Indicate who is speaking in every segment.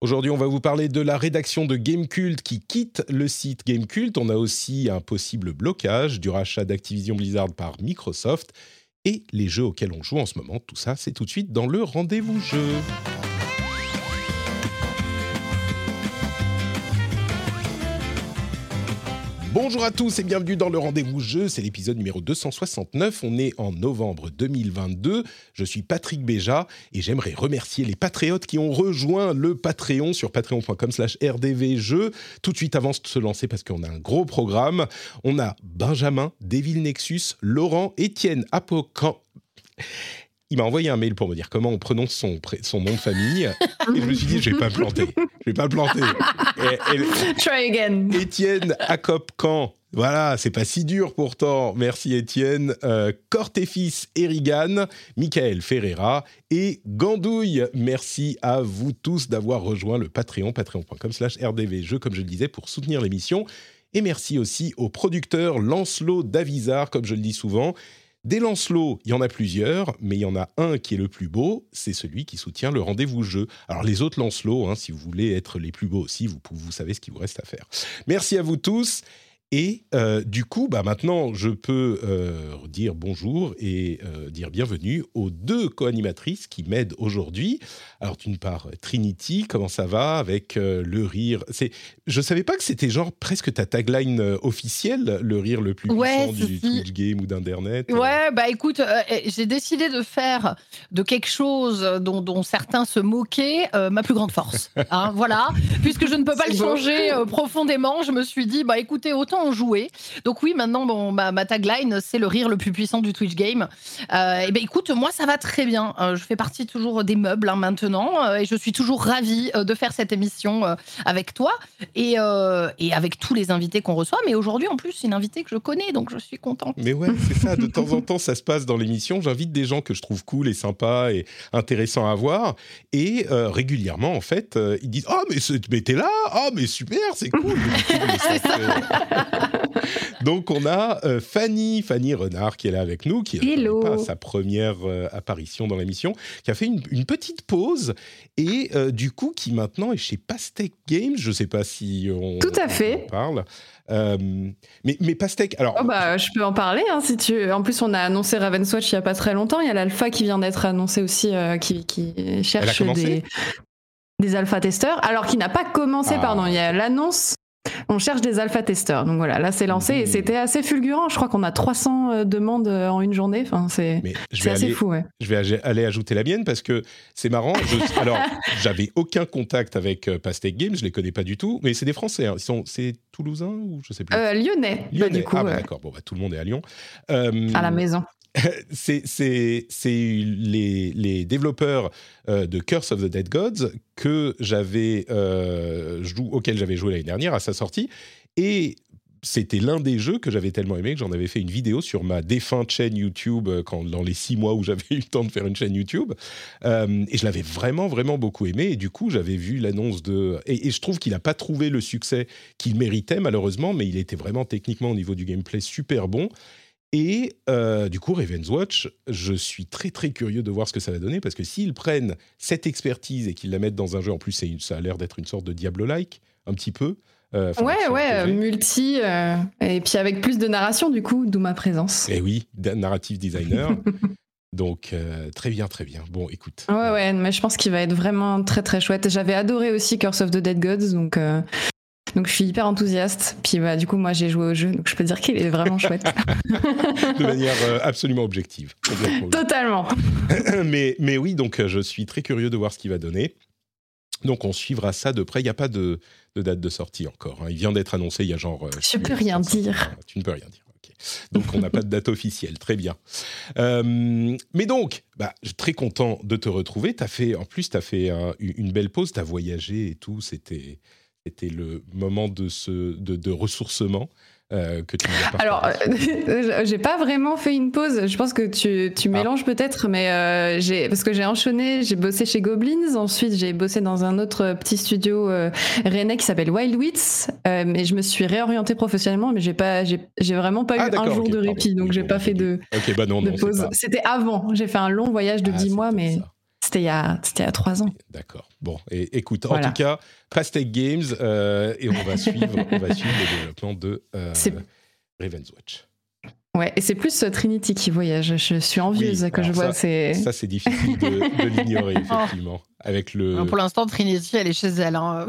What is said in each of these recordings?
Speaker 1: Aujourd'hui, on va vous parler de la rédaction de Gamecult qui quitte le site Gamecult. On a aussi un possible blocage du rachat d'Activision Blizzard par Microsoft et les jeux auxquels on joue en ce moment. Tout ça, c'est tout de suite dans le rendez-vous jeu. Bonjour à tous et bienvenue dans le rendez-vous jeu, c'est l'épisode numéro 269, on est en novembre 2022, je suis Patrick Béja et j'aimerais remercier les patriotes qui ont rejoint le Patreon sur patreon.com slash rdvjeux. Tout de suite avant de se lancer parce qu'on a un gros programme, on a Benjamin, Devil Nexus, Laurent, Étienne, Apocan il m'a envoyé un mail pour me dire comment on prononce son, son nom de famille. Et je me suis dit, je vais pas me planter. Je vais pas me planter.
Speaker 2: Try again.
Speaker 1: Étienne Acop-Camp. Voilà, c'est pas si dur pourtant. Merci Étienne. Euh, Cortéfis Erigan, Michael Ferreira et Gandouille. Merci à vous tous d'avoir rejoint le Patreon, patreon.com slash rdvjeux, comme je le disais, pour soutenir l'émission. Et merci aussi au producteur Lancelot Davizard, comme je le dis souvent. Des Lancelot, il y en a plusieurs, mais il y en a un qui est le plus beau, c'est celui qui soutient le rendez-vous jeu. Alors les autres Lancelot, hein, si vous voulez être les plus beaux aussi, vous, vous savez ce qu'il vous reste à faire. Merci à vous tous. Et euh, du coup, bah maintenant, je peux euh, dire bonjour et euh, dire bienvenue aux deux co-animatrices qui m'aident aujourd'hui. Alors, d'une part, Trinity, comment ça va avec le rire? C'est, je savais pas que c'était genre presque ta tagline officielle, le rire le plus puissant du Twitch game ou d'internet.
Speaker 2: Ouais, bah écoute, j'ai décidé de faire de quelque chose dont, certains se moquaient ma plus grande force. Hein, voilà, puisque je ne peux pas le changer profondément, je me suis dit, bah écoutez, autant en jouer. Donc oui, maintenant, bon, ma, tagline, c'est le rire le plus puissant du Twitch game. Euh, et ben écoute, moi, ça va très bien. Euh, je fais partie toujours des meubles hein, maintenant, euh, et je suis toujours ravie de faire cette émission avec toi et, et avec tous les invités qu'on reçoit. Mais aujourd'hui, en plus, c'est une invitée que je connais, donc je suis contente.
Speaker 1: Mais ouais, c'est ça. De temps en temps, ça se passe dans l'émission. J'invite des gens que je trouve cool et sympas et intéressants à voir. Et régulièrement, en fait, ils disent Oh, mais, mais t'es là Oh, mais super, c'est cool. Donc on a euh, Fanny, Fanny Renard qui est là avec nous, qui a sa première euh, apparition dans l'émission, qui a fait une, petite pause et euh, du coup qui maintenant est chez Pastèque Games. Je ne sais pas si on,
Speaker 2: Tout à fait.
Speaker 1: parle. mais, mais Pastèque, alors.
Speaker 2: Oh bah, je peux en parler hein, si tu. En plus, on a annoncé Ravenswatch il n'y a pas très longtemps. Il y a l'alpha qui vient d'être annoncé aussi, qui, qui, cherche des, des alpha testeurs. Alors, qui n'a pas commencé, ah. pardon. Il y a l'annonce on cherche des alpha-testeurs. Donc voilà, là c'est lancé et c'était assez fulgurant. Je crois qu'on a 300 euh, demandes euh, en une journée. Enfin, c'est assez fou.
Speaker 1: Je vais aller ajouter la mienne parce que c'est marrant. alors, j'avais aucun contact avec euh, Pastèque Games, je les connais pas du tout, mais c'est des Français. Hein. Ils sont, c'est Toulousain ou je sais plus?
Speaker 2: Lyonnais.
Speaker 1: Bah, du coup, ah, bah, d'accord. Bon, bah, tout le monde est à Lyon.
Speaker 2: à la maison.
Speaker 1: c'est les, développeurs euh, de Curse of the Dead Gods que j'avais euh, auquel j'avais joué l'année dernière à sa sortie et c'était l'un des jeux que j'avais tellement aimé que j'en avais fait une vidéo sur ma défunte chaîne YouTube euh, quand, dans les six mois où j'avais eu le temps de faire une chaîne YouTube. et je l'avais vraiment, vraiment beaucoup aimé. Et du coup, j'avais vu l'annonce de... Et, et, je trouve qu'il n'a pas trouvé le succès qu'il méritait, malheureusement, mais il était vraiment techniquement au niveau du gameplay super bon. Et euh, du coup, Raven's Watch, je suis très très curieux de voir ce que ça va donner parce que s'ils prennent cette expertise et qu'ils la mettent dans un jeu, en plus ça a l'air d'être une sorte de Diablo-like, un petit peu.
Speaker 2: Euh, ouais, ouais, multi, euh, et puis avec plus de narration du coup, d'où ma présence.
Speaker 1: Et eh oui, narrative designer. Donc très bien, très bien. Bon, écoute.
Speaker 2: Ouais, ouais, mais je pense qu'il va être vraiment très très chouette. J'avais adoré aussi Curse of the Dead Gods, donc donc je suis hyper enthousiaste. Puis bah, du coup, moi j'ai joué au jeu, donc je peux dire qu'il est vraiment chouette.
Speaker 1: de manière euh, absolument objective.
Speaker 2: Totalement.
Speaker 1: mais, mais oui, donc euh, je suis très curieux de voir ce qu'il va donner. Donc on suivra ça de près. Il n'y a pas de, date de sortie encore. Hein. Il vient d'être annoncé il y a genre. Euh,
Speaker 2: je ne peux rien dire.
Speaker 1: Tu ne peux rien dire. Donc on n'a pas de date officielle, très bien. Euh, mais donc, bah, très content de te retrouver. As fait, en plus, tu as fait une belle pause, tu as voyagé et tout. C'était le moment de, ce, de, de ressourcement. Euh, que tu
Speaker 3: Alors, euh, j'ai pas vraiment fait une pause. Je pense que tu, tu ah. mélanges peut-être, mais euh, j'ai parce que j'ai enchaîné. J'ai bossé chez Goblins. Ensuite, j'ai bossé dans un autre petit studio euh, rennais qui s'appelle Wild Wits. mais je me suis réorienté professionnellement, mais j'ai pas, j'ai vraiment pas ah, eu un jour de répit, donc j'ai pas fait de,
Speaker 1: bah non, de
Speaker 3: pause. C'était avant. J'ai fait un long voyage de 10 ah, mois, mais. C'était il, y a, il y a trois ans.
Speaker 1: D'accord. Bon, et écoute, en tout cas, Plastic Games, euh, et on va suivre, on va suivre le développement de euh, Raven's Watch.
Speaker 3: Ouais, et c'est plus euh, Trinity qui voyage. Je suis envieuse que je vois.
Speaker 1: Ça, ça c'est difficile de, l'ignorer, effectivement. Avec le...
Speaker 2: Pour l'instant, Trinity, elle est chez elle. Hein.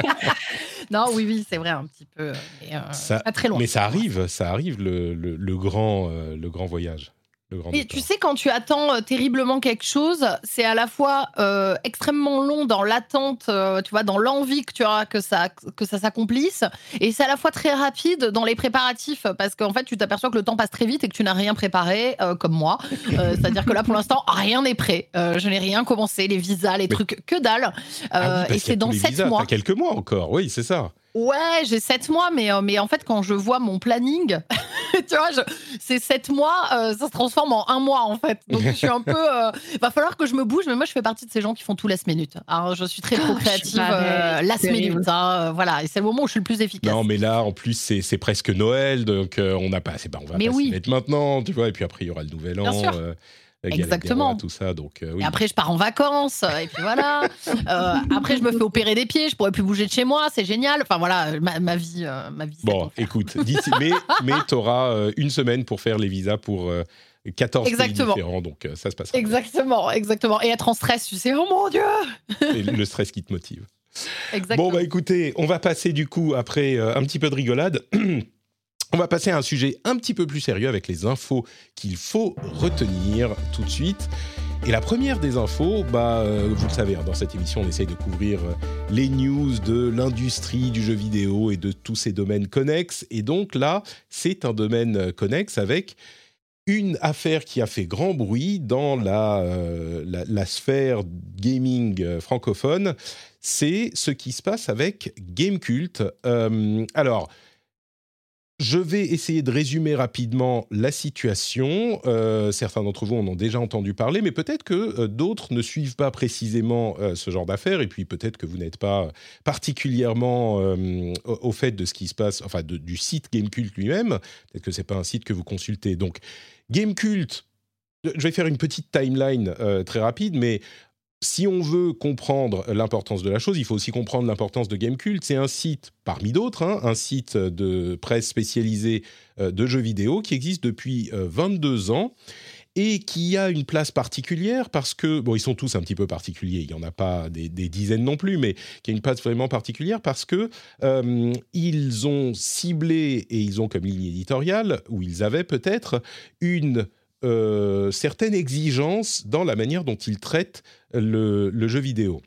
Speaker 2: non, oui, oui, c'est vrai, un petit peu. Mais, pas très loin.
Speaker 1: Mais ça arrive, ça arrive, le, le grand, le grand voyage.
Speaker 2: Et tu sais, quand tu attends euh, terriblement quelque chose, c'est à la fois euh, extrêmement long dans l'attente, euh, tu vois, dans l'envie que tu auras que ça, que ça s'accomplisse, et c'est à la fois très rapide dans les préparatifs, parce qu'en fait, tu t'aperçois que le temps passe très vite et que tu n'as rien préparé, comme moi. C'est-à-dire que là, pour l'instant, rien n'est prêt. je n'ai rien commencé, les visas, les trucs, que dalle.
Speaker 1: Ah et c'est dans sept mois. quelques mois encore, oui, c'est ça.
Speaker 2: Ouais, j'ai sept mois, mais, euh, mais en fait, quand je vois mon planning, tu vois, c'est sept mois, euh, ça se transforme en un mois, en fait. Donc, je suis un peu. Euh, va falloir que je me bouge, mais moi, je fais partie de ces gens qui font tout last minute. Alors, je suis très trop créative last minute. Hein, voilà, et c'est le moment où je suis le plus efficace.
Speaker 1: Non, mais là, en plus, c'est presque Noël, donc on n'a pas. Bah, on va mais pas oui. mettre maintenant, tu vois, et puis après, il y aura le Nouvel An. Sûr. Exactement. tout ça. Donc,
Speaker 2: euh, Et après, je pars en vacances. Euh, et puis voilà. Euh, après, je me fais opérer des pieds. Je pourrais plus bouger de chez moi. C'est génial. Enfin voilà, ma, vie, ma vie.
Speaker 1: Bon, écoute, mais mais tu auras une semaine pour faire les visas pour. 14 exactement. pays différents, donc ça se passera.
Speaker 2: Exactement, exactement. Et être en stress, tu sais, oh mon Dieu
Speaker 1: Et le stress qui te motive. Exactement. Bon, bah écoutez, on va passer du coup, après un petit peu de rigolade, On va passer à un sujet un petit peu plus sérieux avec les infos qu'il faut retenir tout de suite. Et la première des infos, bah, euh, vous le savez, hein, dans cette émission, on essaye de couvrir euh, les news de l'industrie du jeu vidéo et de tous ces domaines connexes. Et donc là, c'est un domaine euh, connexe avec une affaire qui a fait grand bruit dans la, sphère gaming francophone. C'est ce qui se passe avec Gamecult. alors, je vais essayer de résumer rapidement la situation. Euh, certains d'entre vous en ont déjà entendu parler, mais peut-être que euh, d'autres ne suivent pas précisément euh, ce genre d'affaires, et puis peut-être que vous n'êtes pas particulièrement au, fait de ce qui se passe, enfin du site Gamecult lui-même. Peut-être que c'est pas un site que vous consultez. Donc Gamecult, je vais faire une petite timeline très rapide, mais si on veut comprendre l'importance de la chose, il faut aussi comprendre l'importance de Gamecult. C'est un site, parmi d'autres, hein, un site de presse spécialisé euh, de jeux vidéo qui existe depuis 22 euh, ans et qui a une place particulière parce que, bon, ils sont tous un petit peu particuliers, il n'y en a pas des, dizaines non plus, mais qui a une place vraiment particulière parce que euh, ils ont ciblé et ils ont comme ligne éditoriale, ou ils avaient peut-être une euh, certaines exigences dans la manière dont ils traitent le, jeu vidéo.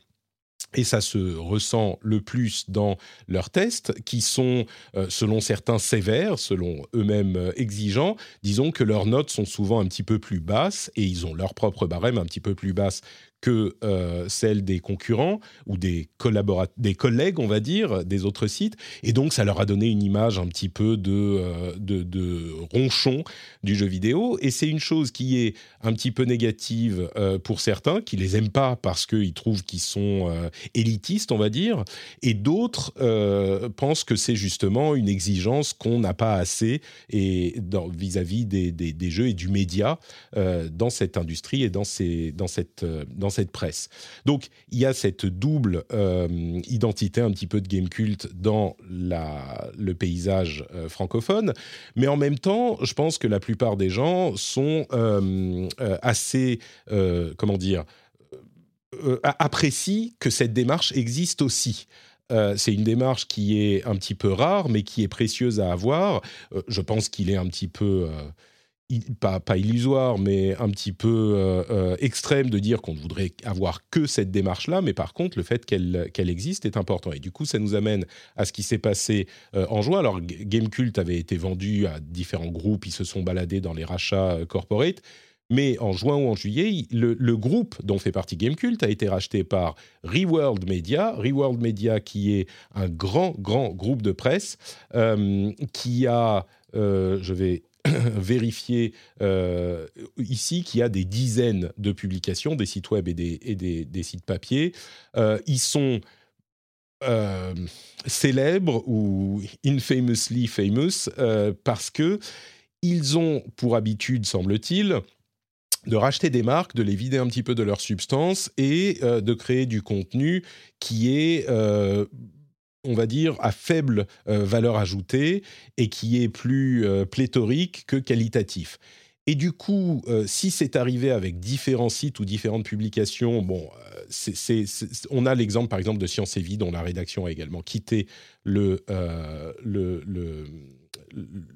Speaker 1: Et ça se ressent le plus dans leurs tests, qui sont, euh, selon certains, sévères, selon eux-mêmes euh, exigeants. Disons que leurs notes sont souvent un petit peu plus basses, et ils ont leur propre barème un petit peu plus basse que euh, celle des concurrents ou des, des collègues, on va dire, des autres sites. Et donc, ça leur a donné une image un petit peu de, euh, de, ronchon du jeu vidéo. Et c'est une chose qui est un petit peu négative euh, pour certains, qui les aiment pas parce qu'ils trouvent qu'ils sont élitistes, on va dire. Et d'autres pensent que c'est justement une exigence qu'on n'a pas assez vis-à-vis des, des, jeux et du média dans cette industrie et dans, ces, dans cette... cette presse. Donc il y a cette double euh, identité un petit peu de game culte dans le paysage euh, francophone, mais en même temps, je pense que la plupart des gens sont euh, assez, comment dire, apprécient que cette démarche existe aussi. c'est une démarche qui est un petit peu rare, mais qui est précieuse à avoir. je pense qu'il est un petit peu pas, illusoire, mais un petit peu euh, euh, extrême de dire qu'on ne voudrait avoir que cette démarche-là, mais par contre, le fait qu'elle qu'elle existe est important. Et du coup, ça nous amène à ce qui s'est passé euh, en juin. Alors, Gamecult avait été vendu à différents groupes, ils se sont baladés dans les rachats corporate, mais en juin ou en juillet, le, le, groupe dont fait partie Gamecult a été racheté par Reworld Media. Reworld Media, qui est un grand, grand groupe de presse, qui a... je vais vérifier euh, ici qu'il y a des dizaines de publications, des sites web et des, sites papier. Euh, ils sont euh, célèbres ou infamously famous parce que ils ont pour habitude, semble-t-il, de racheter des marques, de les vider un petit peu de leur substance et de créer du contenu qui est on va dire, à faible euh, valeur ajoutée et qui est plus euh, pléthorique que qualitatif. Et du coup, euh, si c'est arrivé avec différents sites ou différentes publications, bon, on a l'exemple par exemple de Science et Vie dont la rédaction a également quitté le, le,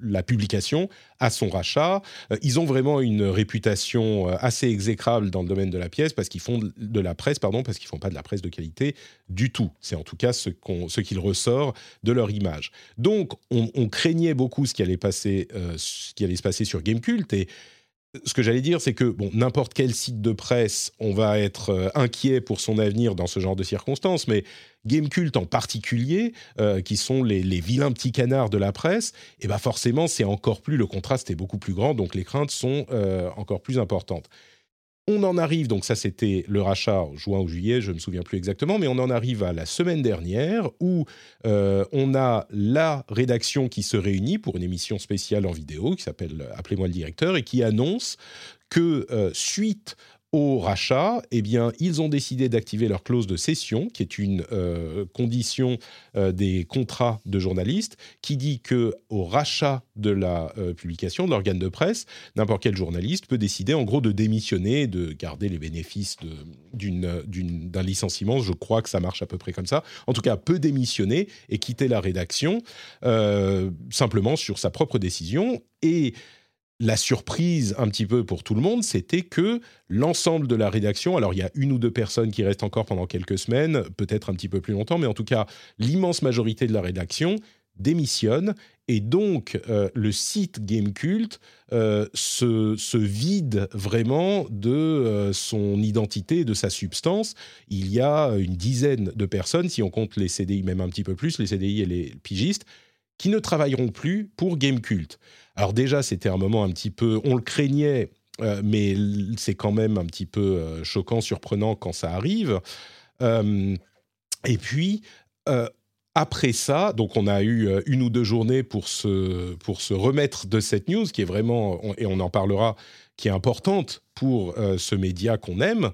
Speaker 1: la publication à son rachat. Euh, ils ont vraiment une réputation euh, assez exécrable dans le domaine de la pièce parce qu'ils font de la presse, pardon, parce qu'ils font pas de la presse de qualité du tout. C'est en tout cas ce qu'on, ce qu'il ressort de leur image. Donc, on, craignait beaucoup ce qui allait passer, euh, ce qui allait se passer sur Gamecult et ce que j'allais dire, c'est que bon, n'importe quel site de presse, on va être inquiet pour son avenir dans ce genre de circonstances, mais Gamecult en particulier, euh, qui sont les, vilains petits canards de la presse, et eh ben forcément, c'est encore plus, le contraste est beaucoup plus grand, donc les craintes sont euh, encore plus importantes. On en arrive, donc ça c'était le rachat en juin ou juillet, je ne me souviens plus exactement, mais on en arrive à la semaine dernière où euh, on a la rédaction qui se réunit pour une émission spéciale en vidéo qui s'appelle Appelez-moi le directeur et qui annonce que suite au rachat, eh bien, ils ont décidé d'activer leur clause de cession, qui est une euh, condition euh, des contrats de journalistes, qui dit que au rachat de la euh, publication, de l'organe de presse, n'importe quel journaliste peut décider, en gros, de démissionner, de garder les bénéfices d'un licenciement. Je crois que ça marche à peu près comme ça. En tout cas, peut démissionner et quitter la rédaction simplement sur sa propre décision et la surprise un petit peu pour tout le monde, c'était que l'ensemble de la rédaction, alors il y a une ou deux personnes qui restent encore pendant quelques semaines, peut-être un petit peu plus longtemps, mais en tout cas l'immense majorité de la rédaction démissionne et donc euh, le site Gamecult euh, se, vide vraiment de euh, son identité, de sa substance. Il y a une dizaine de personnes, si on compte les CDI même un petit peu plus, les CDI et les pigistes, qui ne travailleront plus pour Gamecult. Alors déjà, c'était un moment un petit peu, on le craignait, euh, mais c'est quand même un petit peu euh, choquant, surprenant quand ça arrive. Euh, et puis, après ça, donc on a eu une ou deux journées pour se, pour se remettre de cette news, qui est vraiment, et on en parlera, qui est importante pour ce média qu'on aime.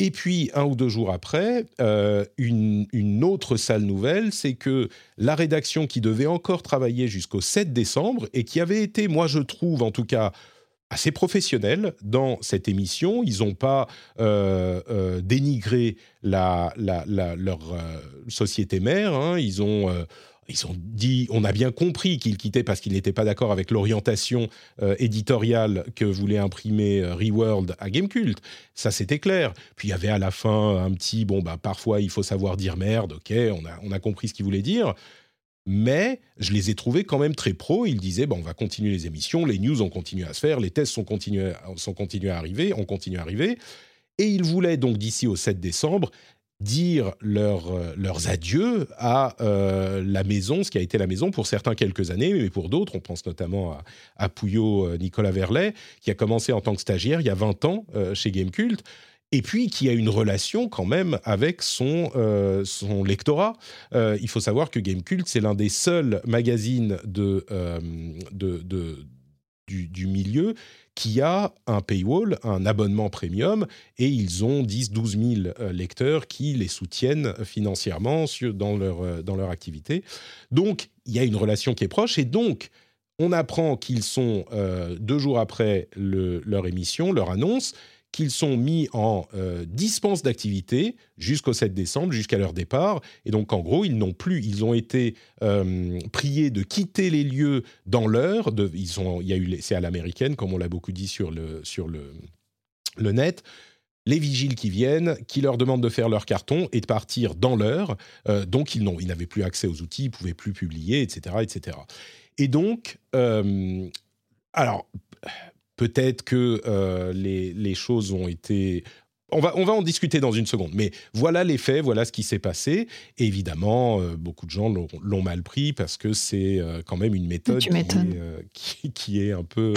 Speaker 1: Et puis, un ou deux jours après, euh, une, autre sale nouvelle, c'est que la rédaction qui devait encore travailler jusqu'au 7 décembre et qui avait été, moi je trouve en tout cas, assez professionnelle dans cette émission. Ils n'ont pas euh, euh, dénigré leur société mère. Hein. Ils ont ils ont dit, on a bien compris qu'il quittait parce qu'il n'était pas d'accord avec l'orientation euh, éditoriale que voulait imprimer euh, Reworld à Gamecult. Ça, c'était clair. Puis il y avait à la fin un petit, bon, bah, parfois il faut savoir dire merde, ok, on a, on a compris ce qu'il voulait dire. Mais je les ai trouvés quand même très pro. Ils disaient, bah, on va continuer les émissions, les news ont continué à se faire, les tests sont continués, sont continués à arriver, ont continué à arriver. Et ils voulaient donc d'ici au 7 décembre dire leur, euh, leurs adieux à euh, la maison, ce qui a été la maison pour certains quelques années, mais pour d'autres, on pense notamment à, à Pouillot euh, Nicolas Verlet, qui a commencé en tant que stagiaire il y a 20 ans chez Gamecult, et puis qui a une relation quand même avec son, son lectorat. il faut savoir que Gamecult, c'est l'un des seuls magazines de, de du, milieu qui a un paywall, un abonnement premium, et ils ont 10-12 000 euh, lecteurs qui les soutiennent financièrement dans, leur, euh, dans leur activité. Donc, il y a une relation qui est proche, et donc, on apprend qu'ils sont, euh, deux jours après leur émission, leur annonce, qu'ils sont mis en euh, dispense d'activité jusqu'au 7 décembre, jusqu'à leur départ. Et donc, en gros, ils n'ont plus, ils ont été euh, priés de quitter les lieux dans l'heure. Ils sont, il y a eu, c'est à l'américaine, comme on l'a beaucoup dit sur le sur le, le net les vigiles qui viennent, qui leur demandent de faire leur carton et de partir dans l'heure. Euh, donc, ils, ils n'avaient plus accès aux outils, ils pouvaient plus publier, etc. etc. Et donc, alors, peut-être que euh, les, les, choses ont été on va, on va en discuter dans une seconde, mais voilà les faits, voilà ce qui s'est passé. évidemment, euh, beaucoup de gens l'ont mal pris parce que c'est euh, quand même une méthode qui est, euh, qui, est, un peu,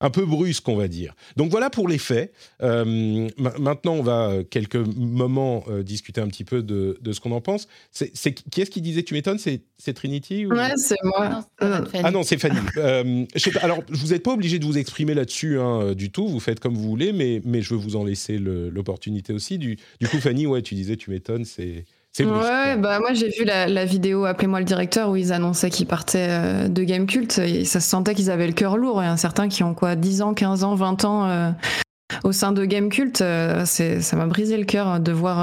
Speaker 1: un peu brusque, on va dire. Donc voilà pour les faits. maintenant, on va quelques moments discuter un petit peu de, de ce qu'on en pense. C'est, qui est-ce qui disait tu m'étonnes? C'est, Trinity
Speaker 3: ou... Ouais, c'est moi.
Speaker 1: ah non, c'est Fanny. je pas, alors, vous n'êtes pas obligé de vous exprimer là-dessus hein, du tout. Vous faites comme vous voulez, mais, mais je veux vous en laisser le l'opportunité aussi. Du, du coup, Fanny, ouais, tu disais, tu m'étonnes, c'est.
Speaker 3: Ouais, bah moi j'ai vu la, vidéo Appelez-moi le directeur où ils annonçaient qu'ils partaient euh, de Game Cult et ça se sentait qu'ils avaient le cœur lourd. Il y a certains qui ont quoi 10 ans, 15 ans, 20 ans euh, au sein de Game Cult. Euh, ça m'a brisé le cœur de voir.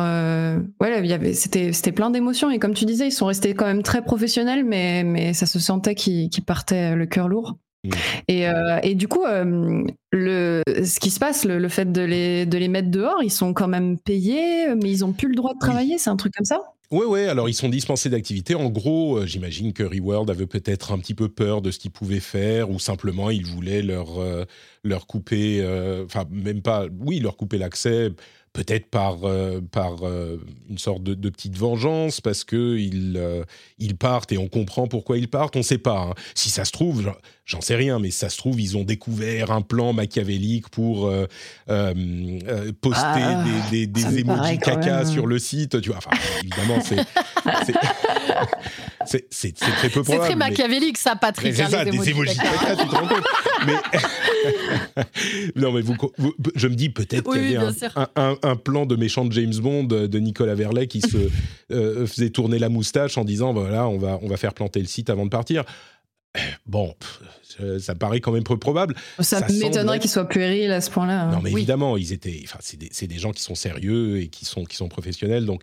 Speaker 3: ouais, c'était, plein d'émotions et comme tu disais, ils sont restés quand même très professionnels, mais, mais ça se sentait qu'ils, qu'ils partaient le cœur lourd. Mm. Et, euh, et, du coup, euh, le, ce qui se passe, le, fait de les, de les mettre dehors, ils sont quand même payés, mais ils n'ont plus le droit de travailler, c'est un truc comme ça?
Speaker 1: Oui, oui, alors ils sont dispensés d'activité. En gros, euh, j'imagine que Reworld avait peut-être un petit peu peur de ce qu'ils pouvaient faire, ou simplement ils voulaient leur, leur couper, enfin, même pas, oui, leur couper l'accès peut-être par, par une sorte de, petite vengeance, parce qu'ils ils partent et on comprend pourquoi ils partent, on ne sait pas. Hein. Si ça se trouve, j'en sais rien, mais ça se trouve, ils ont découvert un plan machiavélique pour poster ah, des, des, des emojis caca sur le site. Tu vois, enfin, évidemment, c'est. c'est très peu probable.
Speaker 2: C'est très machiavélique, ça, Patrick.
Speaker 1: C'est hein, ça, des emojis caca, tu te rends compte mais... Non, mais vous, je me dis peut-être qu'il y avait un, un, plan de méchant de James Bond de Nicolas Verlet qui se euh, faisait tourner la moustache en disant voilà, on va, on va faire planter le site avant de partir. Bon, ça paraît quand même peu probable.
Speaker 3: Ça, m'étonnerait qu'il soit puéril à ce point-là.
Speaker 1: Hein. Non, mais évidemment, ils étaient. Enfin, c'est des, des, gens qui sont sérieux et qui sont, qui sont professionnels. Donc,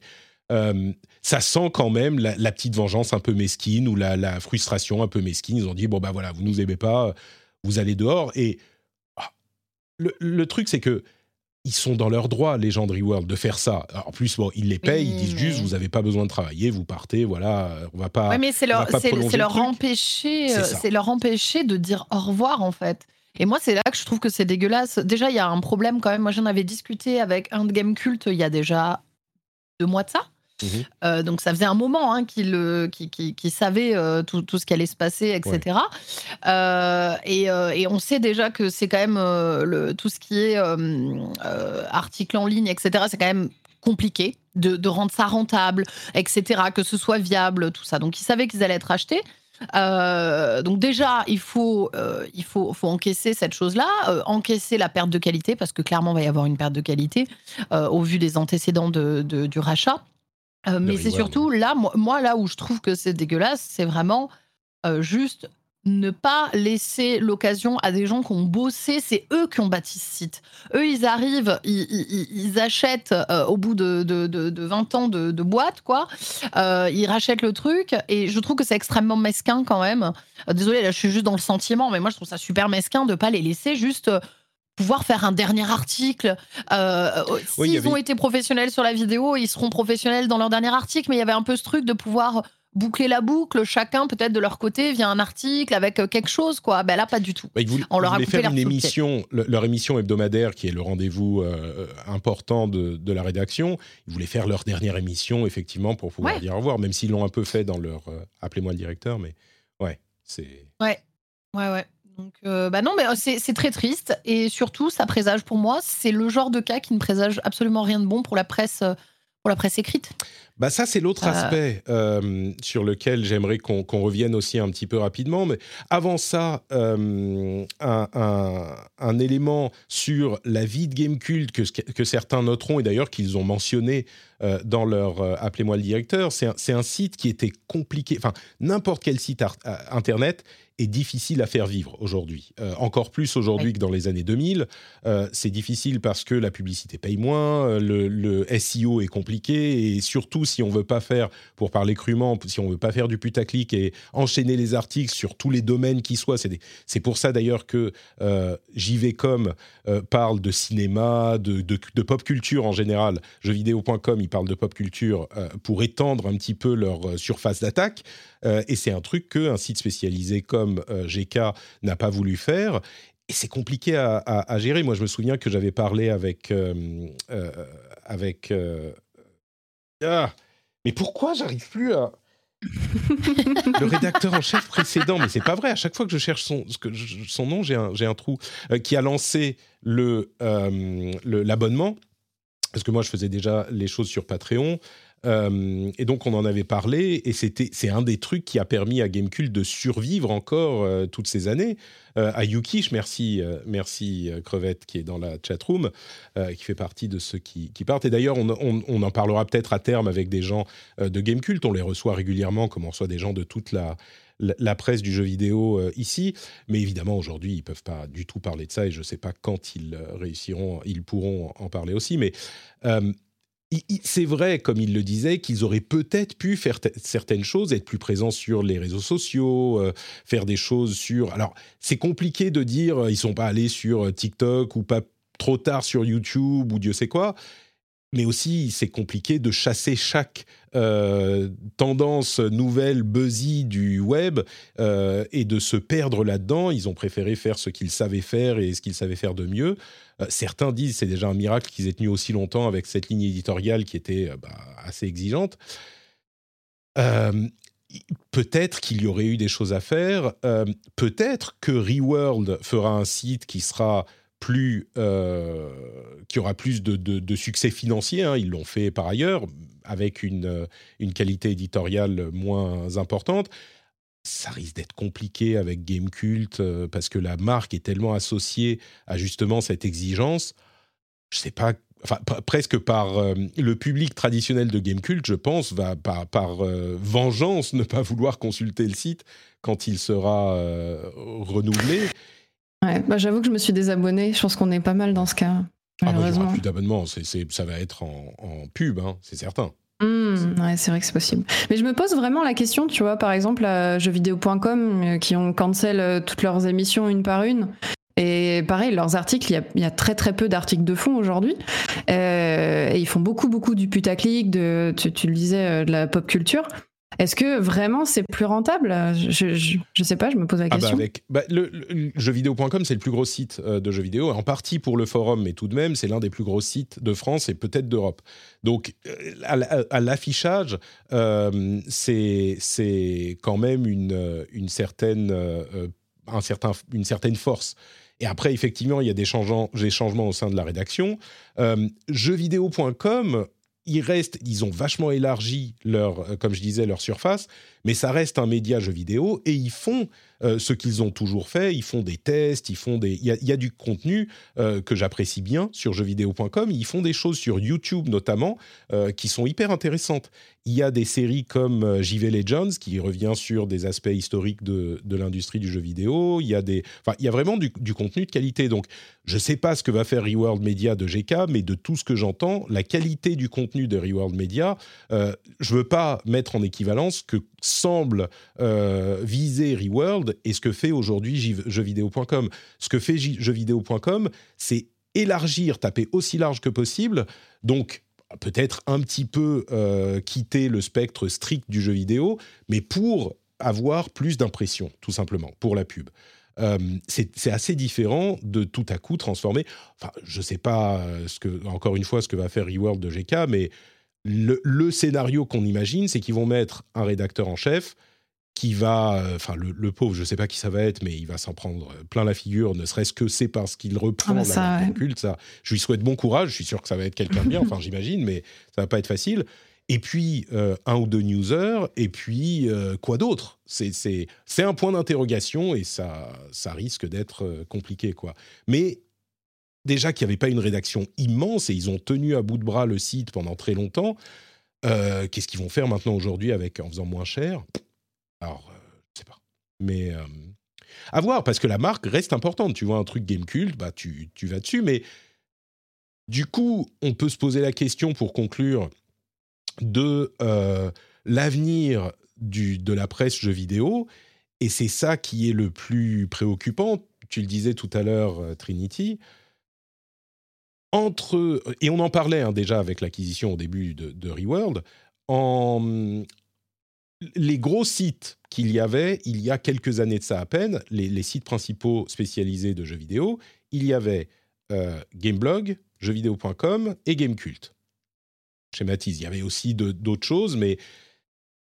Speaker 1: euh, ça sent quand même la, petite vengeance un peu mesquine ou la, la, frustration un peu mesquine. Ils ont dit bon bah voilà, vous nous aimez pas, vous allez dehors. Et ah, le, le, truc c'est que ils sont dans leur droit, les gens de Reworld, de faire ça. En plus, bon, ils les payent, ils disent juste, vous n'avez pas besoin de travailler, vous partez, voilà, on va pas.
Speaker 2: Oui, mais c'est leur, leur empêcher, c'est leur empêcher de dire au revoir, en fait. Et moi, c'est là que je trouve que c'est dégueulasse. Déjà, il y a un problème quand même. Moi, j'en avais discuté avec un de Game Cult il y a déjà deux mois de ça. Mhm. Euh, donc ça faisait un moment hein, qu'il qui, savait euh, tout, tout, ce qui allait se passer, etc. Euh, et, et, on sait déjà que c'est quand même le, tout ce qui est article en ligne, etc. C'est quand même compliqué de, de, rendre ça rentable, etc. Que ce soit viable, tout ça. Donc ils savaient qu'ils allaient être achetés. donc déjà, il faut, il faut, faut encaisser cette chose-là, encaisser la perte de qualité, parce que clairement, il va y avoir une perte de qualité au vu des antécédents de, du rachat. Euh, mais c'est surtout là, moi, là où je trouve que c'est dégueulasse, c'est vraiment euh, juste ne pas laisser l'occasion à des gens qui ont bossé, c'est eux qui ont bâti ce site. Eux, ils arrivent, ils, achètent euh, au bout de, de, de, 20 ans de, boîte, quoi. ils rachètent le truc et je trouve que c'est extrêmement mesquin quand même. désolé, là, je suis juste dans le sentiment, mais moi, je trouve ça super mesquin de pas les laisser juste pouvoir faire un dernier article. Euh, euh S'ils ont été professionnels sur la vidéo, ils seront professionnels dans leur dernier article, mais il y avait un peu ce truc de pouvoir boucler la boucle, chacun peut-être de leur côté via un article avec euh, quelque chose quoi. Ben là pas du tout.
Speaker 1: Bah, On leur a faire une émission, leur émission hebdomadaire qui est le rendez-vous euh, important de, la rédaction. Ils voulaient faire leur dernière émission effectivement pour pouvoir dire au revoir, même s'ils l'ont un peu fait dans leur appelez-moi le directeur, mais ouais c'est.
Speaker 2: Ouais ouais ouais. Donc, euh, bah non, mais euh, c'est très triste. Et surtout, ça présage pour moi, c'est le genre de cas qui ne présage absolument rien de bon pour la presse, euh, pour la presse écrite.
Speaker 1: Bah ça, c'est l'autre aspect sur lequel j'aimerais qu'on revienne aussi un petit peu rapidement. Mais avant ça, un, un, élément sur la vie de Gamecult que, que certains noteront, et d'ailleurs qu'ils ont mentionné dans leur appelez-moi le directeur. C'est un, site qui était compliqué. Enfin, n'importe quel site internet est difficile à faire vivre aujourd'hui. Euh, encore plus aujourd'hui que dans les années 2000. Euh, c'est difficile parce que la publicité paye moins, euh, le, SEO est compliqué et surtout si on veut pas faire, pour parler crûment, si on veut pas faire du putaclic et enchaîner les articles sur tous les domaines qui soient. C'est pour ça d'ailleurs que JVcom parle de cinéma, de, de, pop culture en général. Jeuxvideo.com, ils parlent de pop culture pour étendre un petit peu leur surface d'attaque. Et c'est un truc qu'un site spécialisé comme euh, GK n'a pas voulu faire. Et c'est compliqué à, gérer. Moi, je me souviens que j'avais parlé avec. Euh, euh, avec ah, mais pourquoi j'arrive plus à. le rédacteur en chef précédent, mais c'est pas vrai. À chaque fois que je cherche son, son nom, j'ai un, un, trou. qui a lancé le l'abonnement, parce que moi je faisais déjà les choses sur Patreon. Euh, et donc on en avait parlé, et c'était c'est un des trucs qui a permis à Gamecult de survivre encore euh, toutes ces années. Euh, à Yukish, merci, merci Crevette qui est dans la chat room, qui fait partie de ceux qui, qui partent. Et d'ailleurs, on, on, en parlera peut-être à terme avec des gens de Gamecult. On les reçoit régulièrement, comme on reçoit des gens de toute la, la, presse du jeu vidéo ici. Mais évidemment, aujourd'hui, ils peuvent pas du tout parler de ça et je ne sais pas quand ils réussiront, ils pourront en parler aussi. Mais c'est vrai, comme il le disait, qu'ils auraient peut-être pu faire certaines choses, être plus présents sur les réseaux sociaux, euh, faire des choses sur. Alors, c'est compliqué de dire euh, ils sont pas allés sur euh, TikTok ou pas trop tard sur YouTube ou Dieu sait quoi mais aussi c'est compliqué de chasser chaque euh, tendance nouvelle buzzy du web euh, et de se perdre là-dedans. Ils ont préféré faire ce qu'ils savaient faire et ce qu'ils savaient faire de mieux. Euh, certains disent c'est déjà un miracle qu'ils aient tenu aussi longtemps avec cette ligne éditoriale qui était bah, assez exigeante. Peut-être qu'il y aurait eu des choses à faire. Peut-être que Reworld fera un site qui sera plus, euh, qui aura plus de, succès financier. Hein. Ils l'ont fait par ailleurs, avec une, euh, une qualité éditoriale moins importante. Ça risque d'être compliqué avec Gamecult euh, parce que la marque est tellement associée à justement cette exigence. Je sais pas, enfin presque par le public traditionnel de Gamecult, je pense, va par vengeance ne pas vouloir consulter le site quand il sera renouvelé.
Speaker 3: Ouais, bah, j'avoue que je me suis désabonné. Je pense qu'on est pas mal dans ce cas.
Speaker 1: Ah bah, il n'y aura plus d'abonnement. ça va être en, pub, hein, c'est certain.
Speaker 3: Mmh, ouais, c'est vrai que c'est possible. Mais je me pose vraiment la question, tu vois, par exemple, à jeuxvideo.com, euh, qui ont cancel euh, toutes leurs émissions une par une. Et pareil, leurs articles, il y a, très très peu d'articles de fond aujourd'hui. Euh, et ils font beaucoup beaucoup du putaclic, de, tu, tu le disais, de la pop culture. Est-ce que vraiment c'est plus rentable? Je, ne sais pas, je me pose la
Speaker 1: ah bah
Speaker 3: question.
Speaker 1: avec, bah, le, jeuxvideo.com, c'est le plus gros site euh, de jeux vidéo, en partie pour le forum, mais tout de même, c'est l'un des plus gros sites de France et peut-être d'Europe. Donc, euh, à, l'affichage, euh, c'est quand même une, une, certaine, un certain, une certaine force. Et après, effectivement, il y a des changements, des changements au sein de la rédaction. jeuxvideo.com ils restent, ils ont vachement élargi leur, euh, comme je disais, leur surface, mais ça reste un média jeu vidéo et ils font euh, ce qu'ils ont toujours fait. Ils font des tests, ils font des. Il y a, du contenu euh, que j'apprécie bien sur jeuxvideo.com. Ils font des choses sur YouTube notamment qui sont hyper intéressantes. Il y a des séries comme JV Legends qui revient sur des aspects historiques de, l'industrie du jeu vidéo. Il y a des, enfin, il y a vraiment du, contenu de qualité. Donc, je ne sais pas ce que va faire Reworld Media de GK, mais de tout ce que j'entends, la qualité du contenu de Reworld Media, je ne veux pas mettre en équivalence que semble euh, viser Reworld et ce que fait aujourd'hui jeuxvideo.com. Ce que fait jeuxvideo.com, c'est élargir, taper aussi large que possible. Donc, peut-être un petit peu euh, quitter le spectre strict du jeu vidéo, mais pour avoir plus d'impression, tout simplement, pour la pub. Euh, c'est assez différent de tout à coup transformer. Enfin, je ne sais pas ce que, encore une fois, ce que va faire Reworld de GK, mais le, scénario qu'on imagine, c'est qu'ils vont mettre un rédacteur en chef qui va, euh, enfin le, pauvre, je ne sais pas qui ça va être, mais il va s'en prendre plein la figure, ne serait-ce que c'est parce qu'il reprend ah bah
Speaker 3: ça,
Speaker 1: la culte. Ça, je lui souhaite bon courage. Je suis sûr que ça va être quelqu'un de bien. Enfin, j'imagine, mais ça va pas être facile. Et puis euh, un ou deux newsers, et puis euh, quoi d'autre? C'est un point d'interrogation et ça, ça risque d'être compliqué, quoi. Mais déjà qu'il n'y avait pas une rédaction immense et ils ont tenu à bout de bras le site pendant très longtemps. Euh, qu'est-ce qu'ils vont faire maintenant aujourd'hui avec en faisant moins cher? Alors, euh, je sais pas. Mais euh, à voir, parce que la marque reste importante. Tu vois un truc game cult, bah tu, tu vas dessus. Mais du coup, on peut se poser la question pour conclure de l'avenir de la presse jeux vidéo. Et c'est ça qui est le plus préoccupant. Tu le disais tout à l'heure, Trinity entre et on en parlait hein, déjà avec l'acquisition au début de, de Reworld, en, les gros sites qu'il y avait il y a quelques années de ça à peine, les, sites principaux spécialisés de jeux vidéo, il y avait euh, Gameblog, jeuxvideo.com et Gamecult. Schématise, il y avait aussi d'autres choses, mais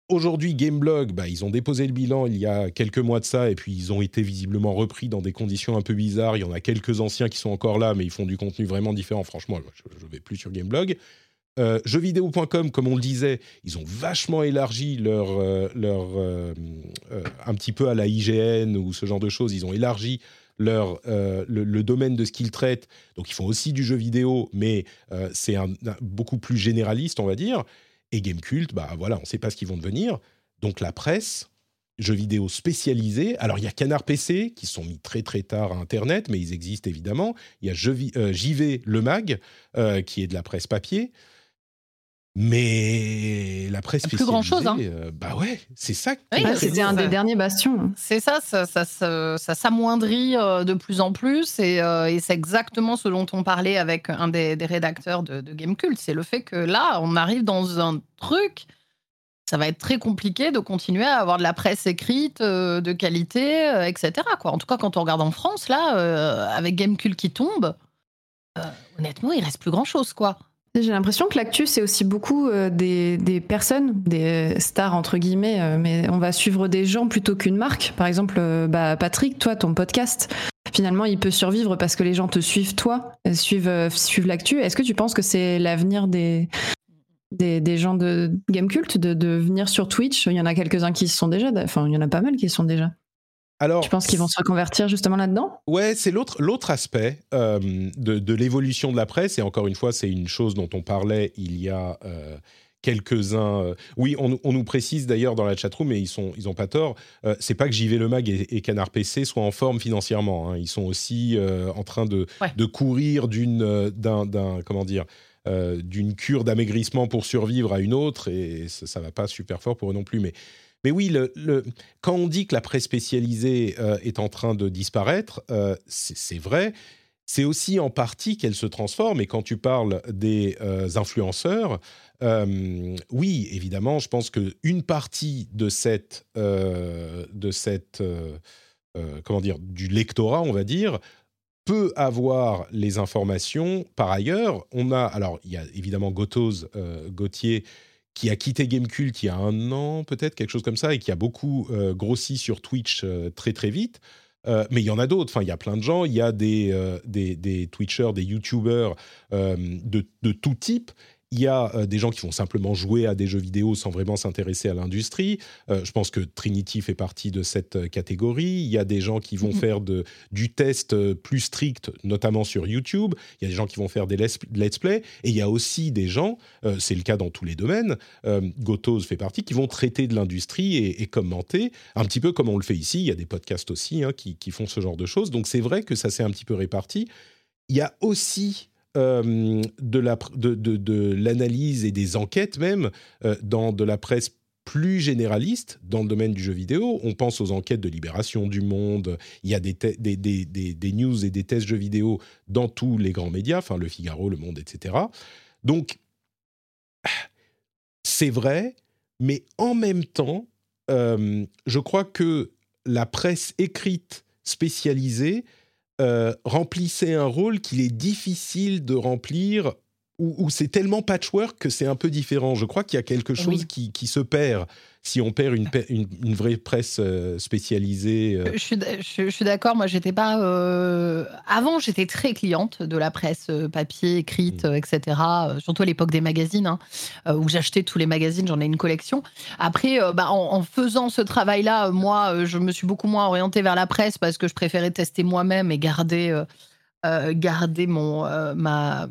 Speaker 1: Aujourd'hui, Gameblog, bah, ils ont déposé le bilan il y a quelques mois de ça, et puis ils ont été visiblement repris dans des conditions un peu bizarres. Il y en a quelques anciens qui sont encore là, mais ils font du contenu vraiment différent. Franchement, je ne vais plus sur Gameblog. Euh, jeuxvideo.com, comme on le disait, ils ont vachement élargi leur, euh, leur euh, euh, un petit peu à la IGN ou ce genre de choses. Ils ont élargi leur, le, domaine de ce qu'ils traitent. Donc ils font aussi du jeu vidéo, mais c'est beaucoup plus généraliste, on va dire et Gamecult, bah voilà, on ne sait pas ce qu'ils vont devenir. Donc la presse, jeux vidéo spécialisés. Alors il y a Canard PC qui sont mis très très tard à Internet, mais ils existent évidemment. Il y a JV Le Mag qui est de la presse papier. Mais la presse
Speaker 2: plus grand chose, hein.
Speaker 1: Euh, bah ouais, c'est ça.
Speaker 3: C'était un des derniers bastions.
Speaker 2: C'est ça, ça, ça, s'amoindrit euh, de plus en plus, et, c'est exactement ce dont on parlait avec un des, rédacteurs de, de Gamecult. C'est le fait que là, on arrive dans un truc ça va être très compliqué de continuer à avoir de la presse écrite de qualité, etc. Quoi. En tout cas, quand on regarde en France, là, avec Gamecult qui tombe, honnêtement, il reste plus grand-chose, quoi.
Speaker 3: J'ai l'impression que l'actu, c'est aussi beaucoup euh, des, personnes, des stars entre guillemets, euh, mais on va suivre des gens plutôt qu'une marque. Par exemple, euh, bah, Patrick, toi, ton podcast, finalement, il peut survivre parce que les gens te suivent toi, suivent, suivent l'actu. Est-ce que tu penses que c'est l'avenir des, des, gens de Game Cult de, de venir sur Twitch? Il y en a quelques-uns qui sont déjà, enfin, il y en a pas mal qui sont déjà. Alors, tu penses qu'ils vont se reconvertir justement là-dedans?
Speaker 1: Ouais, c'est l'autre l'autre aspect euh, de, l'évolution de la presse. Et encore une fois, c'est une chose dont on parlait il y a euh, quelques-uns. Euh, oui, on, nous précise d'ailleurs dans la chatroom, mais ils sont ils ont pas tort. c'est pas que JV Le Mag et, Canard PC soient en forme financièrement. Hein. Ils sont aussi en train de de courir d'une d'un comment dire. d'une cure d'amaigrissement pour survivre à une autre et ça, ça va pas super fort pour eux non plus mais mais oui, quand on dit que la presse spécialisée euh, est en train de disparaître, euh, c'est vrai. C'est aussi en partie qu'elle se transforme. Et quand tu parles des euh, influenceurs, oui, évidemment, je pense qu'une partie de cette, de cette comment dire, du lectorat, on va dire, peut avoir les informations. Par ailleurs, on a, alors il y a évidemment Gotos, Gauthier, qui a quitté Gamecult il y a un an, peut-être, quelque chose comme ça, et qui a beaucoup euh, grossi sur Twitch euh, très très vite. Euh, mais il y en a d'autres. Enfin, il y a plein de gens. Il y a des, des, des, Twitchers, des YouTubers de, de, tout type il y a euh, des gens qui vont simplement jouer à des jeux vidéo sans vraiment s'intéresser à l'industrie. Euh, je pense que Trinity fait partie de cette euh, catégorie. Il y a des gens qui vont mm-hmm. faire de, du test plus strict, notamment sur YouTube. Il y a des gens qui vont faire des let's play. Et il y a aussi des gens, c'est le cas dans tous les domaines, Gotos fait partie, qui vont traiter de l'industrie et, commenter, un petit peu comme on le fait ici. Il y a des podcasts aussi hein, qui, qui font ce genre de choses. Donc c'est vrai que ça s'est un petit peu réparti. Il y a aussi de l'analyse et des enquêtes même euh, dans de la presse plus généraliste dans le domaine du jeu vidéo. On pense aux enquêtes de Libération du Monde. Il y a des, news et des tests jeux vidéo dans tous les grands médias, enfin Le Figaro, Le Monde, etc. Donc, c'est vrai, mais en même temps, euh, je crois que la presse écrite spécialisée euh, remplissait un rôle qu'il est difficile de remplir, où, c'est tellement patchwork que c'est un peu différent. Je crois qu'il y a quelque chose qui, qui, se perd si on perd une, une, vraie presse euh, spécialisée.
Speaker 2: Euh. Je suis, d'accord. Moi, j'étais pas. Euh, avant, j'étais très cliente de la presse papier, écrite, mmh. etc. Surtout à l'époque des magazines, hein, où j'achetais tous les magazines. J'en ai une collection. Après, bah, en, faisant ce travail-là, moi, je me suis beaucoup moins orientée vers la presse parce que je préférais tester moi-même et garder garder mon ma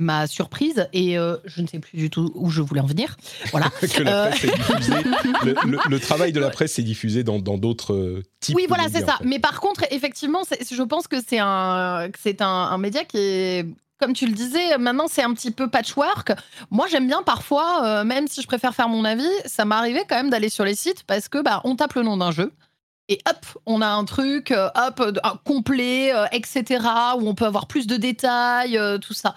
Speaker 2: ma surprise et je ne sais plus du tout où je voulais en venir. Voilà.
Speaker 1: que la presse est diffusée. Le, travail de la presse est diffusé dans d'autres types.
Speaker 2: Oui, voilà, c'est ça. Mais par contre, effectivement, je pense que c'est un, c'est un, un, média qui est comme tu le disais, maintenant c'est un petit peu patchwork. Moi j'aime bien parfois, euh, même si je préfère faire mon avis, ça m'est arrivé quand même d'aller sur les sites parce que bah on tape le nom d'un jeu et hop, on a un truc, euh, hop, complet, euh, etc., où on peut avoir plus de détails, tout ça.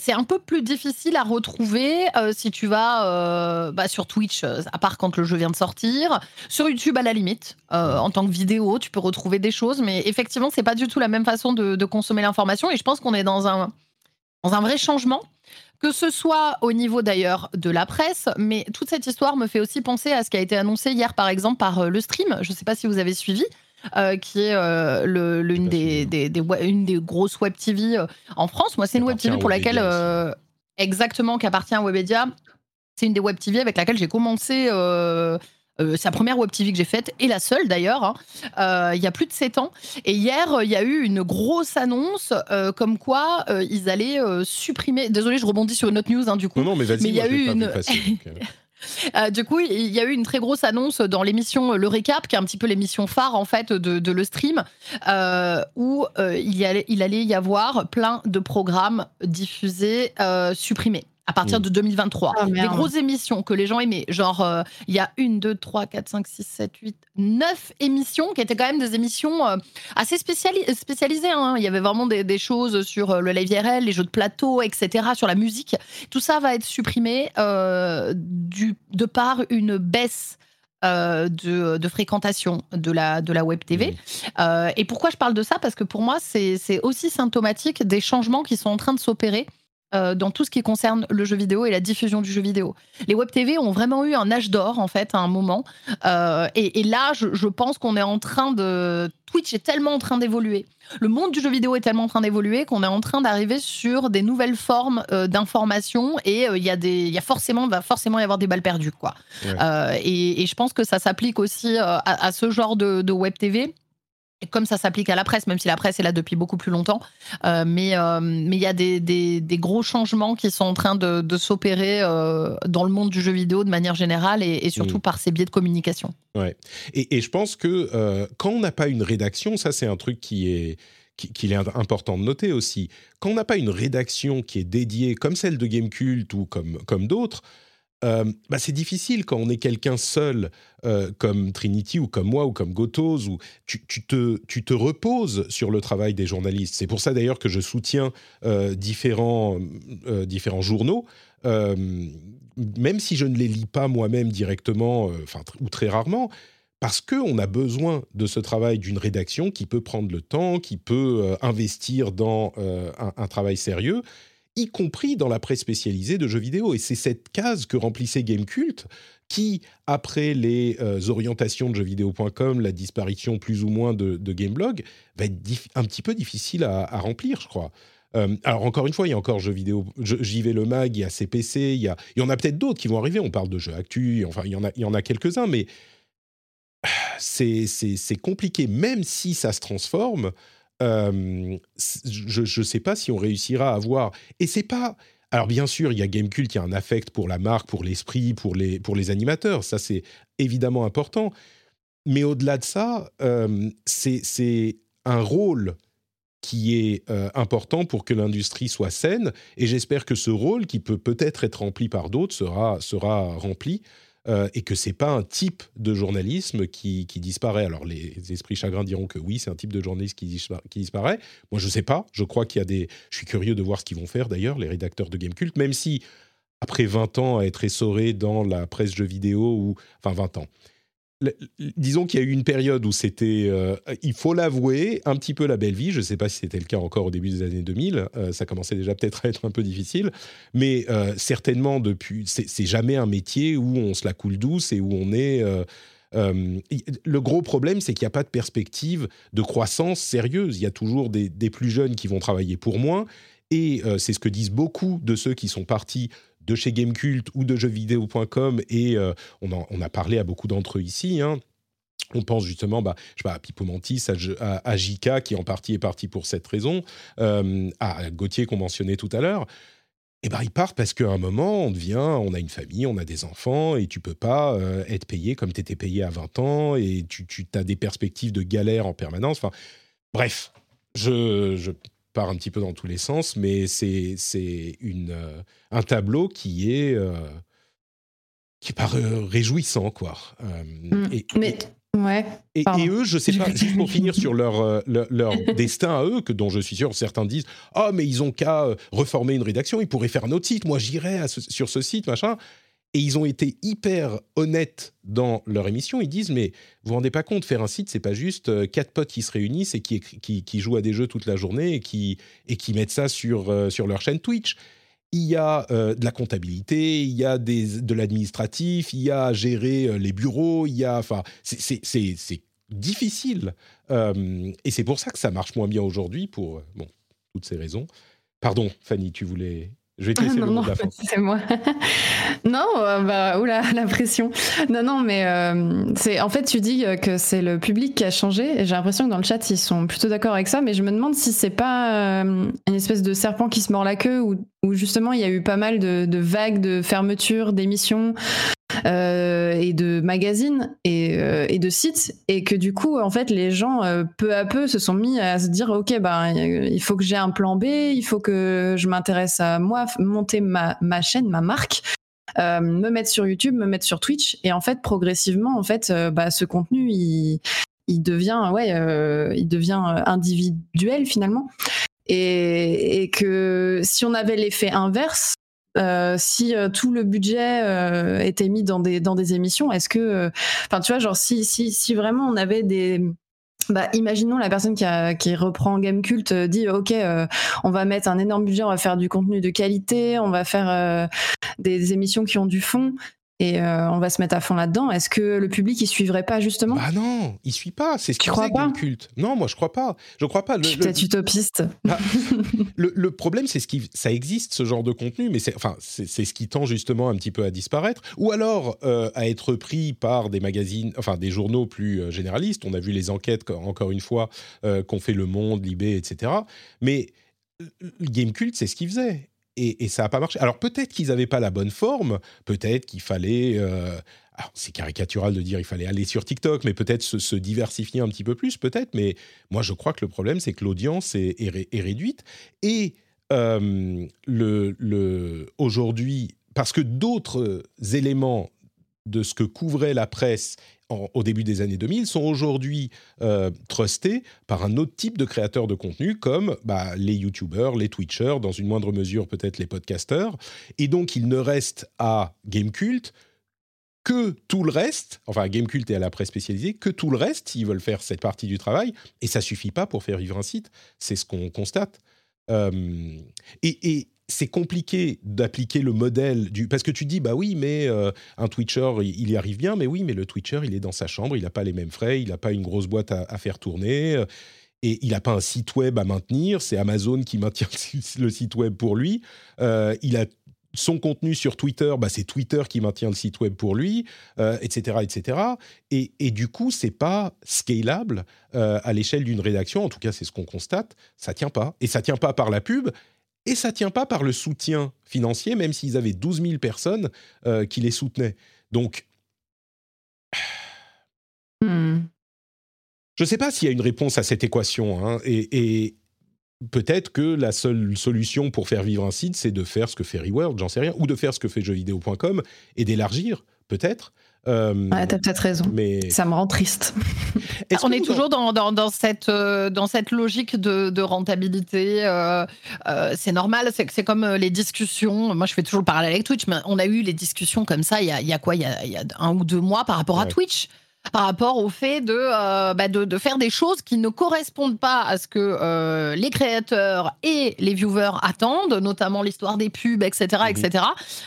Speaker 2: C'est un peu plus difficile à retrouver si tu vas bah, sur Twitch, à part quand le jeu vient de sortir. Sur YouTube, à la limite, en tant que vidéo, tu peux retrouver des choses, mais effectivement, c'est pas du tout la même façon de consommer l'information. Et je pense qu'on est dans un dans un vrai changement, que ce soit au niveau d'ailleurs de la presse, mais toute cette histoire me fait aussi penser à ce qui a été annoncé hier par exemple par euh, le stream, je ne sais pas si vous avez suivi, euh, qui est euh, l'une des, des, une des grosses web TV en France. Moi, c'est une web TV pour laquelle, exactement, qui appartient à Webedia. C'est une des web TV avec laquelle j'ai commencé euh, c'est la première web TV que j'ai faite et la seule d'ailleurs, hein. euh, il y a plus de 7 ans. Et hier, il y a eu une grosse annonce euh, comme quoi ils allaient supprimer. Désolé, je rebondis sur une autre news hein, du coup.
Speaker 1: Non, non, mais vas-y.
Speaker 2: il y a eu une. du coup, il y a eu une très grosse annonce dans l'émission Le Récap, qui est un petit peu l'émission phare en fait de, le stream, où il, y allait, il allait y avoir plein de programmes diffusés, supprimés à partir mm. de 2023. Ah, des grosses émissions que les gens aimaient. Genre, euh, il y a une, deux, trois, quatre, cinq, six, sept, huit, neuf émissions qui étaient quand même des émissions euh, assez spécialisées. Hein. Il y avait vraiment des, choses sur euh, le live IRL, les jeux de plateau, etc., sur la musique. Tout ça va être supprimé du, de par une baisse de, fréquentation de la, de la web TV. Et pourquoi je parle de ça? Parce que pour moi, c'est aussi symptomatique des changements qui sont en train de s'opérer euh, dans tout ce qui concerne le jeu vidéo et la diffusion du jeu vidéo. Les web TV ont vraiment eu un âge d'or en fait à un moment. Euh, et, là, je, pense qu'on est en train de Twitch est tellement en train d'évoluer. Le monde du jeu vidéo est tellement en train d'évoluer qu'on est en train d'arriver sur des nouvelles formes euh, d'information et il y a des, il y a forcément, va forcément y avoir des balles perdues quoi. Et, je pense que ça s'applique aussi à, ce genre de, de web TV comme ça s'applique à la presse, même si la presse est là depuis beaucoup plus longtemps. Euh, mais euh, mais il y a des, des, gros changements qui sont en train de, s'opérer euh, dans le monde du jeu vidéo de manière générale et, surtout mm. par ces biais de communication.
Speaker 1: Ouais. Et, je pense que quand on n'a pas une rédaction, ça c'est un truc qui est qu'il est important de noter aussi. Quand on n'a pas une rédaction qui est dédiée, comme celle de Gamecult ou comme, comme d'autres, euh, bah c'est difficile quand on est quelqu'un seul, euh, comme Trinity ou comme moi ou comme Gotos, où tu, te, tu reposes sur le travail des journalistes. C'est pour ça d'ailleurs que je soutiens euh, différents, journaux, même si je ne les lis pas moi-même directement, ou très rarement. Parce qu'on a besoin de ce travail d'une rédaction qui peut prendre le temps, qui peut investir dans un travail sérieux y compris dans la presse spécialisée de jeux vidéo. Et c'est cette case que remplissait Gamecult, qui, après les euh, orientations de jeuxvideo.com, la disparition plus ou moins de, Gameblog, va être un petit peu difficile à, remplir, je crois. Euh, alors encore une fois, il y a encore jeux vidéo, j'y vais le mag, il y a CPC, il y, a, il y en a peut-être d'autres qui vont arriver. On parle de jeux actu, enfin il y en a, il y en a quelques-uns, mais c'est compliqué, même si ça se transforme. Euh, je ne sais pas si on réussira à avoir. Et c'est pas. Alors bien sûr, il y a Gamecult qui a un affect pour la marque, pour l'esprit, pour les, pour les animateurs. Ça, c'est évidemment important. Mais au-delà de ça, euh, c'est un rôle qui est euh, important pour que l'industrie soit saine. Et j'espère que ce rôle, qui peut peut-être être rempli par d'autres, sera, sera rempli. Euh, et que c'est pas un type de journalisme qui, disparaît. Alors les esprits chagrins diront que oui, c'est un type de journalisme qui, disparaît. Moi, je sais pas. Je crois qu'il y a des. Je suis curieux de voir ce qu'ils vont faire d'ailleurs, les rédacteurs de Gamecult, même si après 20 ans à être essorés dans la presse jeux vidéo ou enfin 20 ans disons qu'il y a eu une période où c'était, euh, il faut l'avouer, un petit peu la belle vie. Je ne sais pas si c'était le cas encore au début des années 2000. Euh, ça commençait déjà peut-être à être un peu difficile. Mais euh, certainement, depuis, c'est jamais un métier où on se la coule douce et où on est. le gros problème, c'est qu'il n'y a pas de perspective de croissance sérieuse. Il y a toujours des, des plus jeunes qui vont travailler pour moins. Et c'est ce que disent beaucoup de ceux qui sont partis de chez Gamecult ou de jeuxvideo.com et euh, on, a parlé à beaucoup d'entre eux ici. Hein. On pense justement, bah, je sais pas, à Pipo Mantis, à, à, Jika, qui en partie est parti pour cette raison, euh, à Gauthier qu'on mentionnait tout à l'heure. Eh ben, ils partent parce qu'à un moment, on devient, on a une famille, on a des enfants, et tu peux pas euh, être payé comme tu étais payé à 20 ans, et tu, tu as des perspectives de galère en permanence. Enfin, bref, je, je pars un petit peu dans tous les sens, mais c'est une euh, un tableau qui est qui est pas réjouissant, quoi.
Speaker 3: Mmh. mais Ouais.
Speaker 1: Et, eux, je sais pas, juste pour finir sur leur, euh, leur, destin à eux, que dont je suis sûr certains disent Ah, mais ils ont qu'à euh, reformer une rédaction, ils pourraient faire un autre site, moi j'irais sur ce site, machin. Et ils ont été hyper honnêtes dans leur émission. Ils disent Mais vous vous rendez pas compte, faire un site, c'est pas juste euh, quatre potes qui se réunissent et qui, jouent à des jeux toute la journée et qui, et qui mettent ça sur, sur leur chaîne Twitch il y a euh, de la comptabilité, il y a de l'administratif, il y a gérer euh, les bureaux, il y a, enfin, c'est difficile. Euh, et c'est pour ça que ça marche moins bien aujourd'hui, pour bon, toutes ces raisons. Pardon, Fanny, tu voulais je vais te laisser
Speaker 3: ah, non,
Speaker 1: le
Speaker 3: C'est moi. non, euh, bah, oula, la pression. Non, non, mais euh, c'est en fait, tu dis que c'est le public qui a changé. Et j'ai l'impression que dans le chat, ils sont plutôt d'accord avec ça. Mais je me demande si c'est pas euh, une espèce de serpent qui se mord la queue ou, justement il y a eu pas mal de, de vagues de fermetures d'émissions euh, et de magazines et, euh, et, de sites. Et que du coup en fait les gens euh, peu à peu se sont mis à se dire ok ben il faut que j'ai un plan B il faut que je m'intéresse à moi monter ma, ma chaîne ma marque me mettre sur YouTube me mettre sur Twitch. Et en fait progressivement en fait bah, ce contenu il, il devient ouais il devient individuel finalement. Et, et, que si on avait l'effet inverse, euh, si euh, tout le budget euh, était mis dans des dans des émissions, est-ce que, enfin, tu vois, genre si si si vraiment on avait des bah, imaginons la personne qui, a, qui reprend Game Cult dit ok on va mettre un énorme budget on va faire du contenu de qualité on va faire des émissions qui ont du fond et euh, on va se mettre à fond là-dedans. Est-ce que le public il suivrait pas justement?
Speaker 1: Bah non, il suit pas. C'est ce qui crois pas? culte. Non, moi je crois pas. Je crois pas.
Speaker 3: Le, je peut-être utopiste.
Speaker 1: Le, problème c'est ce qui ça existe ce genre de contenu, mais c'est enfin c'est ce qui tend justement un petit peu à disparaître, ou alors euh, à être pris par des magazines, enfin des journaux plus euh, généralistes. On a vu les enquêtes encore une fois qu'ont fait Le Monde, Libé, etc. Mais Game Cult, c'est ce qu'il faisait et, ça n'a pas marché. Alors peut-être qu'ils n'avaient pas la bonne forme, peut-être qu'il fallait... Euh, c'est caricatural de dire il fallait aller sur TikTok, mais peut-être se, diversifier un petit peu plus, peut-être. Mais moi, je crois que le problème, c'est que l'audience est, réduite. Et euh, le, aujourd'hui, parce que d'autres éléments de ce que couvrait la presse au début des années 2000 sont aujourd'hui euh, trustés par un autre type de créateurs de contenu comme bah, les YouTubers, les Twitchers, dans une moindre mesure peut-être les podcasters. Et donc il ne reste à Gamecult que tout le reste, enfin Gamecult et à la presse spécialisée, que tout le reste s'ils veulent faire cette partie du travail. Et ça suffit pas pour faire vivre un site. C'est ce qu'on constate. Euh, et, c'est compliqué d'appliquer le modèle du parce que tu dis bah oui mais euh, un Twitcher il, y arrive bien mais oui mais le Twitcher il est dans sa chambre il n'a pas les mêmes frais il n'a pas une grosse boîte à, faire tourner euh, et il n'a pas un site web à maintenir c'est Amazon qui maintient le site web pour lui euh, il a son contenu sur Twitter, bah c'est Twitter qui maintient le site web pour lui, etc., etc. Et, et, du coup, c'est pas scalable à l'échelle d'une rédaction. En tout cas, c'est ce qu'on constate. Ça tient pas. Et ça tient pas par la pub. Et ça tient pas par le soutien financier, même s'ils avaient 12 000 personnes euh, qui les soutenaient. Donc, hmm. je ne sais pas s'il y a une réponse à cette équation. Hein, et, peut-être que la seule solution pour faire vivre un site, c'est de faire ce que fait Reworld, j'en sais rien, ou de faire ce que fait jeuxvideo.com et d'élargir, peut-être.
Speaker 3: Euh, ouais, t'as peut-être raison. Mais ça me rend triste.
Speaker 2: on est toujours dans, dans, cette, euh, dans cette logique de, de rentabilité. Euh, euh, c'est normal, c'est comme les discussions. Moi, je fais toujours le parallèle avec Twitch, mais on a eu les discussions comme ça il y a, il y a quoi? Il y a, il y a, un ou deux mois par rapport à Twitch par rapport au fait de, bah de, de, faire des choses qui ne correspondent pas à ce que les créateurs et les viewers attendent, notamment l'histoire des pubs, etc., etc. Mhm.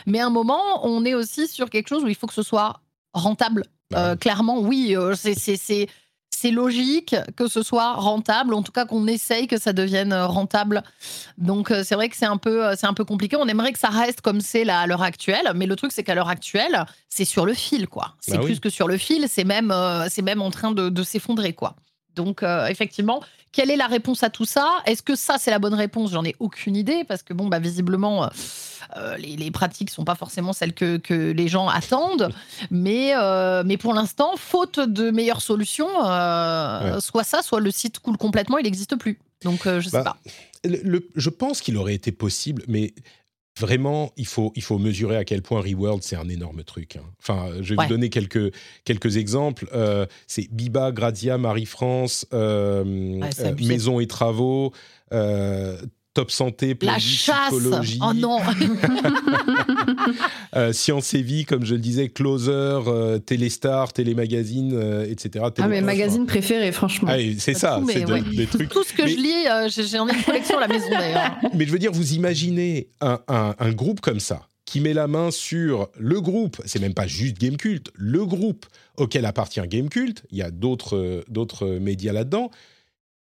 Speaker 2: Mais à un moment, on est aussi sur quelque chose où il faut que ce soit rentable. Bah clairement, oui, c'est c'est logique que ce soit rentable, en tout cas qu'on essaye que ça devienne rentable. Donc c'est vrai que c'est un peu c'est un peu compliqué. On aimerait que ça reste comme c'est à l'heure actuelle, mais le truc c'est qu'à l'heure actuelle, c'est sur le fil quoi. C'est
Speaker 1: Bah oui.
Speaker 2: plus que sur le fil, c'est même c'est même en train de, de s'effondrer quoi. Donc effectivement, quelle est la réponse à tout ça? Est-ce que ça c'est la bonne réponse? J'en ai aucune idée parce que bon bah visiblement euh, les, les, pratiques sont pas forcément celles que, que les gens attendent, mais, euh, mais pour l'instant, faute de meilleures solutions, euh,
Speaker 1: Ouais.
Speaker 2: soit ça, soit le site coule complètement, il n'existe plus. Donc euh, je sais
Speaker 1: Bah,
Speaker 2: pas.
Speaker 1: Le- le- je pense qu'il aurait été possible, mais vraiment, il faut, il faut mesurer à quel point Reworld, c'est un énorme truc. hein. Enfin, je vais
Speaker 2: Ouais.
Speaker 1: vous donner quelques, quelques exemples. Euh, c'est Biba, Grazia, Marie-France, euh,
Speaker 2: Ouais,
Speaker 1: euh. Maison et Travaux, euh, Top Santé,
Speaker 2: La chasse
Speaker 1: Psychologie,
Speaker 2: Oh non
Speaker 1: euh, Science et Vie, comme je le disais, Closer, euh, Téléstar, Télémagazine, euh, etc.
Speaker 3: Ah, mes magazines préférés, franchement.
Speaker 1: Ah, c'est ça, c'est de-
Speaker 2: ouais.
Speaker 1: des trucs.
Speaker 2: Tout ce que
Speaker 1: Mais-
Speaker 2: je lis, euh, j'ai- j'en ai une collection à la maison d'ailleurs.
Speaker 1: Mais je veux dire, vous imaginez un, un- un groupe comme ça qui met la main sur le groupe, c'est même pas juste Gamecult, le groupe auquel appartient Gamecult, il y a d'autres euh, d'autres médias là-dedans,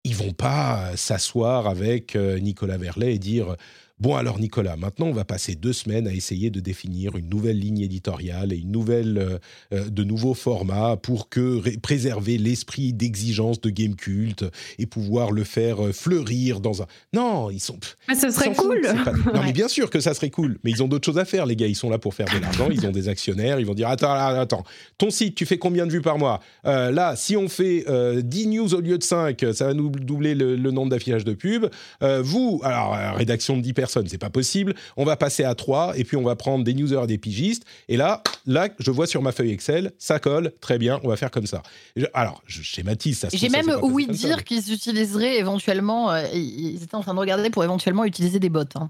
Speaker 1: ils vont pas euh, s'asseoir avec euh, Nicolas Verlet et dire Bon alors Nicolas, maintenant on va passer deux semaines à essayer de définir une nouvelle ligne éditoriale et une nouvelle, euh, euh, de nouveaux formats pour que ré- préserver l'esprit d'exigence de Gamecult et pouvoir le faire euh, fleurir dans un... Non, ils sont...
Speaker 3: Mais ce serait cool.
Speaker 1: pas- Non, mais bien sûr que ça serait cool, mais ils ont d'autres choses à faire, les gars. Ils sont là pour faire de l'argent, ils ont des actionnaires, ils vont dire Attends, attends, ton site, tu fais combien de vues par mois? Euh, Là, si on fait euh, 10 news au lieu de 5, ça va nous doubler le, le nombre d'affichages de pub. Vous, alors, rédaction de 10 personnes, c'est pas possible. On va passer à 3, et puis on va prendre des newsers et des pigistes. Et là, là, je vois sur ma feuille Excel, ça colle, très bien, on va faire comme ça. Je- alors, je schématise, ça
Speaker 2: J'ai même ouï dire qu'ils utiliseraient éventuellement, euh, ils étaient en train de regarder pour éventuellement utiliser des bots. Hein,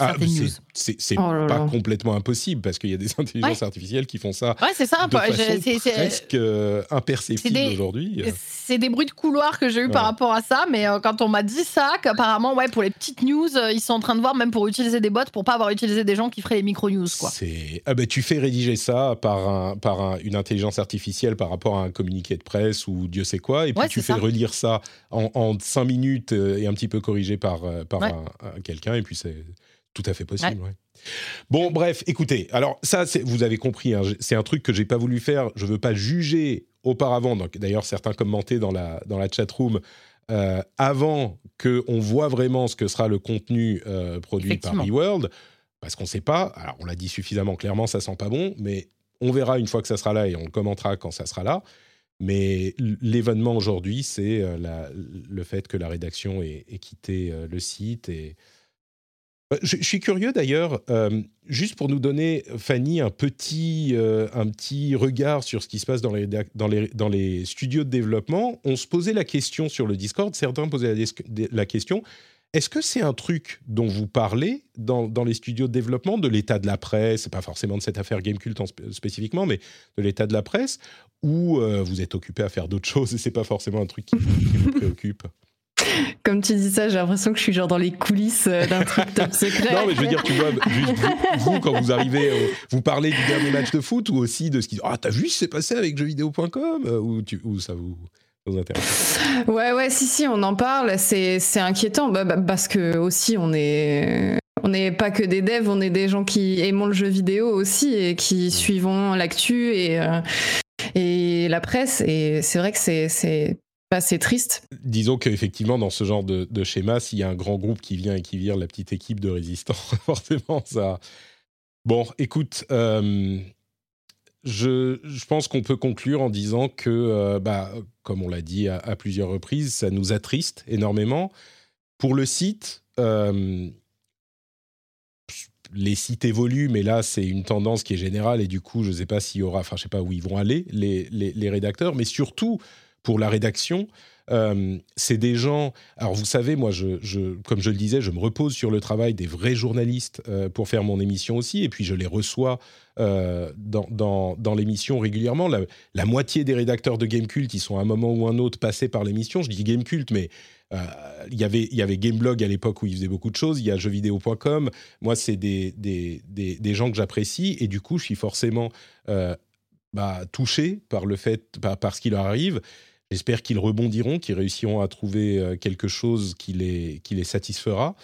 Speaker 1: Ah, c'est-
Speaker 2: news.
Speaker 3: Oh
Speaker 1: pas
Speaker 3: là.
Speaker 1: complètement impossible parce qu'il y a des intelligences artificielles qui font ça
Speaker 2: Ouais, c'est ça.
Speaker 1: de
Speaker 2: bah,
Speaker 1: façon presque euh, imperceptible aujourd'hui.
Speaker 2: C'est des bruits de couloir que j'ai eu par rapport à ça, mais euh, quand on m'a dit ça, qu'apparemment, ouais, pour les petites news, euh, ils sont en train de voir même pour utiliser des bots pour pas avoir utilisé des gens qui feraient les micro-news, quoi.
Speaker 1: C'est ah ben, tu fais rédiger ça par, un, par un- une intelligence artificielle par rapport à un communiqué de presse ou Dieu sait quoi, et puis tu fais
Speaker 2: ça.
Speaker 1: relire ça en, en cinq minutes euh, et un petit peu corrigé par, euh, par un- quelqu'un, et puis c'est tout à fait possible. ouais. Bon, bref, écoutez, alors ça, vous avez compris, hein, c'est un truc que j'ai pas voulu faire. Je veux pas juger auparavant. D'ailleurs, certains commentaient dans la, dans la chat room euh, avant qu'on voit vraiment ce que sera le contenu euh, produit par eWorld, parce qu'on ne sait pas. Alors, on l'a dit suffisamment clairement, ça sent pas bon, mais on verra une fois que ça sera là et on le commentera quand ça sera là. Mais l'événement aujourd'hui, c'est euh, le fait que la rédaction ait, ait quitté euh, le site. Et... Euh, Je, suis curieux d'ailleurs, euh, juste pour nous donner, Fanny, un petit, euh, un petit regard sur ce qui se passe dans les, studios de développement. On se posait la question sur le Discord, certains posaient la, question, est-ce que c'est un truc dont vous parlez dans, dans les studios de développement, de l'état de la presse, pas forcément de cette affaire Gamecult en spé- spécifiquement, mais de l'état de la presse, ou vous êtes occupé à faire d'autres choses et c'est pas forcément un truc qui vous préoccupe?
Speaker 3: Comme tu dis ça, j'ai l'impression que je suis genre dans les coulisses euh, d'un truc top secret.
Speaker 1: Non, mais je veux dire, tu vois, juste vous, vous, quand vous arrivez, euh, vous parlez du dernier match de foot ou aussi de ce qui. Ah, t'as vu ce qui s'est passé avec jeuxvideo.com euh, ou, tu- ou ça vous,
Speaker 3: Ouais, ouais, si, si, on en parle. C'est, c'est inquiétant bah, bah, parce que aussi, on est. On n'est pas que des devs, on est des gens qui aimons le jeu vidéo aussi et qui suivons l'actu et, euh, et la presse. Et c'est vrai que c'est, c'est, c'est triste.
Speaker 1: Disons qu'effectivement, dans ce genre de, schéma, s'il y a un grand groupe qui vient et qui vire la petite équipe de résistants, forcément, ça. Bon, écoute, euh, je, pense qu'on peut conclure en disant que, euh, bah, comme on l'a dit à, plusieurs reprises, ça nous attriste énormément. Pour le site, euh, les sites évoluent, mais là, c'est une tendance qui est générale et du coup, je ne sais pas s'il y aura, enfin, je sais pas où ils vont aller, les rédacteurs, mais surtout pour la rédaction, euh, c'est des gens. Alors, vous savez, moi, comme je le disais, je me repose sur le travail des vrais journalistes euh, pour faire mon émission aussi, et puis je les reçois euh, dans, l'émission régulièrement. La, moitié des rédacteurs de Gamecult, ils sont à un moment ou un autre passés par l'émission. Je dis Gamecult, mais il y avait- y avait Gameblog à l'époque où ils faisaient beaucoup de choses. Il y a jeuxvideo.com. Moi, c'est des, des, des, des gens que j'apprécie, et du coup, je suis forcément bah, touché par le fait, par ce qui leur arrive J'espère qu'ils rebondiront, qu'ils réussiront à trouver quelque chose qui les, qui les satisfera.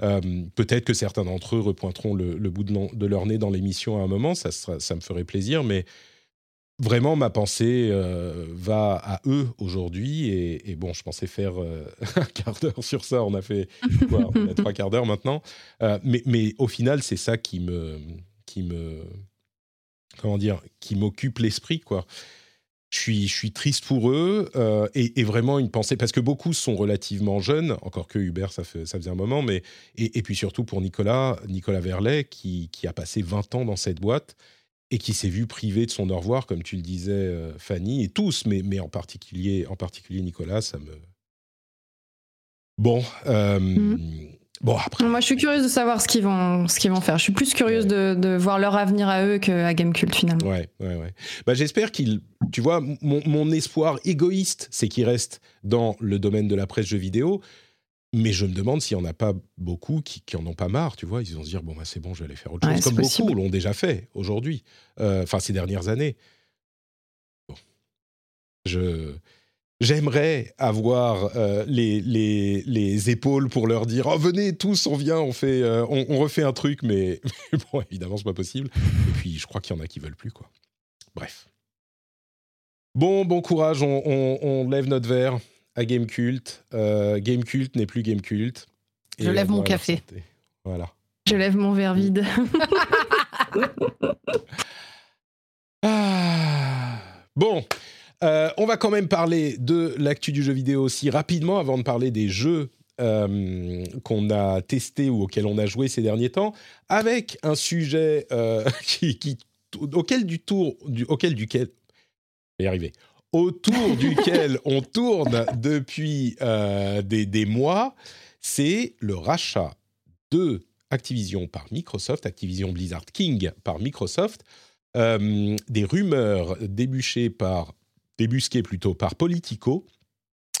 Speaker 1: Peut-être que certains d'entre eux repointeront le, bout de, leur nez dans l'émission à un moment, ça, me ferait plaisir, mais vraiment, ma pensée euh, va à eux aujourd'hui. Et, bon, je pensais faire euh, un quart d'heure sur ça. On a fait trois quarts d'heure maintenant. Euh, mais, mais, au final, c'est ça qui me, qui me, comment dire, qui m'occupe l'esprit, quoi. Je suis, triste pour eux et, vraiment une pensée parce que beaucoup sont relativement jeunes, encore que Hubert, ça, fait, ça faisait un moment, mais et, puis surtout pour Nicolas, Nicolas Verlet, qui, a passé 20 ans dans cette boîte et qui s'est vu privé de son au revoir, comme tu le disais, euh, Fanny, et tous, mais, en, particulier, en particulier Nicolas, ça me... Bon, euh, mhm. Bon après...
Speaker 3: Moi, je suis curieuse de savoir ce qu'ils vont, ce qu'ils vont faire. Je suis plus curieuse de, de, voir leur avenir à eux qu'à Gamecult, finalement.
Speaker 1: Ouais, ouais, ouais. Bah, J'espère qu'ils... Tu vois, mon, mon espoir égoïste, c'est qu'ils restent dans le domaine de la presse jeux vidéo, mais je me demande s'il n'y en a pas beaucoup qui, qui en ont pas marre, tu vois. Ils vont se dire, bon, bah, c'est bon, je vais aller faire autre chose. Comme beaucoup l'ont déjà fait aujourd'hui, euh, enfin, ces dernières années. Je. J'aimerais avoir euh, les, les, les, épaules pour leur dire oh, venez tous, on vient, on fait, euh, on, refait un truc, mais, bon, évidemment, c'est pas possible. Et puis, je crois qu'il y en a qui veulent plus, quoi. Bref. Bon, bon courage, on, on lève notre verre à Game Cult. Euh, Game Cult n'est plus Game Cult.
Speaker 2: Je lève mon café.
Speaker 1: Voilà.
Speaker 3: Je lève mon verre vide.
Speaker 1: Ah. Bon, euh, on va quand même parler de l'actu du jeu vidéo aussi rapidement avant de parler des jeux euh, qu'on a testés ou auxquels on a joué ces derniers temps, avec un sujet qui, auquel du tour, du, auquel duquel, je vais y arriver, autour duquel on tourne depuis euh, des, mois, c'est le rachat de Activision par Microsoft, Activision Blizzard King par Microsoft, euh, des rumeurs débusquées par, débusquées plutôt par Politico,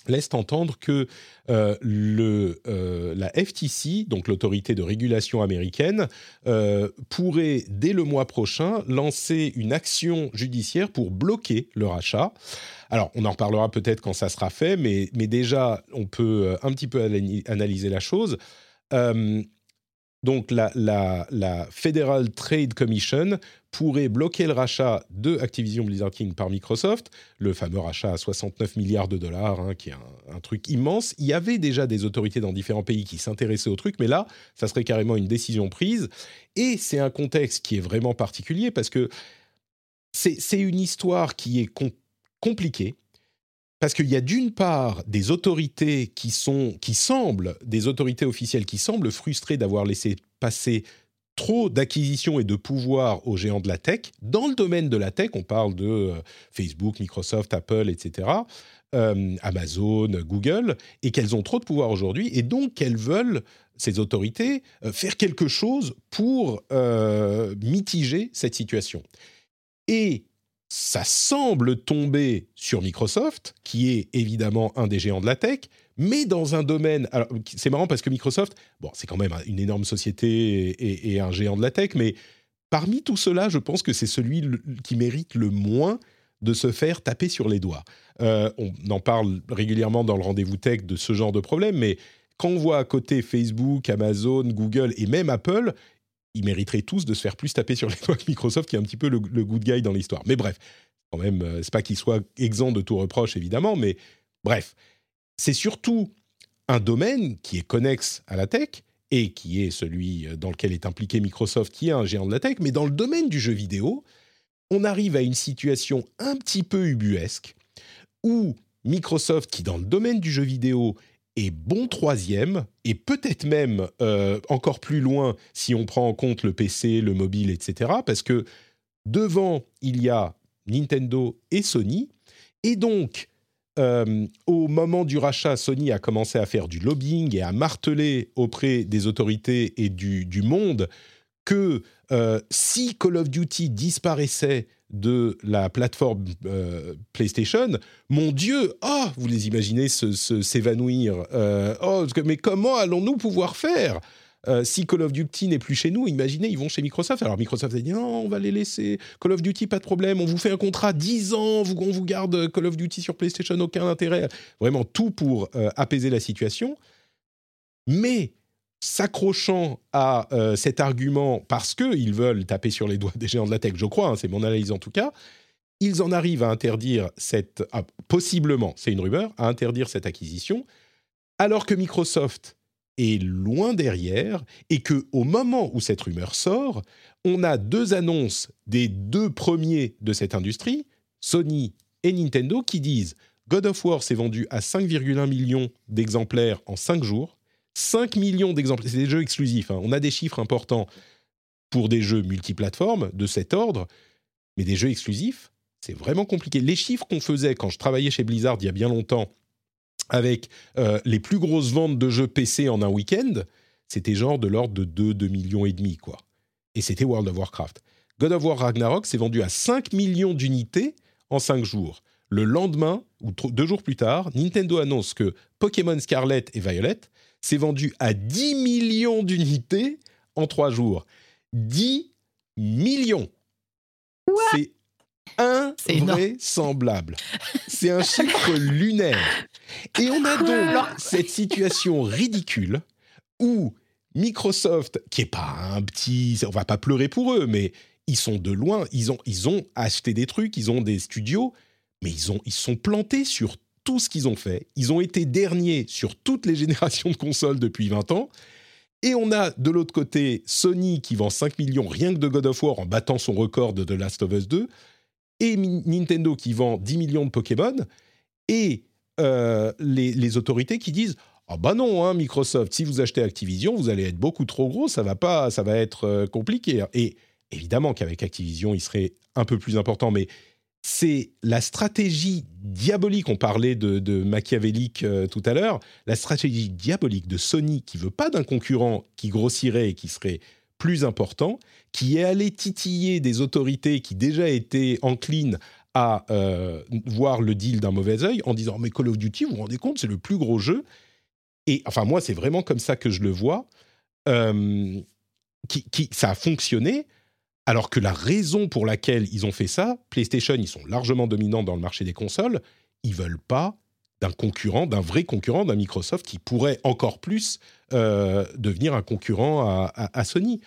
Speaker 1: laisse entendre que euh, le, euh, la FTC, donc l'autorité de régulation américaine, euh, pourrait dès le mois prochain lancer une action judiciaire pour bloquer le rachat. Alors, on en reparlera peut-être quand ça sera fait, mais, mais déjà, on peut un petit peu analyser la chose. Donc la, la, Federal Trade Commission pourrait bloquer le rachat de Activision Blizzard King par Microsoft, le fameux rachat à 69 milliards de dollars, hein, qui est un, truc immense. Il y avait déjà des autorités dans différents pays qui s'intéressaient au truc, mais là, ça serait carrément une décision prise. Et c'est un contexte qui est vraiment particulier parce que c'est une histoire qui est compliquée parce qu'il y a d'une part des autorités qui sont, qui semblent, des autorités officielles qui semblent frustrées d'avoir laissé passer trop d'acquisitions et de pouvoir aux géants de la tech. Dans le domaine de la tech, on parle de euh, Facebook, Microsoft, Apple, etc., euh, Amazon, Google, et qu'elles ont trop de pouvoir aujourd'hui, et donc qu'elles veulent, ces autorités, euh, faire quelque chose pour mitiger cette situation. Et ça semble tomber sur Microsoft, qui est évidemment un des géants de la tech, mais dans un domaine. Alors, c'est marrant parce que Microsoft, bon, c'est quand même une énorme société et, un géant de la tech, mais parmi tout cela, je pense que c'est celui qui mérite le moins de se faire taper sur les doigts. Euh, on en parle régulièrement dans le rendez-vous tech de ce genre de problème, mais quand on voit à côté Facebook, Amazon, Google et même Apple, ils mériteraient tous de se faire plus taper sur les doigts que Microsoft, qui est un petit peu le, good guy dans l'histoire. Mais bref, quand même, euh, c'est pas qu'il soit exempt de tout reproche, évidemment, mais bref, c'est surtout un domaine qui est connexe à la tech et qui est celui euh, dans lequel est impliqué Microsoft, qui est un géant de la tech, mais dans le domaine du jeu vidéo, on arrive à une situation un petit peu ubuesque où Microsoft, qui dans le domaine du jeu vidéo et bon troisième, et peut-être même euh, encore plus loin si on prend en compte le PC, le mobile, etc. Parce que devant, il y a Nintendo et Sony. Et donc, euh, au moment du rachat, Sony a commencé à faire du lobbying et à marteler auprès des autorités et du, du monde que euh, si Call of Duty disparaissait de la plateforme euh, PlayStation, mon Dieu, oh, vous les imaginez s'évanouir. Euh, oh, mais comment allons-nous pouvoir faire? Euh, si Call of Duty n'est plus chez nous, imaginez, ils vont chez Microsoft. Alors Microsoft a dit non, on va les laisser. Call of Duty, pas de problème, on vous fait un contrat 10 ans, vous, on vous garde Call of Duty sur PlayStation, aucun intérêt. Vraiment tout pour apaiser la situation. Mais s'accrochant à euh, cet argument parce qu'ils veulent taper sur les doigts des géants de la tech, je crois, hein, c'est mon analyse en tout cas, ils en arrivent à interdire cette, possiblement, c'est une rumeur, à interdire cette acquisition, alors que Microsoft est loin derrière et que au moment où cette rumeur sort, on a deux annonces des deux premiers de cette industrie, Sony et Nintendo, qui disent God of War s'est vendu à 5,1 millions d'exemplaires en 5 jours. 5 millions d'exemplaires, c'est des jeux exclusifs. hein. On a des chiffres importants pour des jeux multiplateformes de cet ordre, mais des jeux exclusifs, c'est vraiment compliqué. Les chiffres qu'on faisait quand je travaillais chez Blizzard il y a bien longtemps, avec euh, les plus grosses ventes de jeux PC en un week-end, c'était genre de l'ordre de 2, 2 millions et demi, quoi. Et c'était World of Warcraft. God of War Ragnarok s'est vendu à 5 millions d'unités en 5 jours. Le lendemain, ou deux jours plus tard, Nintendo annonce que Pokémon Scarlet et Violet s'est vendu à 10 millions d'unités en 3 jours. 10 millions C'est invraisemblable. C'est un chiffre lunaire. Et on a donc cette situation ridicule où Microsoft, qui est pas un petit, on va pas pleurer pour eux, mais ils sont de loin, ils ont, ils ont acheté des trucs, ils ont des studios, mais ils ont, ils sont plantés sur tout ce qu'ils ont fait. Ils ont été derniers sur toutes les générations de consoles depuis 20 ans. Et on a de l'autre côté Sony qui vend 5 millions rien que de God of War en battant son record de The Last of Us 2, et Nintendo qui vend 10 millions de Pokémon, et euh, les, autorités qui disent ah bah non hein, Microsoft si vous achetez Activision vous allez être beaucoup trop gros ça va pas ça va être euh, compliqué et évidemment qu'avec Activision il serait un peu plus important mais c'est la stratégie diabolique on parlait de, machiavélique euh, tout à l'heure la stratégie diabolique de Sony qui veut pas d'un concurrent qui grossirait et qui serait plus important qui est allé titiller des autorités qui déjà étaient enclines à euh, voir le deal d'un mauvais œil en disant mais Call of Duty, vous vous rendez compte, c'est le plus gros jeu. Et enfin moi, c'est vraiment comme ça que je le vois. Euh, qui, qui- ça a fonctionné, alors que la raison pour laquelle ils ont fait ça, PlayStation, ils sont largement dominants dans le marché des consoles, ils veulent pas d'un concurrent, d'un vrai concurrent, d'un Microsoft qui pourrait encore plus euh, devenir un concurrent à- à- Sony.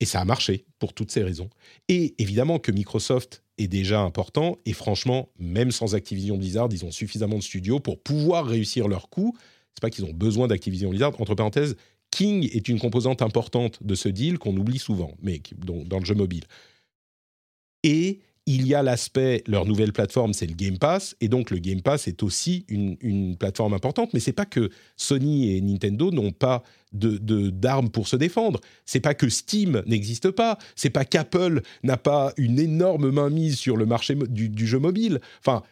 Speaker 1: Et ça a marché pour toutes ces raisons. Et évidemment que Microsoft est déjà important. Et franchement, même sans Activision Blizzard, ils ont suffisamment de studios pour pouvoir réussir leur coup. C'est pas qu'ils ont besoin d'Activision Blizzard. Entre parenthèses, King est une composante importante de ce deal qu'on oublie souvent, mais dans, dans le jeu mobile. Et il y a l'aspect, leur nouvelle plateforme, c'est le Game Pass, et donc le Game Pass est aussi une, plateforme importante. Mais c'est pas que Sony et Nintendo n'ont pas de d'armes pour se défendre. C'est pas que Steam n'existe pas. C'est pas qu'Apple n'a pas une énorme mainmise sur le marché du, du jeu mobile. Enfin,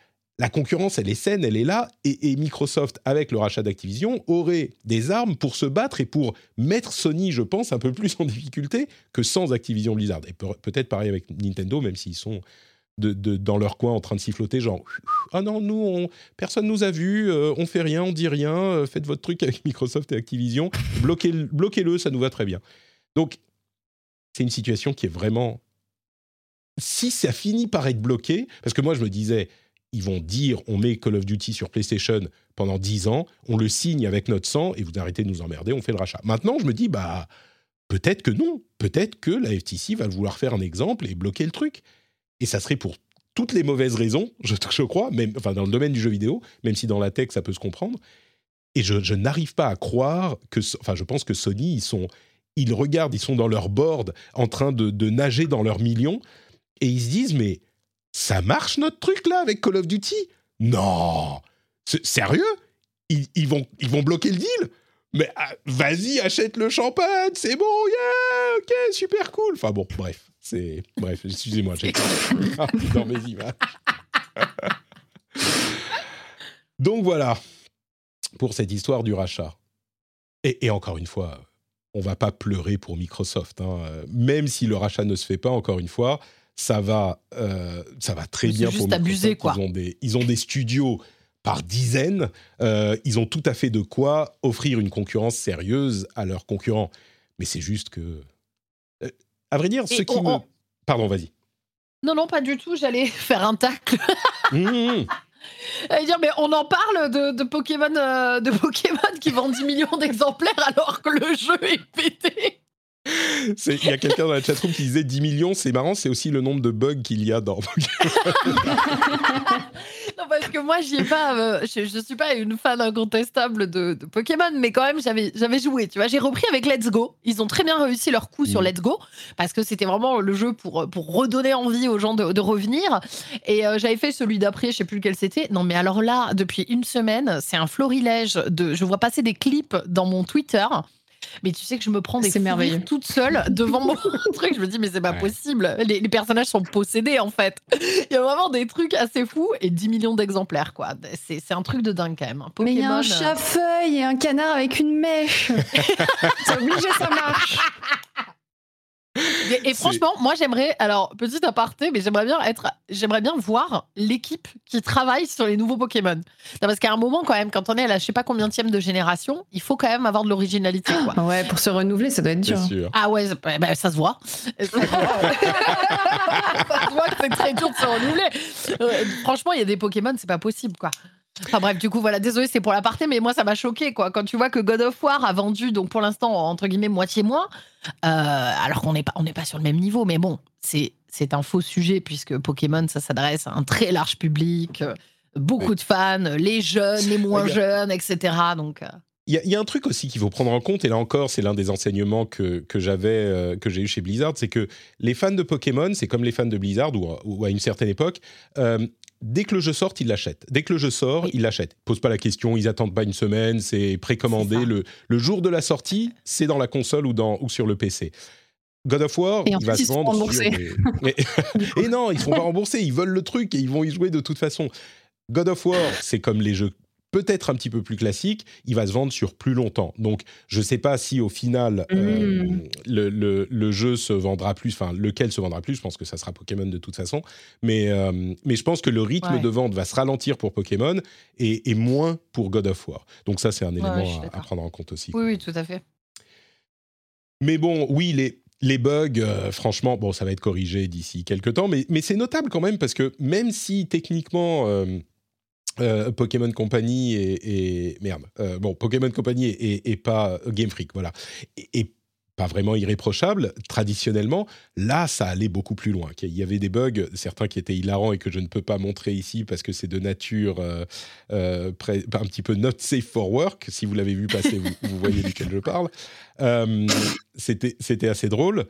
Speaker 1: la concurrence, elle est saine, elle est là, et, Microsoft, avec le rachat d'Activision, aurait des armes pour se battre et pour mettre Sony, je pense, un peu plus en difficulté que sans Activision Blizzard. Et peut- peut-être pareil avec Nintendo, même s'ils sont de- dans leur coin en train de siffloter, genre ah non, nous, on, personne nous a vus, euh, on fait rien, on dit rien, euh, faites votre truc avec Microsoft et Activision, bloquez-le, ça nous va très bien. Donc, c'est une situation qui est vraiment. Si ça finit par être bloqué, parce que moi je me disais, ils vont dire on met Call of Duty sur PlayStation pendant 10 ans, on le signe avec notre sang et vous arrêtez de nous emmerder, on fait le rachat. Maintenant, je me dis, bah, peut-être que non. Peut-être que la FTC va vouloir faire un exemple et bloquer le truc. Et ça serait pour toutes les mauvaises raisons, je, crois, même, enfin dans le domaine du jeu vidéo, même si dans la tech ça peut se comprendre. Et je, je n'arrive pas à croire que, enfin, je pense que Sony, ils sont, ils regardent, ils sont dans leur board, en train de, de nager dans leurs millions, et ils se disent, mais ça marche notre truc là avec Call of Duty? Non, sérieux? Ils, ils vont, ils vont bloquer le deal? Mais ah, vas-y, achète le champagne, c'est bon, yeah, ok, super cool. Enfin bon, bref, c'est bref, excusez-moi, j'ai dans mes images. Donc voilà pour cette histoire du rachat. Et, et encore une fois, on va pas pleurer pour Microsoft, hein. Euh, même si le rachat ne se fait pas. Encore une fois, ça va, euh, ça va très bien
Speaker 2: juste
Speaker 1: pour
Speaker 2: abusé, quoi.
Speaker 1: Ils ont des, ils ont des studios par dizaines. Euh, ils ont tout à fait de quoi offrir une concurrence sérieuse à leurs concurrents. Mais c'est juste que. Euh, à vrai dire,
Speaker 2: Et
Speaker 1: ce qui
Speaker 2: on-
Speaker 1: me.
Speaker 2: on-
Speaker 1: Pardon, vas-y.
Speaker 2: Non, non, pas du tout. J'allais faire un tacle.
Speaker 1: Mmh,
Speaker 2: J'allais dire, mais on en parle de, de Pokémon, euh, de Pokémon qui vend 10 millions d'exemplaires alors que le jeu est pété.
Speaker 1: Il y a quelqu'un dans la chatroom qui disait 10 millions, c'est marrant, c'est aussi le nombre de bugs qu'il y a dans.
Speaker 2: Non, parce que moi, j'y ai pas. euh, je, je suis pas une fan incontestable de, de Pokémon, mais quand même, j'avais, joué. Tu vois, j'ai repris avec Let's Go. Ils ont très bien réussi leur coup sur
Speaker 1: Mhm.
Speaker 2: Let's Go parce que c'était vraiment le jeu pour pour redonner envie aux gens de, de revenir. Et euh, j'avais fait celui d'après, je sais plus lequel c'était. Non, mais alors là, depuis une semaine, c'est un florilège de. Je vois passer des clips dans mon Twitter. Mais tu sais que je me prends des
Speaker 3: merveilleux.
Speaker 2: toute seule devant mon truc. Je me dis, mais c'est pas
Speaker 1: Ouais.
Speaker 2: possible. Les, les personnages sont possédés, en fait. Il y a vraiment des trucs assez fous et 10 millions d'exemplaires, quoi. C'est c'est un truc de dingue, quand même. Un
Speaker 3: Mais il y a un
Speaker 2: euh,
Speaker 3: chat-feuille et un canard avec une mèche. c'est obligé, ça marche.
Speaker 2: Et, et franchement, moi j'aimerais, alors petit aparté, mais j'aimerais bien être, j'aimerais bien voir l'équipe qui travaille sur les nouveaux Pokémon. Non, parce qu'à un moment quand même, quand on est à la je sais pas combien de génération, il faut quand même avoir de l'originalité, quoi.
Speaker 3: Ouais, pour se renouveler, ça doit être dur.
Speaker 1: Sûr.
Speaker 2: Ah ouais, c'est- bah, ça se voit. Ça se voit, Ça se voit que c'est très dur de se renouveler. Euh, franchement, il y a des Pokémon, c'est pas possible, quoi. Enfin bref, du coup, voilà, désolé, c'est pour l'aparté, mais moi, ça m'a choqué, quoi. Quand tu vois que God of War a vendu, donc pour l'instant, entre guillemets, moitié moins, euh, alors qu'on n'est pas, on n'est pas sur le même niveau, mais bon, c'est, c'est un faux sujet, puisque Pokémon, ça s'adresse à un très large public, euh, beaucoup de fans, les jeunes, les moins jeunes, etc. Donc, euh,
Speaker 1: Il y, a- il y a un truc aussi qu'il faut prendre en compte, et là encore, c'est l'un des enseignements que, que j'avais, euh, que j'ai eu chez Blizzard, c'est que les fans de Pokémon, c'est comme les fans de Blizzard, ou, ou à une certaine époque, euh, dès que le jeu sort, ils l'achètent. Dès que le jeu sort,
Speaker 2: Oui.
Speaker 1: ils l'achètent. Ils posent pas la question, ils attendent pas une semaine, c'est précommandé. Le, le jour de la sortie, c'est dans la console ou, dans, ou sur le PC. God of War,
Speaker 3: Et
Speaker 1: il va se vendre sur et non, ils se font pas rembourser, ils veulent le truc et ils vont y jouer de toute façon. God of War, c'est comme les jeux peut-être un petit peu plus classiques, il va se vendre sur plus longtemps. Donc, je sais pas si au final, euh,
Speaker 3: Mm.
Speaker 1: le, le- le jeu se vendra plus, enfin, lequel se vendra plus, je pense que ça sera Pokémon de toute façon. Mais, euh, mais je pense que le rythme
Speaker 2: Ouais.
Speaker 1: de vente va se ralentir pour Pokémon et, et moins pour God of War. Donc, ça, c'est un élément à- prendre en compte aussi.
Speaker 2: oui, oui, tout à fait.
Speaker 1: Mais bon, oui, les, les bugs, euh, franchement, bon, ça va être corrigé d'ici quelques temps, mais, mais c'est notable quand même parce que même si techniquement euh, Pokémon Company et, merde, euh, bon, Pokémon Company et, pas euh, Game Freak, voilà, et, pas vraiment irréprochable traditionnellement. Là, ça allait beaucoup plus loin. Il y avait des bugs, certains qui étaient hilarants et que je ne peux pas montrer ici parce que c'est de nature un petit peu not safe for work. Si vous l'avez vu passer, vous, vous voyez duquel je parle. C'était c'était assez drôle.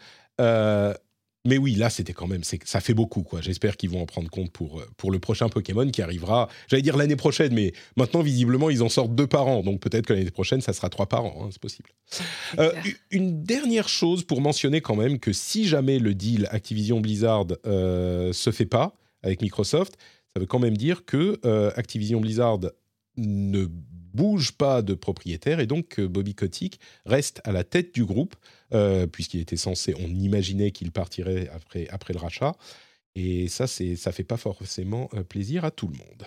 Speaker 1: Mais oui, là, c'était quand même, ça fait beaucoup, quoi. J'espère qu'ils vont en prendre compte pour, euh, pour le prochain Pokémon qui arrivera, j'allais dire l'année prochaine, mais maintenant, visiblement, ils en sortent deux par an. Donc peut-être que l'année prochaine, ça sera trois par an, hein, c'est possible. Euh, une dernière chose pour mentionner quand même que si jamais le deal Activision Blizzard euh, se fait pas avec Microsoft, ça veut quand même dire que euh, Activision Blizzard ne bouge pas de propriétaire et donc que Bobby Kotick reste à la tête du groupe euh, puisqu'il était censé, on imaginait qu'il partirait après, après le rachat. Et ça, c'est, ça fait pas forcément euh, plaisir à tout le monde.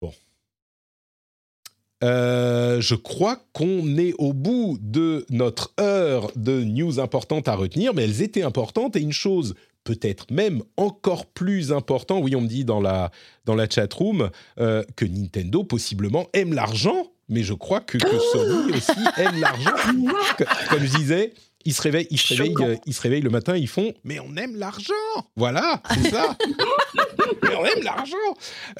Speaker 1: Bon. Euh, je crois qu'on est au bout de notre heure de news importantes à retenir, mais elles étaient importantes et une chose peut-être même encore plus importante, oui on me dit dans la, dans la chat room euh, que Nintendo possiblement aime l'argent, mais je crois que, que Sony aussi aime l'argent. Comme je disais, ils se réveillent, ils se réveillent, euh, ils se réveillent le matin, ils font mais on aime l'argent, voilà, c'est ça. mais on aime l'argent.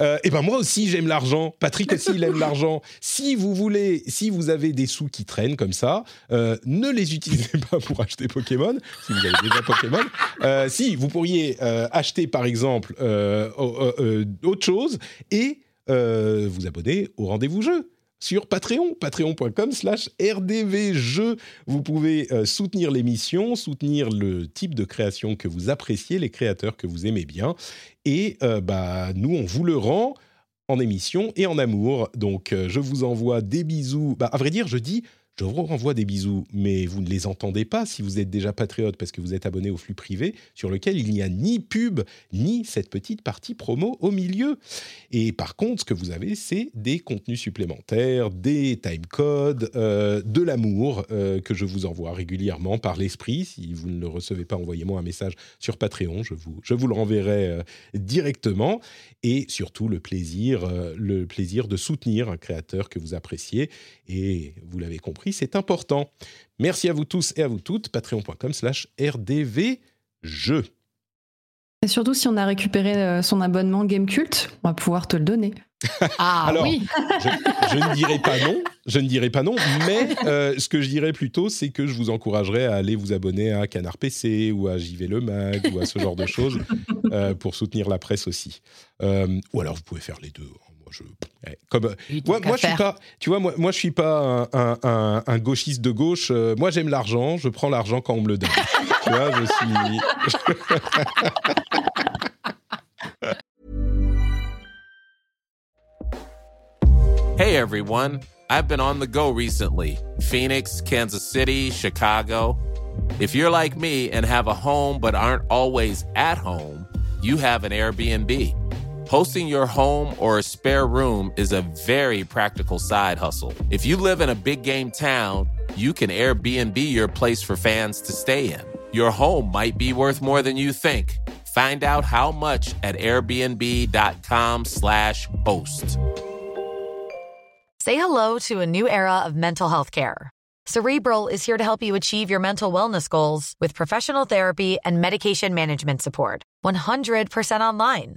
Speaker 1: Euh, et ben moi aussi j'aime l'argent. Patrick aussi il aime l'argent. Si vous voulez, si vous avez des sous qui traînent comme ça, euh, ne les utilisez pas pour acheter Pokémon. Si vous avez déjà Pokémon, Euh, si vous pourriez acheter par exemple autre chose et vous abonner au rendez-vous jeu sur Patreon, patreon.com slash rdvjeux. Vous pouvez euh, soutenir l'émission, soutenir le type de création que vous appréciez, les créateurs que vous aimez bien. Et euh, bah, nous, on vous le rend en émission et en amour. Donc, euh, je vous envoie des bisous. Bah, à vrai dire, je dis Je vous renvoie des bisous, mais vous ne les entendez pas si vous êtes déjà patriote parce que vous êtes abonné au flux privé sur lequel il n'y a ni pub ni cette petite partie promo au milieu. Et par contre, ce que vous avez, c'est des contenus supplémentaires, des timecodes, euh, de l'amour euh, que je vous envoie régulièrement par l'esprit. Si vous ne le recevez pas, envoyez-moi un message sur Patreon, je vous, je vous le renverrai euh, directement. Et surtout le plaisir, le plaisir de soutenir un créateur que vous appréciez. Et vous l'avez compris, c'est important. Merci à vous tous et à vous toutes. Patreon.com slash rdvjeux.
Speaker 3: Et surtout, si on a récupéré euh, son abonnement Gamecult, on va pouvoir te le donner.
Speaker 2: Ah
Speaker 1: Alors,
Speaker 2: oui.
Speaker 1: je, je ne dirai pas non, je ne dirai pas non, mais euh, ce que je dirais plutôt, c'est que je vous encouragerais à aller vous abonner à Canard PC ou à JV Le Mag ou à ce genre de choses euh, pour soutenir la presse aussi. Euh, ou alors vous pouvez faire les deux. Moi, je, eh, comme, moi, moi, je suis pas, tu vois, moi, moi, je suis pas un, un- un- un gauchiste de gauche. Euh, moi, j'aime l'argent. Je prends l'argent quand on me le donne. tu vois, je suis.
Speaker 4: Hey everyone, I've been on the go recently Phoenix, Kansas City, Chicago. If you're like me and have a home but aren't always at home, you have an Airbnb. Hosting your home or a spare room is a very practical side hustle. If you live in a big game town, you can Airbnb your place for fans to stay in. Your home might be worth more than you think. Find out how much at airbnb.com/slash host.
Speaker 5: Say hello to a new era of mental health care. Cerebral is here to help you achieve your mental wellness goals with professional therapy and medication management support. 100% online.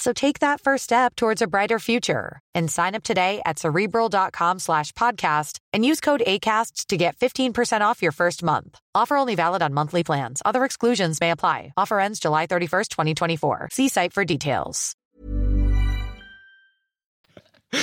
Speaker 5: So take that first step towards a brighter future and sign up today at cerebral.com slash podcast and use code ACAST to get 15% off your first month. Offer only valid on monthly plans. Other exclusions may apply. Offer ends July 31st, 2024. See site for details.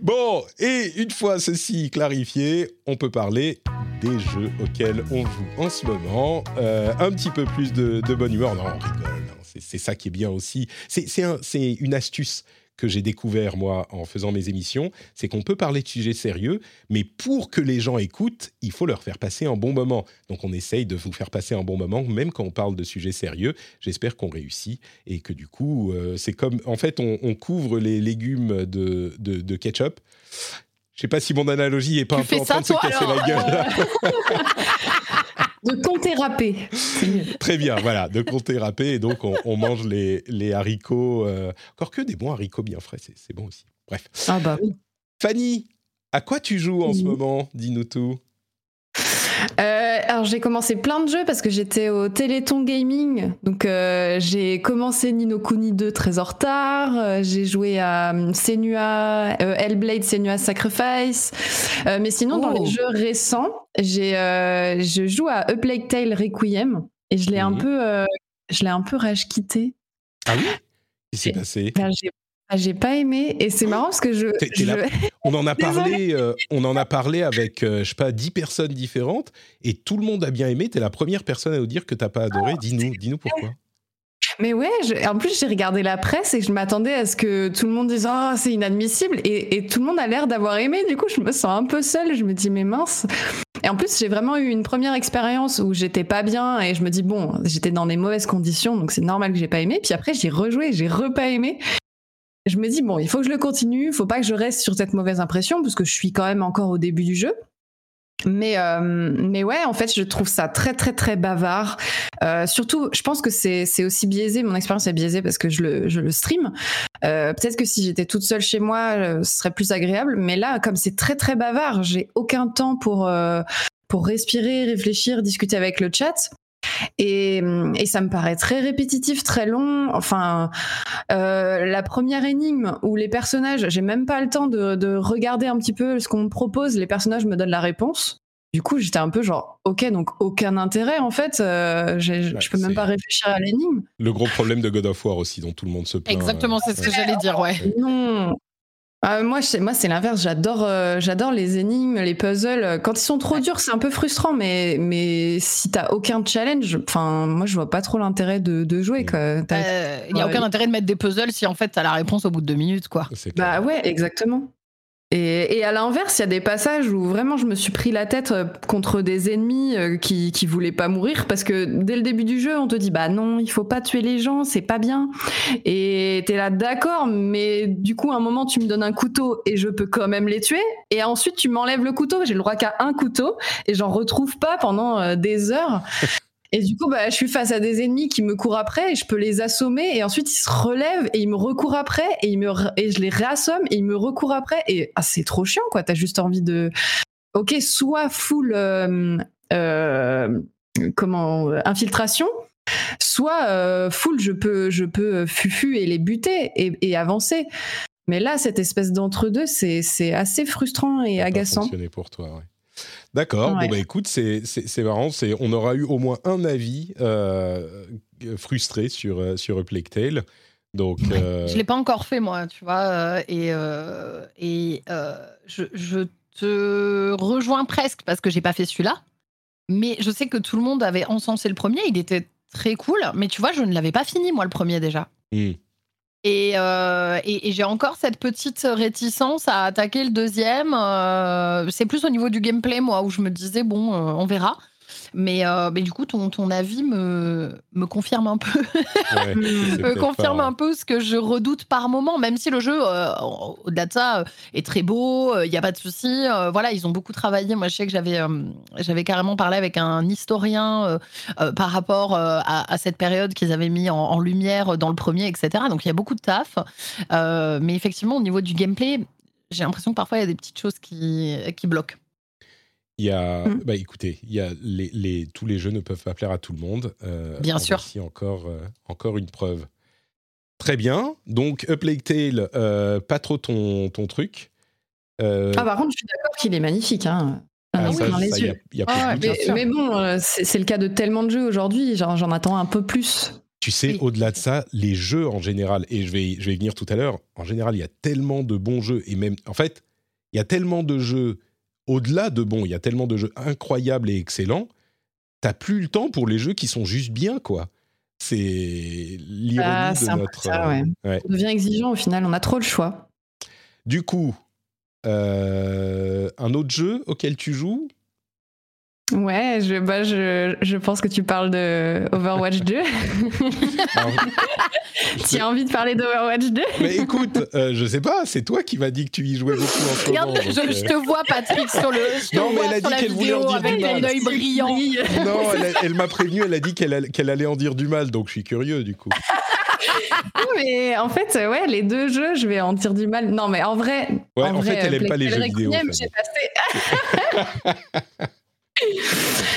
Speaker 1: Bon, et une fois ceci clarifié, on peut parler des jeux auxquels on joue en ce moment. Euh, un petit peu plus de, de bonne humeur. Non, on rigole. C'est ça qui est bien aussi. C'est c'est un- c'est une astuce que j'ai découvert, moi, en faisant mes émissions. C'est qu'on peut parler de sujets sérieux, mais pour que les gens écoutent, il faut leur faire passer un bon moment. Donc, on essaye de vous faire passer un bon moment, même quand on parle de sujets sérieux. J'espère qu'on réussit et que du coup, euh, c'est comme... En fait, on, on couvre les légumes de, de, de ketchup. Je sais pas si mon analogie est pas
Speaker 2: Tu
Speaker 1: un peu
Speaker 2: fais
Speaker 1: en train
Speaker 2: ça,
Speaker 1: de se casser la gueule.
Speaker 3: De compter râpé.
Speaker 1: Très bien, voilà, de compter râpé. Et donc, on, on mange les, les haricots. euh, encore que des bons haricots bien frais, c'est bon aussi. Bref.
Speaker 3: Ah bah.
Speaker 1: Fanny, à quoi tu joues en ce moment? Dis-nous tout.
Speaker 3: Euh, alors j'ai commencé plein de jeux parce que j'étais au Téléthon Gaming. Donc euh, j'ai commencé Nino Kuni 2 très en retard. Euh, j'ai joué à euh, Senua, euh, Hellblade Senua Sacrifice. Mais sinon dans
Speaker 2: Oh.
Speaker 3: les jeux récents, j'ai je joue à A Plague Tale Requiem et je l'ai un peu je l'ai un peu rage quitté.
Speaker 1: Ah oui? Qu'est-ce qui s'est passé?
Speaker 3: j'ai ah, j'ai pas aimé et c'est marrant parce que je,
Speaker 1: On en a parlé, euh, on en a parlé avec, euh, je sais pas, dix personnes différentes et tout le monde a bien aimé. T'es la première personne à nous dire que t'as pas adoré. Dis-nous, dis-nous pourquoi.
Speaker 3: Mais ouais, je- en plus j'ai regardé la presse et je m'attendais à ce que tout le monde dise oh c'est inadmissible et, et tout le monde a l'air d'avoir aimé. Du coup je me sens un peu seule. Je me dis mais mince. Et en plus j'ai vraiment eu une première expérience où j'étais pas bien et je me dis bon j'étais dans des mauvaises conditions donc c'est normal que j'ai pas aimé. Puis après j'ai rejoué, j'ai repas aimé. Je me dis bon il faut que je le continue, faut pas que je reste sur cette mauvaise impression parce que je suis quand même encore au début du jeu. Mais, euh, mais ouais, en fait, je trouve ça très, très, très bavard. Euh, surtout, je pense que c'est aussi biaisé. Mon expérience est biaisée parce que je le, je le stream. Euh, Peut-être que si j'étais toute seule chez moi, euh, ce serait plus agréable. Mais là, comme c'est très, très bavard, j'ai aucun temps pour, euh, pour respirer, réfléchir, discuter avec le chat. Et, et ça me paraît très répétitif, très long. Enfin, euh, la première énigme où les personnages, j'ai même pas le temps de, de regarder un petit peu ce qu'on me propose. Les personnages me donnent la réponse. Du coup, j'étais un peu genre, ok, donc aucun intérêt en fait. euh, j'ai-
Speaker 1: Bah,
Speaker 3: je peux même pas réfléchir à l'énigme.
Speaker 1: Le gros problème de God of War aussi, dont tout le monde se plaint.
Speaker 2: Exactement, c'est ce que j'allais dire, ouais.
Speaker 3: Non. Ah, moi, je- moi, c'est l'inverse. J'adore, euh, j'adore les énigmes, les puzzles. Quand ils sont trop durs, c'est un peu frustrant. Mais, mais si t'as aucun challenge, enfin, moi, je vois pas trop l'intérêt de, de jouer. T'as-
Speaker 2: Euh, Il n'y a aucun intérêt de mettre des puzzles si en fait t'as la réponse au bout de deux minutes, quoi.
Speaker 3: Bah ouais, exactement. Et, à l'inverse, il y a des passages où vraiment je me suis pris la tête euh, contre des ennemis euh, qui, qui voulaient pas mourir parce que dès le début du jeu, on te dit bah non, il faut pas tuer les gens, c'est pas bien. Et t'es là d'accord, mais du coup, à un moment, tu me donnes un couteau et je peux quand même les tuer. Et ensuite, tu m'enlèves le couteau, j'ai le droit qu'à un couteau et j'en retrouve pas pendant euh, des heures. Et du coup, bah, je suis face à des ennemis qui me courent après et je peux les assommer. Et ensuite, ils se relèvent et ils me recourent après et, ils me et je les réassomme et ils me recourent après. Et ah, c'est trop chiant, quoi. T'as juste envie de. Ok, soit full. euh, euh, comment. infiltration. Soit euh, full, je peux, je peux fufu et les buter et, et avancer. Mais là, cette espèce d'entre-deux, c'est c'est assez frustrant et
Speaker 1: Ça
Speaker 3: agaçant.
Speaker 1: pour toi, ouais. D'accord.
Speaker 3: Ouais.
Speaker 1: Bon bah écoute, c'est marrant. On aura eu au moins un avis euh, frustré sur euh, sur A Plague Tale. Donc euh,
Speaker 2: Je l'ai pas encore fait moi, tu vois, et et je, je te rejoins presque parce que j'ai pas fait celui-là, mais je sais que tout le monde avait encensé le premier, il était très cool, mais tu vois, je ne l'avais pas fini moi le premier déjà.
Speaker 1: hmm.
Speaker 2: Et, euh, et, et j'ai encore cette petite réticence à attaquer le deuxième. euh, c'est plus au niveau du gameplay, moi, où je me disais, bon, euh, on verra. Mais, euh, mais du coup, ton, ton avis me, me confirme un peu,
Speaker 1: Ouais,
Speaker 2: me confirme
Speaker 1: pas-
Speaker 2: un peu ce que je redoute par moment, même si le jeu, euh, au-delà de ça, euh, est très beau, il n'y a pas de souci. voilà, ils ont beaucoup travaillé. Moi, je sais que j'avais j'avais carrément parlé avec un historien par rapport à, à cette période qu'ils avaient mis en, en lumière dans le premier, etc. Donc, il y a beaucoup de taf. Mais effectivement, au niveau du gameplay, j'ai l'impression que parfois, il y a des petites choses qui, qui bloquent.
Speaker 1: Il y a,
Speaker 3: Mm.
Speaker 1: bah écoutez, il y a les, les- tous les jeux ne peuvent pas plaire à tout le monde. Euh,
Speaker 2: Bien
Speaker 1: en
Speaker 2: sûr.
Speaker 1: voici encore, euh, encore une preuve. Très bien. Donc, A Plague Tale, euh, pas trop ton, ton truc. Euh,
Speaker 3: Ah, par contre, je suis d'accord qu'il est magnifique. Hein.
Speaker 1: ah, ça,
Speaker 3: dans les
Speaker 1: ça, y a-
Speaker 3: yeux.
Speaker 1: y a
Speaker 2: Ah.
Speaker 3: Mais, bon, c'est c'est le cas de tellement de jeux aujourd'hui, genre, j'en attends un peu plus.
Speaker 1: Tu sais,
Speaker 2: Oui.
Speaker 1: au-delà de ça, les jeux en général, et je vais, je vais y venir tout à l'heure, en général, il y a tellement de bons jeux, et même, en fait, il y a tellement de jeux, au-delà de bons, il y a tellement de jeux incroyables et excellents, t'as plus le temps pour les jeux qui sont juste bien, quoi. C'est l'ironie
Speaker 3: Ah,
Speaker 1: de notre...
Speaker 3: ça,
Speaker 1: euh,
Speaker 3: ouais.
Speaker 1: ouais.
Speaker 3: On devient exigeant au final, on a trop le choix.
Speaker 1: Du coup, euh, un autre jeu auquel tu joues?
Speaker 3: Ouais, je, bah, je, je pense que tu parles de Overwatch 2.
Speaker 1: Alors,
Speaker 3: tu as envie de parler d'Overwatch 2
Speaker 1: Mais écoute, euh, je sais pas, c'est toi qui m'as dit que tu y jouais beaucoup en ce
Speaker 2: Regarde,
Speaker 1: moment.
Speaker 2: je,
Speaker 1: donc,
Speaker 2: je
Speaker 1: euh,
Speaker 2: te vois, Patrick, sur le. Je te
Speaker 1: Non, mais elle a
Speaker 2: sur
Speaker 1: dit
Speaker 2: la
Speaker 1: qu'elle voulait en
Speaker 2: vidéo
Speaker 1: dire du
Speaker 2: avec
Speaker 1: mal.
Speaker 2: un œil brillant.
Speaker 1: Non, elle, m'a prévenu, elle a dit qu'elle allait- en dire du mal, donc je suis curieux du coup.
Speaker 3: Non, mais en fait, euh, ouais, les deux jeux, je vais en dire du mal. Non, mais en vrai.
Speaker 1: Ouais, en fait, elle
Speaker 3: euh,
Speaker 1: aime pas les jeux vidéo,
Speaker 3: j'ai passé-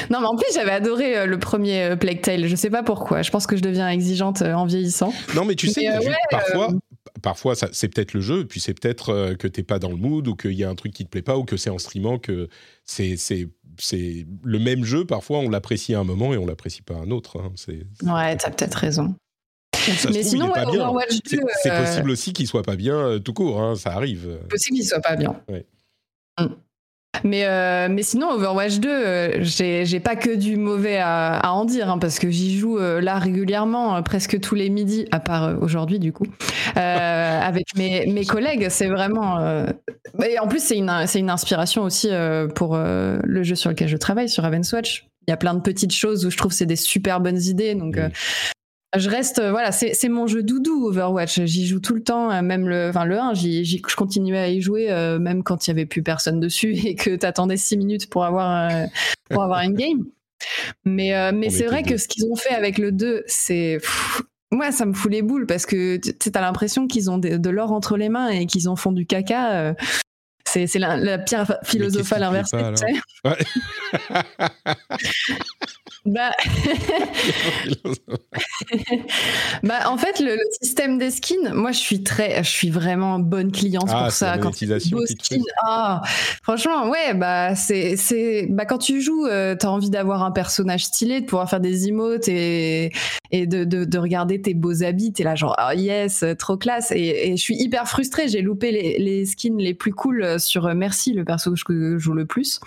Speaker 3: non, mais en plus, j'avais adoré euh, le premier euh, Plague Tale. Je sais pas pourquoi. Je pense que je deviens exigeante euh, en vieillissant.
Speaker 1: Non, mais tu sais,
Speaker 3: Mais, euh,
Speaker 1: juste-
Speaker 3: ouais,
Speaker 1: parfois, parfois ça- c'est peut-être le jeu, puis c'est peut-être que t'es pas dans le mood, ou qu'il y a un truc qui te plaît pas, ou que c'est en streamant que c'est c'est c'est le même jeu. Parfois, on l'apprécie à un moment et on l'apprécie pas à un autre. hein. C'est
Speaker 3: Ouais, t'as peut-être raison.
Speaker 1: ça
Speaker 3: mais
Speaker 1: trouve,
Speaker 3: sinon, ouais. Overwatch 2.
Speaker 1: C'est
Speaker 3: euh,
Speaker 1: possible aussi qu'il soit pas bien tout court. hein, ça arrive.
Speaker 3: possible qu'il soit pas bien.
Speaker 1: Ouais.
Speaker 3: Mm. Mais, euh, mais sinon, Overwatch 2, euh, j'ai pas que du mauvais à, à en dire, hein, parce que j'y joue euh, là régulièrement, presque tous les midis, à part aujourd'hui du coup, avec mes, mes collègues. C'est vraiment. euh, Et en plus, c'est une, une inspiration aussi pour le jeu sur lequel je travaille, sur Ravenswatch. Il y a plein de petites choses où je trouve que c'est des super bonnes idées. Donc. Je reste, euh, voilà, c'est mon jeu doudou Overwatch. J'y joue tout le temps, euh, même le, enfin le 1, j'y- j'y- je continuais à y jouer euh, même quand il y avait plus personne dessus et que t'attendais 6 minutes pour avoir euh, pour avoir une game. Mais euh, mais c'est vrai que ce qu'ils ont fait avec le 2, c'est moi ça me fout les boules parce que tu t'as l'impression qu'ils ont de, de l'or entre les mains et qu'ils en font du caca. c'est la, la pierre philosophale inversée. tu.
Speaker 1: Ouais.
Speaker 3: bah... bah... en fait, le, système des skins, moi, je suis très, je suis vraiment bonne cliente
Speaker 1: ah,
Speaker 3: pour ça.
Speaker 1: Quand beaux skins,
Speaker 3: ah, franchement, ouais, bah, c'est, c'est, bah, quand tu joues, euh, tu as envie d'avoir un personnage stylé, de pouvoir faire des emotes et, et de, de, de regarder tes beaux habits. T'es là, genre, oh yes, trop classe. Et, et je suis hyper frustrée. J'ai loupé les, les, skins les plus cool sur Merci, le perso que je joue le plus.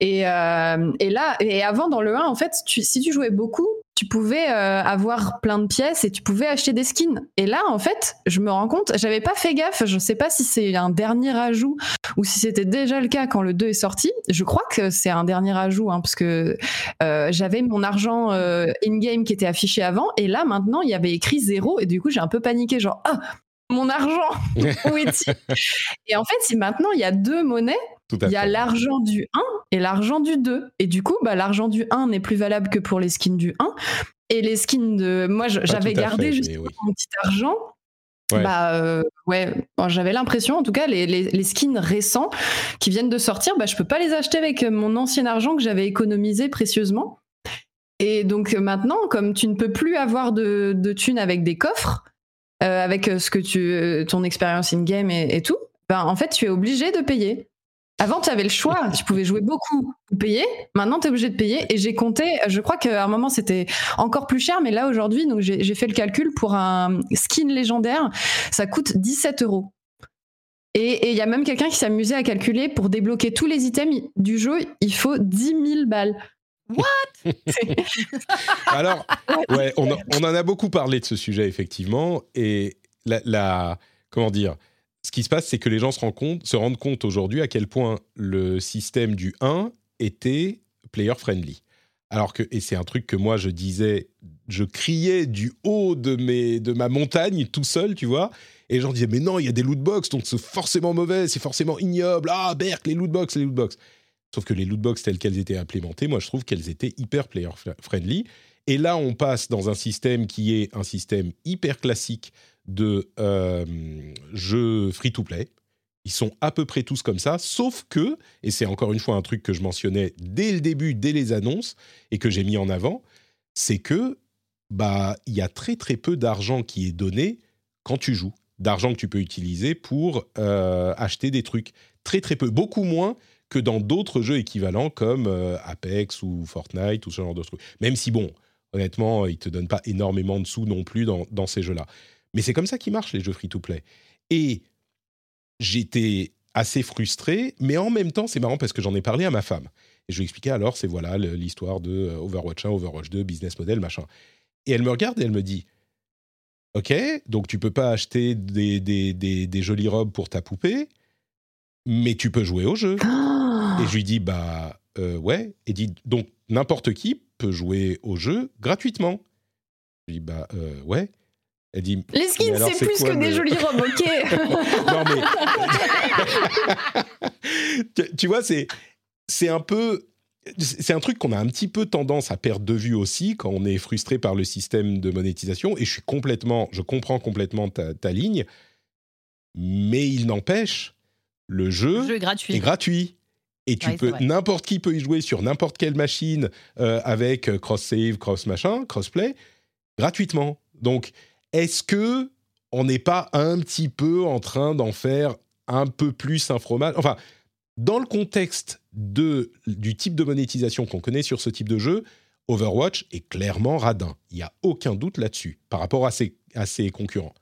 Speaker 3: Et, euh, et, là, et avant dans le 1, en fait, tu, si tu jouais beaucoup, tu pouvais euh, avoir plein de pièces et tu pouvais acheter des skins. Et là, en fait, je me rends compte, j'avais pas fait gaffe, je sais pas si c'est un dernier ajout ou si c'était déjà le cas quand le 2 est sorti. Je crois que c'est un dernier ajout, hein, parce que euh, j'avais mon argent in-game qui était affiché avant, et là, maintenant, il y avait écrit zéro, et du coup, j'ai un peu paniqué, genre, ah, mon argent, où est-il Et en fait, si maintenant, il y a deux monnaies, il y a l'argent du 1 et l'argent du 2. Et du coup, bah, l'argent du 1 n'est plus valable que pour les skins du 1. Et les skins de. Moi, j'avais gardé juste mon petit argent. Bah euh, ouais, j'avais l'impression, en tout cas, les, les, skins récents qui viennent de sortir, bah, je peux pas les acheter avec mon ancien argent que j'avais économisé précieusement. Et donc maintenant, comme tu ne peux plus avoir de, de thunes avec des coffres, euh, avec ce que tu, ton expérience in-game et, tout, ben, en fait, tu es obligé de payer. Avant, tu avais le choix. Tu pouvais jouer beaucoup ou payer. Maintenant, tu es obligé de payer. Et j'ai compté, je crois qu'à un moment, c'était encore plus cher. Mais là, aujourd'hui, j'ai fait le calcul pour un skin légendaire. Ça coûte 17 euros. Et il y a même quelqu'un qui amusé à calculer pour débloquer tous les items du jeu, il faut 10 000 balles.
Speaker 2: What?
Speaker 1: Alors, ouais, on, on, en a beaucoup parlé de ce sujet, effectivement. Et la, la comment dire ce qui se passe, c'est que les gens se, rendent compte, se rendent compte aujourd'hui à quel point le système du 1 était player friendly. Alors que, et c'est un truc que moi je disais, je criais du haut de, mes, de ma montagne tout seul, tu vois, et les gens disaient, mais non, il y a des loot box, donc c'est forcément mauvais, c'est forcément ignoble, ah, Berk, les loot box, les loot box. Sauf que les loot box telles qu'elles étaient implémentées, moi je trouve qu'elles étaient hyper player friendly. Et là, on passe dans un système qui est un système hyper classique de euh, jeux free-to-play. Ils sont à peu près tous comme ça, sauf que, et c'est encore une fois un truc que je mentionnais dès le début, dès les annonces, et que j'ai mis en avant, c'est que bah il y a très très peu d'argent qui est donné quand tu joues, d'argent que tu peux utiliser pour euh, acheter des trucs. Très très peu, beaucoup moins que dans d'autres jeux équivalents comme euh, Apex ou Fortnite ou ce genre de trucs. Même si bon, honnêtement, ils te donnent pas énormément de sous non plus dans, ces jeux-là. Mais c'est comme ça qu'ils marchent, les jeux free-to-play. Et j'étais assez frustré, mais en même temps, c'est marrant parce que j'en ai parlé à ma femme. Et je lui ai expliqué alors, c'est voilà l'histoire de euh, Overwatch 1, Overwatch 2, business model, machin. Et elle me regarde et elle me dit Ok, donc tu peux pas acheter des, jolies robes pour ta poupée, mais tu peux jouer au jeu. Et je lui dis Bah euh, ouais. Et dit Donc n'importe qui peut jouer au jeu gratuitement. Je lui dis Bah euh, ouais
Speaker 3: les skins, c'est plus que des jolies robes, ok
Speaker 1: Non, mais. tu, vois, c'est, c'est un peu. C'est un truc qu'on a un petit peu tendance à perdre de vue aussi quand on est frustré par le système de monétisation. Et je suis complètement. Je comprends complètement ta, ligne. Mais il n'empêche, le jeu,
Speaker 2: est gratuit.
Speaker 1: Est gratuit. Et tu peux, n'importe qui peut y jouer sur n'importe quelle machine euh, avec euh, cross save, cross machin, crossplay, gratuitement. Donc, est-ce que on n'est pas un petit peu en train d'en faire un peu plus un fromage? Enfin, dans le contexte de, du type de monétisation qu'on connaît sur ce type de jeu, Overwatch est clairement radin. Il n'y a aucun doute là-dessus par rapport à ses, à ses concurrents.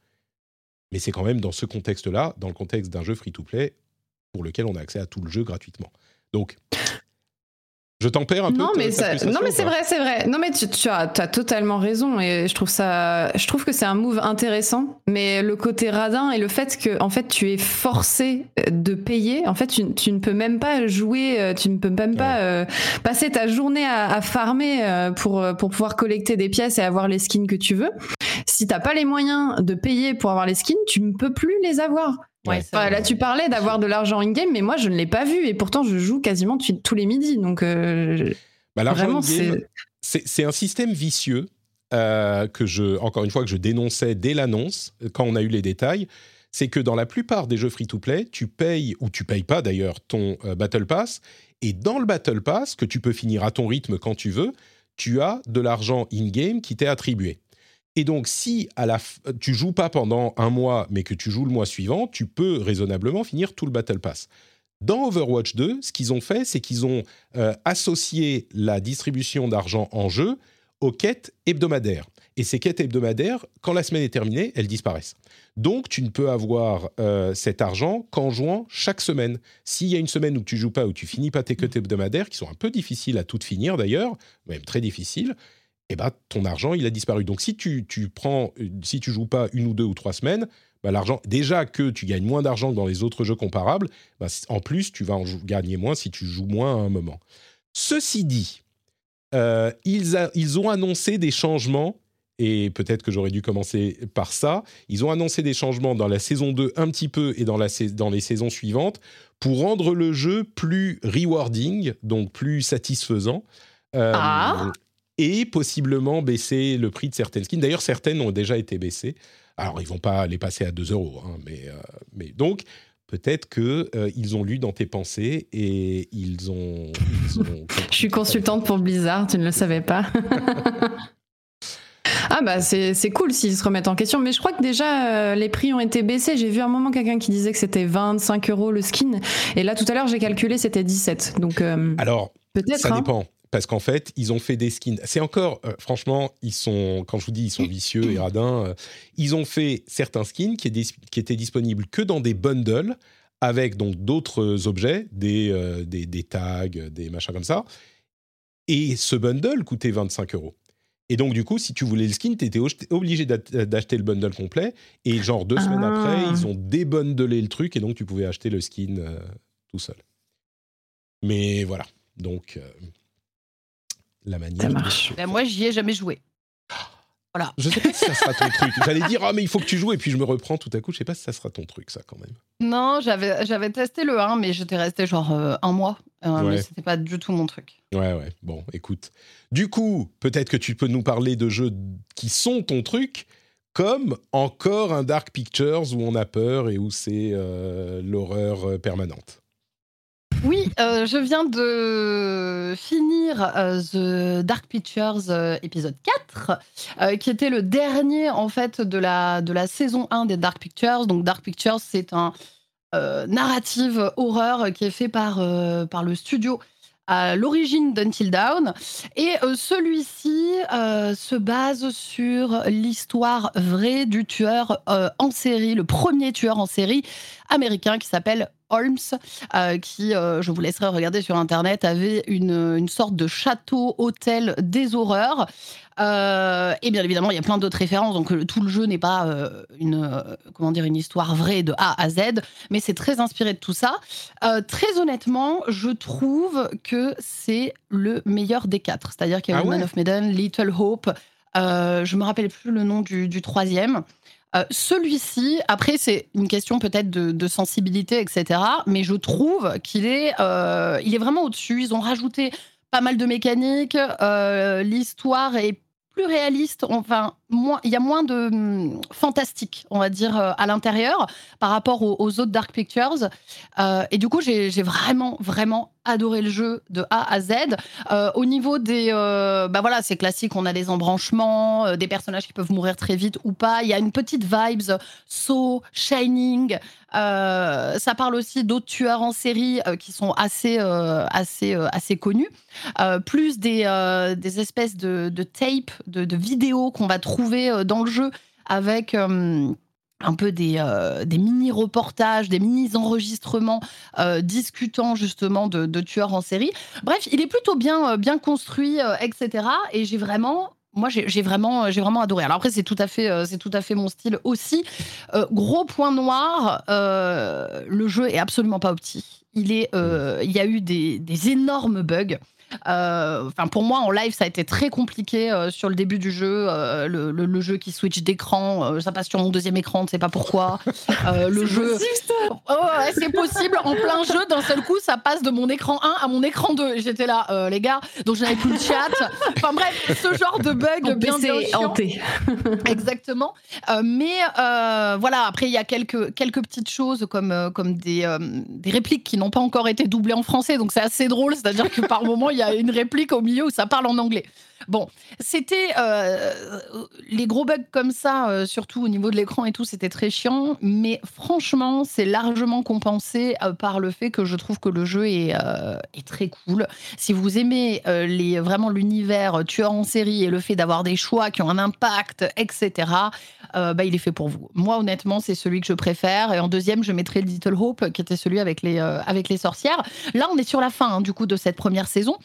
Speaker 1: Mais c'est quand même dans ce contexte-là, dans le contexte d'un jeu free-to-play, pour lequel on a accès à tout le jeu gratuitement. Donc, je t'en perds un
Speaker 3: non,
Speaker 1: peu.
Speaker 3: Mais non, mais c'est vrai, c'est vrai. Non, mais tu, as, totalement raison et je trouve ça, je trouve que c'est un move intéressant. Mais le côté radin et le fait que, en fait, tu es forcé de payer. En fait, tu, ne peux même pas jouer, euh, tu ne peux même pas euh, passer ta journée à, farmer euh, pour pour pouvoir collecter des pièces et avoir les skins que tu veux. Si t'as pas les moyens de payer pour avoir les skins, tu ne peux plus les avoir. Ouais, là, tu parlais d'avoir de l'argent in-game, mais moi, je ne l'ai pas vu. Et pourtant, je joue quasiment tous les midis. Donc, euh,
Speaker 1: bah, in-game, c'est un système vicieux euh, que je, encore une fois, que je dénonçais dès l'annonce, quand on a eu les détails. C'est que dans la plupart des jeux free-to-play, tu payes, ou tu payes pas d'ailleurs, ton euh, Battle Pass. Et dans le Battle Pass, que tu peux finir à ton rythme quand tu veux, tu as de l'argent in-game qui t'est attribué. Et donc, si à la tu joues pas pendant un mois, mais que tu joues le mois suivant, tu peux raisonnablement finir tout le Battle Pass. Dans Overwatch 2, ce qu'ils ont fait, c'est qu'ils ont euh, associé la distribution d'argent en jeu aux quêtes hebdomadaires. Et ces quêtes hebdomadaires, quand la semaine est terminée, elles disparaissent. Donc, tu ne peux avoir euh, cet argent qu'en jouant chaque semaine. S'il y a une semaine où tu joues pas, où tu finis pas tes quêtes hebdomadaires, qui sont un peu difficiles à toutes finir d'ailleurs, même très difficiles, eh ben, ton argent, il a disparu. Donc, si tu, tu prends, si tu joues pas une ou deux ou trois semaines, bah, l'argent, déjà que tu gagnes moins d'argent que dans les autres jeux comparables, bah, en plus, tu vas en gagner moins si tu joues moins à un moment. Ceci dit, euh, ils, ils ont annoncé des changements et peut-être que j'aurais dû commencer par ça. Ils ont annoncé des changements dans la saison 2 un petit peu et dans, la, dans les saisons suivantes pour rendre le jeu plus rewarding, donc plus satisfaisant.
Speaker 2: Euh, ah
Speaker 1: et possiblement baisser le prix de certaines skins. D'ailleurs, certaines ont déjà été baissées. Alors, ils vont pas les passer à 2 euros, hein, mais, euh, mais donc peut-être que euh, ils ont lu dans tes pensées et ils ont. Ils ont
Speaker 3: Je suis consultante pour Blizzard, tu ne le savais pas. Ah bah c'est cool s'ils se remettent en question, mais je crois que déjà euh, les prix ont été baissés. J'ai vu un moment quelqu'un qui disait que c'était 25 euros le skin, et là tout à l'heure j'ai calculé c'était 17. Donc
Speaker 1: alors peut-être ça hein. dépend parce qu'en fait, ils ont fait des skins. C'est encore, euh, franchement, ils sont, quand je vous dis, ils sont vicieux et radins. Euh, ils ont fait certains skins qui, qui, étaient disponibles que dans des bundles avec donc d'autres objets, des, euh, des, des, tags, des machins comme ça. Et ce bundle coûtait 25 euros. Et donc, du coup, si tu voulais le skin, tu étais obligé d'acheter le bundle complet. Et genre, deux semaines après, ah. ils ont débundelé le truc et donc tu pouvais acheter le skin tout seul. Mais voilà. Donc, la manière.
Speaker 3: Ça marche.
Speaker 2: Ben, moi, j'y ai jamais joué. Voilà.
Speaker 1: Je sais pas si ça sera ton truc. J'allais dire, ah, mais il faut que tu joues, et puis je me reprends tout à coup. Je sais pas si ça sera ton truc, ça, quand même.
Speaker 2: Non, j'avais, j'avais testé le 1, mais j'étais resté genre euh, un mois. Euh, Mais c'était pas du tout mon truc.
Speaker 1: Ouais, ouais. Bon, écoute. Du coup, peut-être que tu peux nous parler de jeux qui sont ton truc, comme encore un Dark Pictures où on a peur et où c'est euh, l'horreur euh, permanente.
Speaker 2: Oui, euh, je viens de finir euh, The Dark Pictures euh, épisode 4, qui était le dernier en fait de la, de la saison 1 des Dark Pictures. Donc Dark Pictures, c'est un narrative horreur qui est fait par, par le studio à l'origine d'Until Dawn. Et celui-ci se base sur l'histoire vraie du tueur en série, le premier tueur en série américain qui s'appelle Holmes, euh, qui, euh, je vous laisserai regarder sur Internet, avait une, une sorte de château-hôtel des horreurs. Euh, et bien évidemment, il y a plein d'autres références, donc tout le jeu n'est pas une, comment dire, une histoire vraie de A à Z, mais c'est très inspiré de tout ça. très honnêtement, je trouve que c'est le meilleur des quatre. C'est-à-dire qu'il y a ah Man of Medan, Little Hope, je me rappelle plus le nom du, du troisième. Euh, celui-ci, après, c'est une question peut-être de, sensibilité, etc. Mais je trouve qu'il est, euh, est vraiment au-dessus. Ils ont rajouté pas mal de mécaniques. Euh, l'histoire est plus réaliste. Enfin, il y a moins de hum, fantastique, on va dire, euh, à l'intérieur par rapport aux, autres Dark Pictures. Euh, et du coup, j'ai vraiment, vraiment adoré le jeu de A à Z. Euh, au niveau des, bah voilà, c'est classique. On a des embranchements, des personnages qui peuvent mourir très vite ou pas. Il y a une petite vibes, So, Shining. ça parle aussi d'autres tueurs en série qui sont assez, assez, assez connus. plus des, des espèces de, de tapes, de, de vidéos qu'on va trouver euh, dans le jeu avec euh, un peu des, euh, des mini-reportages, des mini-enregistrements discutant justement de, tueurs en série. Bref, il est plutôt bien, bien construit, etc. Et j'ai vraiment moi, j'ai vraiment, vraiment adoré. Alors après, c'est tout à fait, tout à fait mon style aussi. gros point noir, le jeu est absolument pas opti. Il est, il y a eu des énormes bugs. Euh, enfin, pour moi, en live, ça a été très compliqué euh, sur le début du jeu. Euh, le, jeu qui switch d'écran, ça passe sur mon deuxième écran, on ne sait pas pourquoi. le jeu. Oh, c'est possible. En plein jeu, d'un seul coup, ça passe de mon écran 1 à mon écran 2. J'étais là, les gars, donc je n'avais plus le chat. Enfin bref, ce genre de bug bien, bien
Speaker 3: hanté.
Speaker 2: Exactement. mais voilà, après, il y a quelques, quelques petites choses comme, comme des, des répliques qui n'ont pas encore été doublées en français, donc c'est assez drôle. C'est-à-dire que par moment, il y a une réplique au milieu où ça parle en anglais. Bon, c'était euh, les gros bugs comme ça, euh, surtout au niveau de l'écran et tout, c'était très chiant. Mais franchement, c'est largement compensé euh, par le fait que je trouve que le jeu est, est très cool. Si vous aimez les, vraiment l'univers tueur en série et le fait d'avoir des choix qui ont un impact, etc., bah, il est fait pour vous. Moi, honnêtement, c'est celui que je préfère. Et en deuxième, je mettrai Little Hope, qui était celui avec les, avec les sorcières. Là, on est sur la fin, hein, du coup, de cette première saison.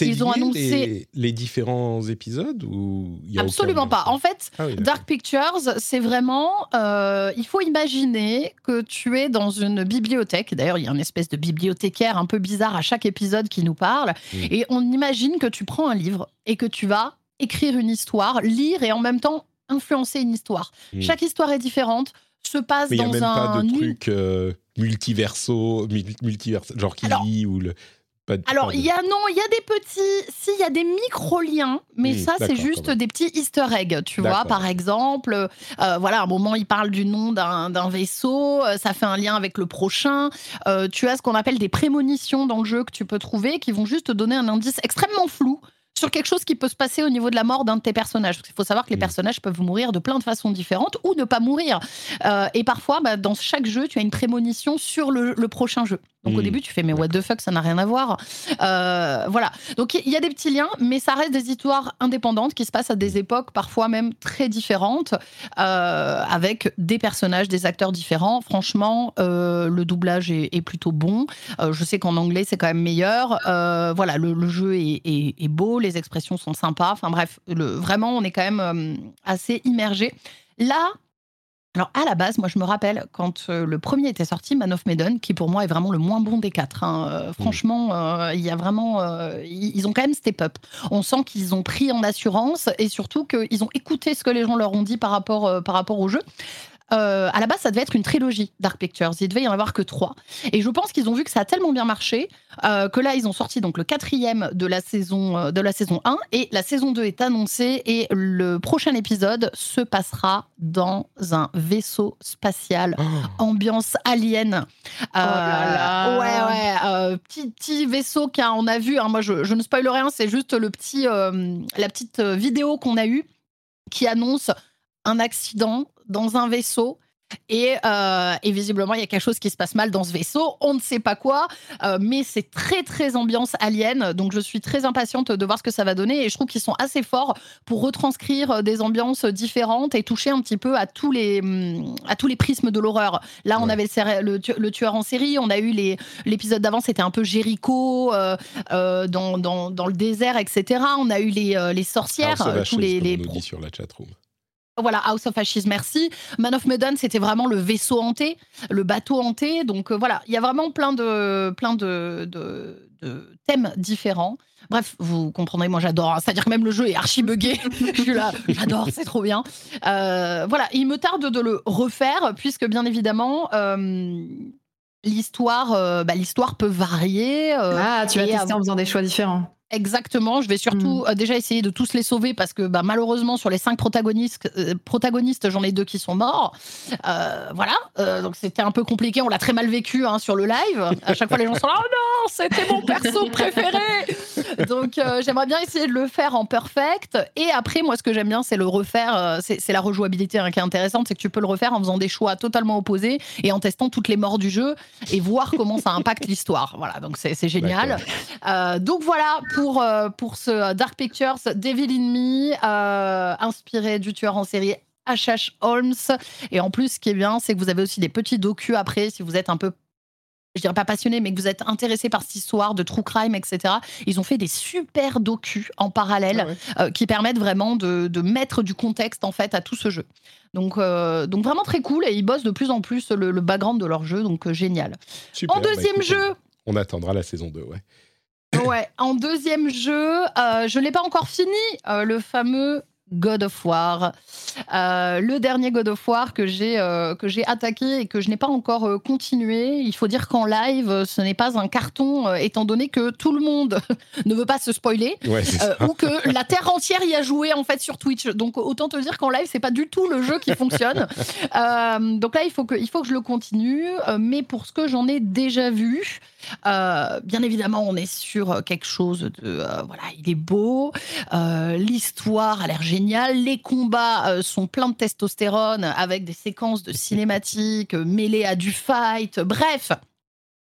Speaker 1: ils ont annoncé les différents épisodes ou
Speaker 2: Absolument pas. En fait, ah Dark Pictures, c'est vraiment. Euh, il faut imaginer que tu es dans une bibliothèque. D'ailleurs, il y a une espèce de bibliothécaire un peu bizarre à chaque épisode qui nous parle. Et on imagine que tu prends un livre et que tu vas écrire une histoire, lire et en même temps influencer une histoire. Mm. Chaque histoire est différente se passe dans un. Il n'y a même
Speaker 1: pas de truc euh, multiverso, multiverso, genre qui lit ou le.
Speaker 2: Alors, il y a non, il y a des petits, si il y a des micro liens, mais ça c'est juste des petits Easter eggs, tu vois. Par exemple, euh, voilà, à un moment il parle du nom d'un vaisseau, euh, ça fait un lien avec le prochain. Euh, tu as ce qu'on appelle des prémonitions dans le jeu que tu peux trouver, qui vont juste donner un indice extrêmement flou sur quelque chose qui peut se passer au niveau de la mort d'un de tes personnages. Il faut savoir que les mm. personnages peuvent mourir de plein de façons différentes ou ne pas mourir. et parfois, bah, dans chaque jeu, tu as une prémonition sur le prochain jeu. Donc au hmm. début, tu fais mais what the fuck, ça n'a rien à voir. Euh, voilà. Donc il y a des petits liens, mais ça reste des histoires indépendantes qui se passent à des époques parfois même très différentes, euh, avec des personnages, des acteurs différents. Franchement, euh, le doublage est, plutôt bon. je sais qu'en anglais c'est quand même meilleur. voilà, le, jeu est, beau, les expressions sont sympas. Enfin bref, le, vraiment, on est quand même assez immergé. Là, alors à la base, moi je me rappelle quand euh, le premier était sorti, Man of Medan, qui pour moi est vraiment le moins bon des quatre. Hein. Euh, franchement, euh, il y a vraiment, ils ont quand même step up. On sent qu'ils ont pris en assurance et surtout qu'ils ont écouté ce que les gens leur ont dit par rapport par rapport au jeu. Euh, à la base, ça devait être une trilogie Dark Pictures. Il devait y en avoir que trois. Et je pense qu'ils ont vu que ça a tellement bien marché euh, que là, ils ont sorti donc le quatrième de la saison euh, de la saison 1 et la saison 2 est annoncée et le prochain épisode se passera dans un vaisseau spatial, oh. ambiance alien.
Speaker 3: oh là là.
Speaker 2: Ouais, ouais. petit, petit vaisseau qu'on a vu. Hein. moi, je, je, ne spoil rien. C'est juste le petit, la petite vidéo qu'on a eue qui annonce un accident dans un vaisseau. Euh, et, visiblement, il y a quelque chose qui se passe mal dans ce vaisseau. On ne sait pas quoi, euh, mais c'est très, très ambiance alien. Donc, je suis très impatiente de voir ce que ça va donner. Et je trouve qu'ils sont assez forts pour retranscrire euh, des ambiances différentes et toucher un petit peu à tous les, hum, à tous les prismes de l'horreur. Là, on avait le, le, tueur en série. On a eu l'épisode d'avant, c'était un peu Jericho dans, dans, dans, le désert, etc. On a eu les, les sorcières, tous les. les
Speaker 1: sur la chatroom.
Speaker 2: Voilà, House of Ashes, merci. Man of Medan, c'était vraiment le vaisseau hanté, le bateau hanté. Donc euh, voilà, il y a vraiment plein de, plein de, thèmes différents. Bref, vous comprendrez, moi j'adore. Hein. C'est-à-dire que même le jeu est archi buggé. Je suis là, j'adore, c'est trop bien. Euh, voilà, il me tarde de le refaire, puisque bien évidemment, euh, l'histoire, bah, l'histoire peut varier.
Speaker 3: ah, tu vas tester en faisant des choix différents.
Speaker 2: Exactement. Je vais surtout hmm. euh, déjà essayer de tous les sauver parce que bah, malheureusement sur les cinq protagonistes, euh, protagonistes, j'en ai deux qui sont morts. Euh, voilà. donc c'était un peu compliqué. On l'a très mal vécu hein, sur le live. À chaque fois les gens sont là. Oh non, c'était mon perso préféré. donc j'aimerais bien essayer de le faire en perfect. Et après moi ce que j'aime bien c'est le refaire. c'est la rejouabilité hein, qui est intéressante, c'est que tu peux le refaire en faisant des choix totalement opposés et en testant toutes les morts du jeu et voir comment ça impacte l'histoire. Voilà. Donc c'est génial. donc voilà pour, euh, pour ce Dark Pictures, Devil in Me, euh, inspiré du tueur en série H.H. Holmes. Et en plus, ce qui est bien, c'est que vous avez aussi des petits docus après, si vous êtes un peu je dirais pas passionné, mais que vous êtes intéressé par cette histoire de true crime, etc. Ils ont fait des super docus en parallèle ah euh, qui permettent vraiment de, de, mettre du contexte en fait à tout ce jeu. Donc, donc vraiment très cool et ils bossent de plus en plus le, background de leur jeu, donc génial. en bah, deuxième jeu,
Speaker 1: on attendra la saison 2, ouais.
Speaker 2: Ouais, en deuxième jeu, euh, je ne l'ai pas encore fini, euh, le fameux God of War. Euh, le dernier God of War que j'ai euh, que j'ai attaqué et que je n'ai pas encore euh, continué. Il faut dire qu'en live, ce n'est pas un carton, étant donné que tout le monde ne veut pas se spoiler ou que la terre entière y a joué en fait sur Twitch. Donc autant te dire qu'en live, c'est pas du tout le jeu qui fonctionne. donc là, il faut que il faut que je le continue. mais pour ce que j'en ai déjà vu, bien évidemment, on est sur quelque chose de voilà, il est beau, l'histoire a l'air géniale les combats euh, sont pleins de testostérone avec des séquences de cinématiques euh, mêlées à du fight. Bref,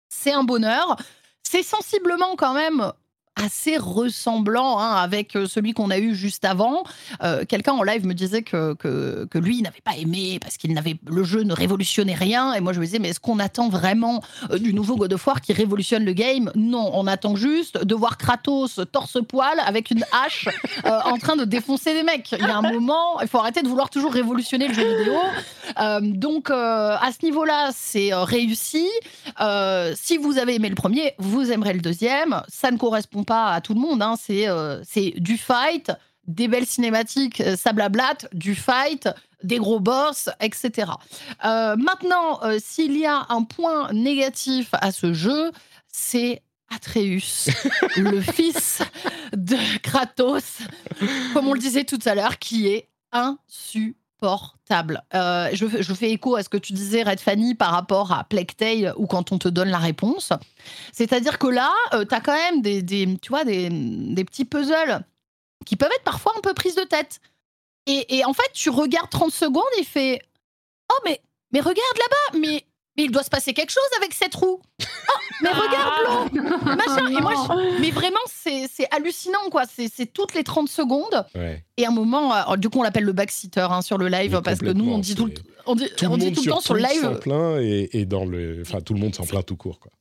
Speaker 2: c'est un bonheur. C'est sensiblement quand même assez ressemblant hein, avec euh, celui qu'on a eu juste avant. Euh, quelqu'un en live me disait que, que, que lui n'avait pas aimé parce qu'il n'avait le jeu ne révolutionnait rien. Et moi je me disais mais est-ce qu'on attend vraiment euh, du nouveau God of War qui révolutionne le game? Non, on attend juste de voir Kratos torse poil avec une hache en train de défoncer des mecs. Il y a un moment, il faut arrêter de vouloir toujours révolutionner le jeu vidéo. donc à ce niveau-là, c'est réussi. si vous avez aimé le premier, vous aimerez le deuxième. Ça ne correspond pas à tout le monde. Hein. Euh, c'est du fight, des belles cinématiques, euh, ça blablate, du fight, des gros boss, etc. Euh, maintenant, s'il y a un point négatif à ce jeu, c'est Atreus, le fils de Kratos, comme on le disait tout à l'heure, qui est insupportable portable. Euh, je, fais écho à ce que tu disais, Red Fanny, par rapport à Tale, ou quand on te donne la réponse. C'est-à-dire que là, euh, tu as quand même des, tu vois, des, petits puzzles qui peuvent être parfois un peu prises de tête. Et, en fait, tu regardes 30 secondes et fais Oh, mais, mais regarde là-bas, mais mais il doit se passer quelque chose avec cette roue. Oh, mais regarde l'eau Mais vraiment, c'est hallucinant, quoi. C'est toutes les 30 secondes. Et à un moment, euh, du coup, on l'appelle le backseater hein, sur le live, parce que nous, on dit tout, le, on dit, tout, le temps sur le live.
Speaker 1: s'en plaint et, dans le. Enfin, tout le monde s'en plaint tout court, quoi.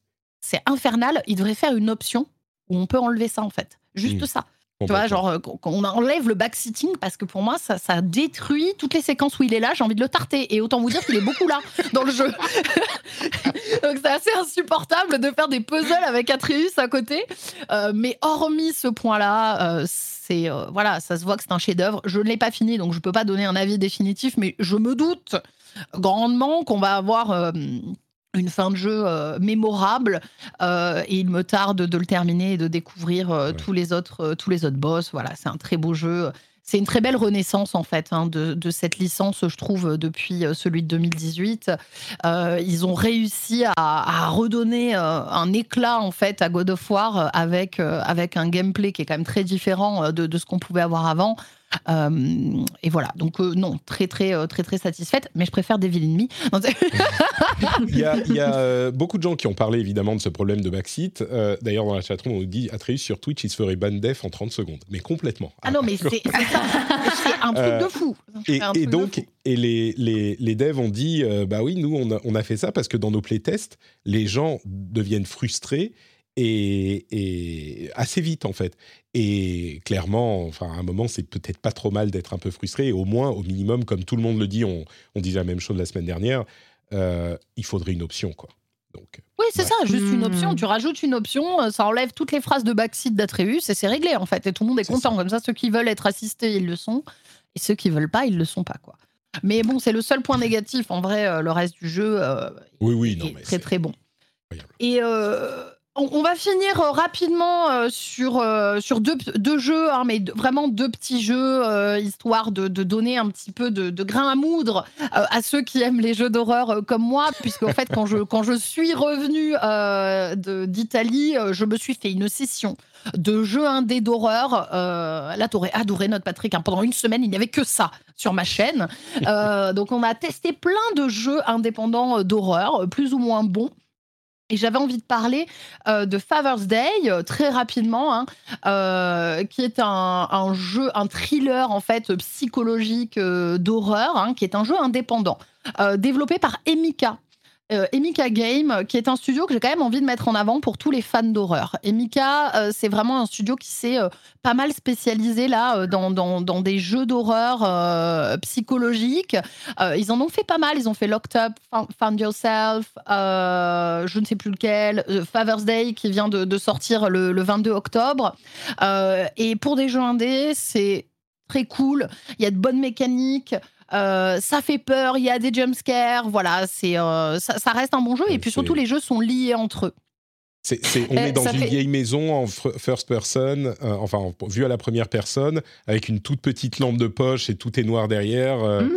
Speaker 2: C'est infernal. Il devrait faire une option où on peut enlever ça, en fait. Juste hmm. ça. Tu vois, genre, euh, on enlève le backsitting parce que pour moi, ça, ça détruit toutes les séquences où il est là. J'ai envie de le tarter. Et autant vous dire qu'il est beaucoup là dans le jeu. Donc c'est assez insupportable de faire des puzzles avec Atreus à côté. Euh, mais hormis ce point-là, euh, c'est voilà, ça se voit que c'est un chef-d'œuvre. Je ne l'ai pas fini, donc je ne peux pas donner un avis définitif, mais je me doute grandement qu'on va avoir une fin de jeu euh, mémorable euh, et il me tarde de le terminer et de découvrir euh, tous les autres tous les autres boss voilà c'est un très beau jeu c'est une très belle renaissance en fait hein, de, cette licence, je trouve, depuis celui de 2018. ils ont réussi à, redonner un éclat en fait à God of War avec avec un gameplay qui est quand même très différent de, de ce qu'on pouvait avoir avant. Euh, et voilà, donc euh, non, très très euh, très très satisfaite, mais je préfère Devil in
Speaker 1: Me. il y a, il y a beaucoup de gens qui ont parlé évidemment de ce problème de backseat. D'ailleurs, dans la chatroom, on nous dit Atreus sur Twitch, il se ferait ban def en 30 secondes, mais complètement.
Speaker 2: Ah non, mais c'est un truc de fou.
Speaker 1: Et, donc, et les, les, les, devs ont dit bah oui, nous on a, on a fait ça parce que dans nos playtests, les gens deviennent frustrés et, assez vite en fait. Et clairement, enfin, à un moment, c'est peut-être pas trop mal d'être un peu frustré. Au moins, au minimum, comme tout le monde le dit, on, on disait la même chose la semaine dernière, euh, il faudrait une option, quoi. Donc,
Speaker 2: oui, c'est ça, juste une option. Hmm. Tu rajoutes une option, euh, ça enlève toutes les phrases de backseat d'Atreus et c'est réglé en fait. Et tout le monde est, content. Comme ça, ceux qui veulent être assistés, ils le sont. Et ceux qui veulent pas, ils le sont pas, quoi. Mais bon, c'est le seul point négatif. En vrai, euh, le reste du jeu
Speaker 1: oui, oui, non,
Speaker 2: est très très bon. Et on, va finir euh, rapidement euh, sur, euh, sur deux, deux jeux, hein, mais vraiment deux petits jeux, histoire de, donner un petit peu de, grain à moudre à ceux qui aiment les jeux d'horreur comme moi, puisque en fait, quand je, quand je suis revenue d'Italie, je me suis fait une session de jeux indés d'horreur. là, t'aurais adoré notre Patrick. Hein. pendant une semaine, il n'y avait que ça sur ma chaîne. donc, on a testé plein de jeux indépendants d'horreur, plus ou moins bons. Et j'avais envie de parler euh, de Father's Day euh, très rapidement, hein, euh, qui est un, jeu, un thriller en fait psychologique d'horreur, hein, qui est un jeu indépendant, développé par Emika. Euh, Emika Game, qui est un studio que j'ai quand même envie de mettre en avant pour tous les fans d'horreur. Emika, euh, c'est vraiment un studio qui s'est euh, pas mal spécialisé là dans, dans, des jeux d'horreur psychologiques. ils en ont fait pas mal. Ils ont fait Locked Up, Found Yourself, je ne sais plus lequel, Father's Day qui vient de, de sortir le, le, 22 octobre. et pour des jeux indés, c'est très cool. Il y a de bonnes mécaniques. euh, ça fait peur, il y a des jumpscares, voilà, c'est euh, ça, ça reste un bon jeu et puis surtout les jeux sont liés entre eux.
Speaker 1: On
Speaker 3: Euh,
Speaker 1: est dans une
Speaker 3: fait-
Speaker 1: vieille maison en first person, euh, enfin en- vue à la première personne, avec une toute petite lampe de poche et tout est noir derrière.
Speaker 3: Mmh,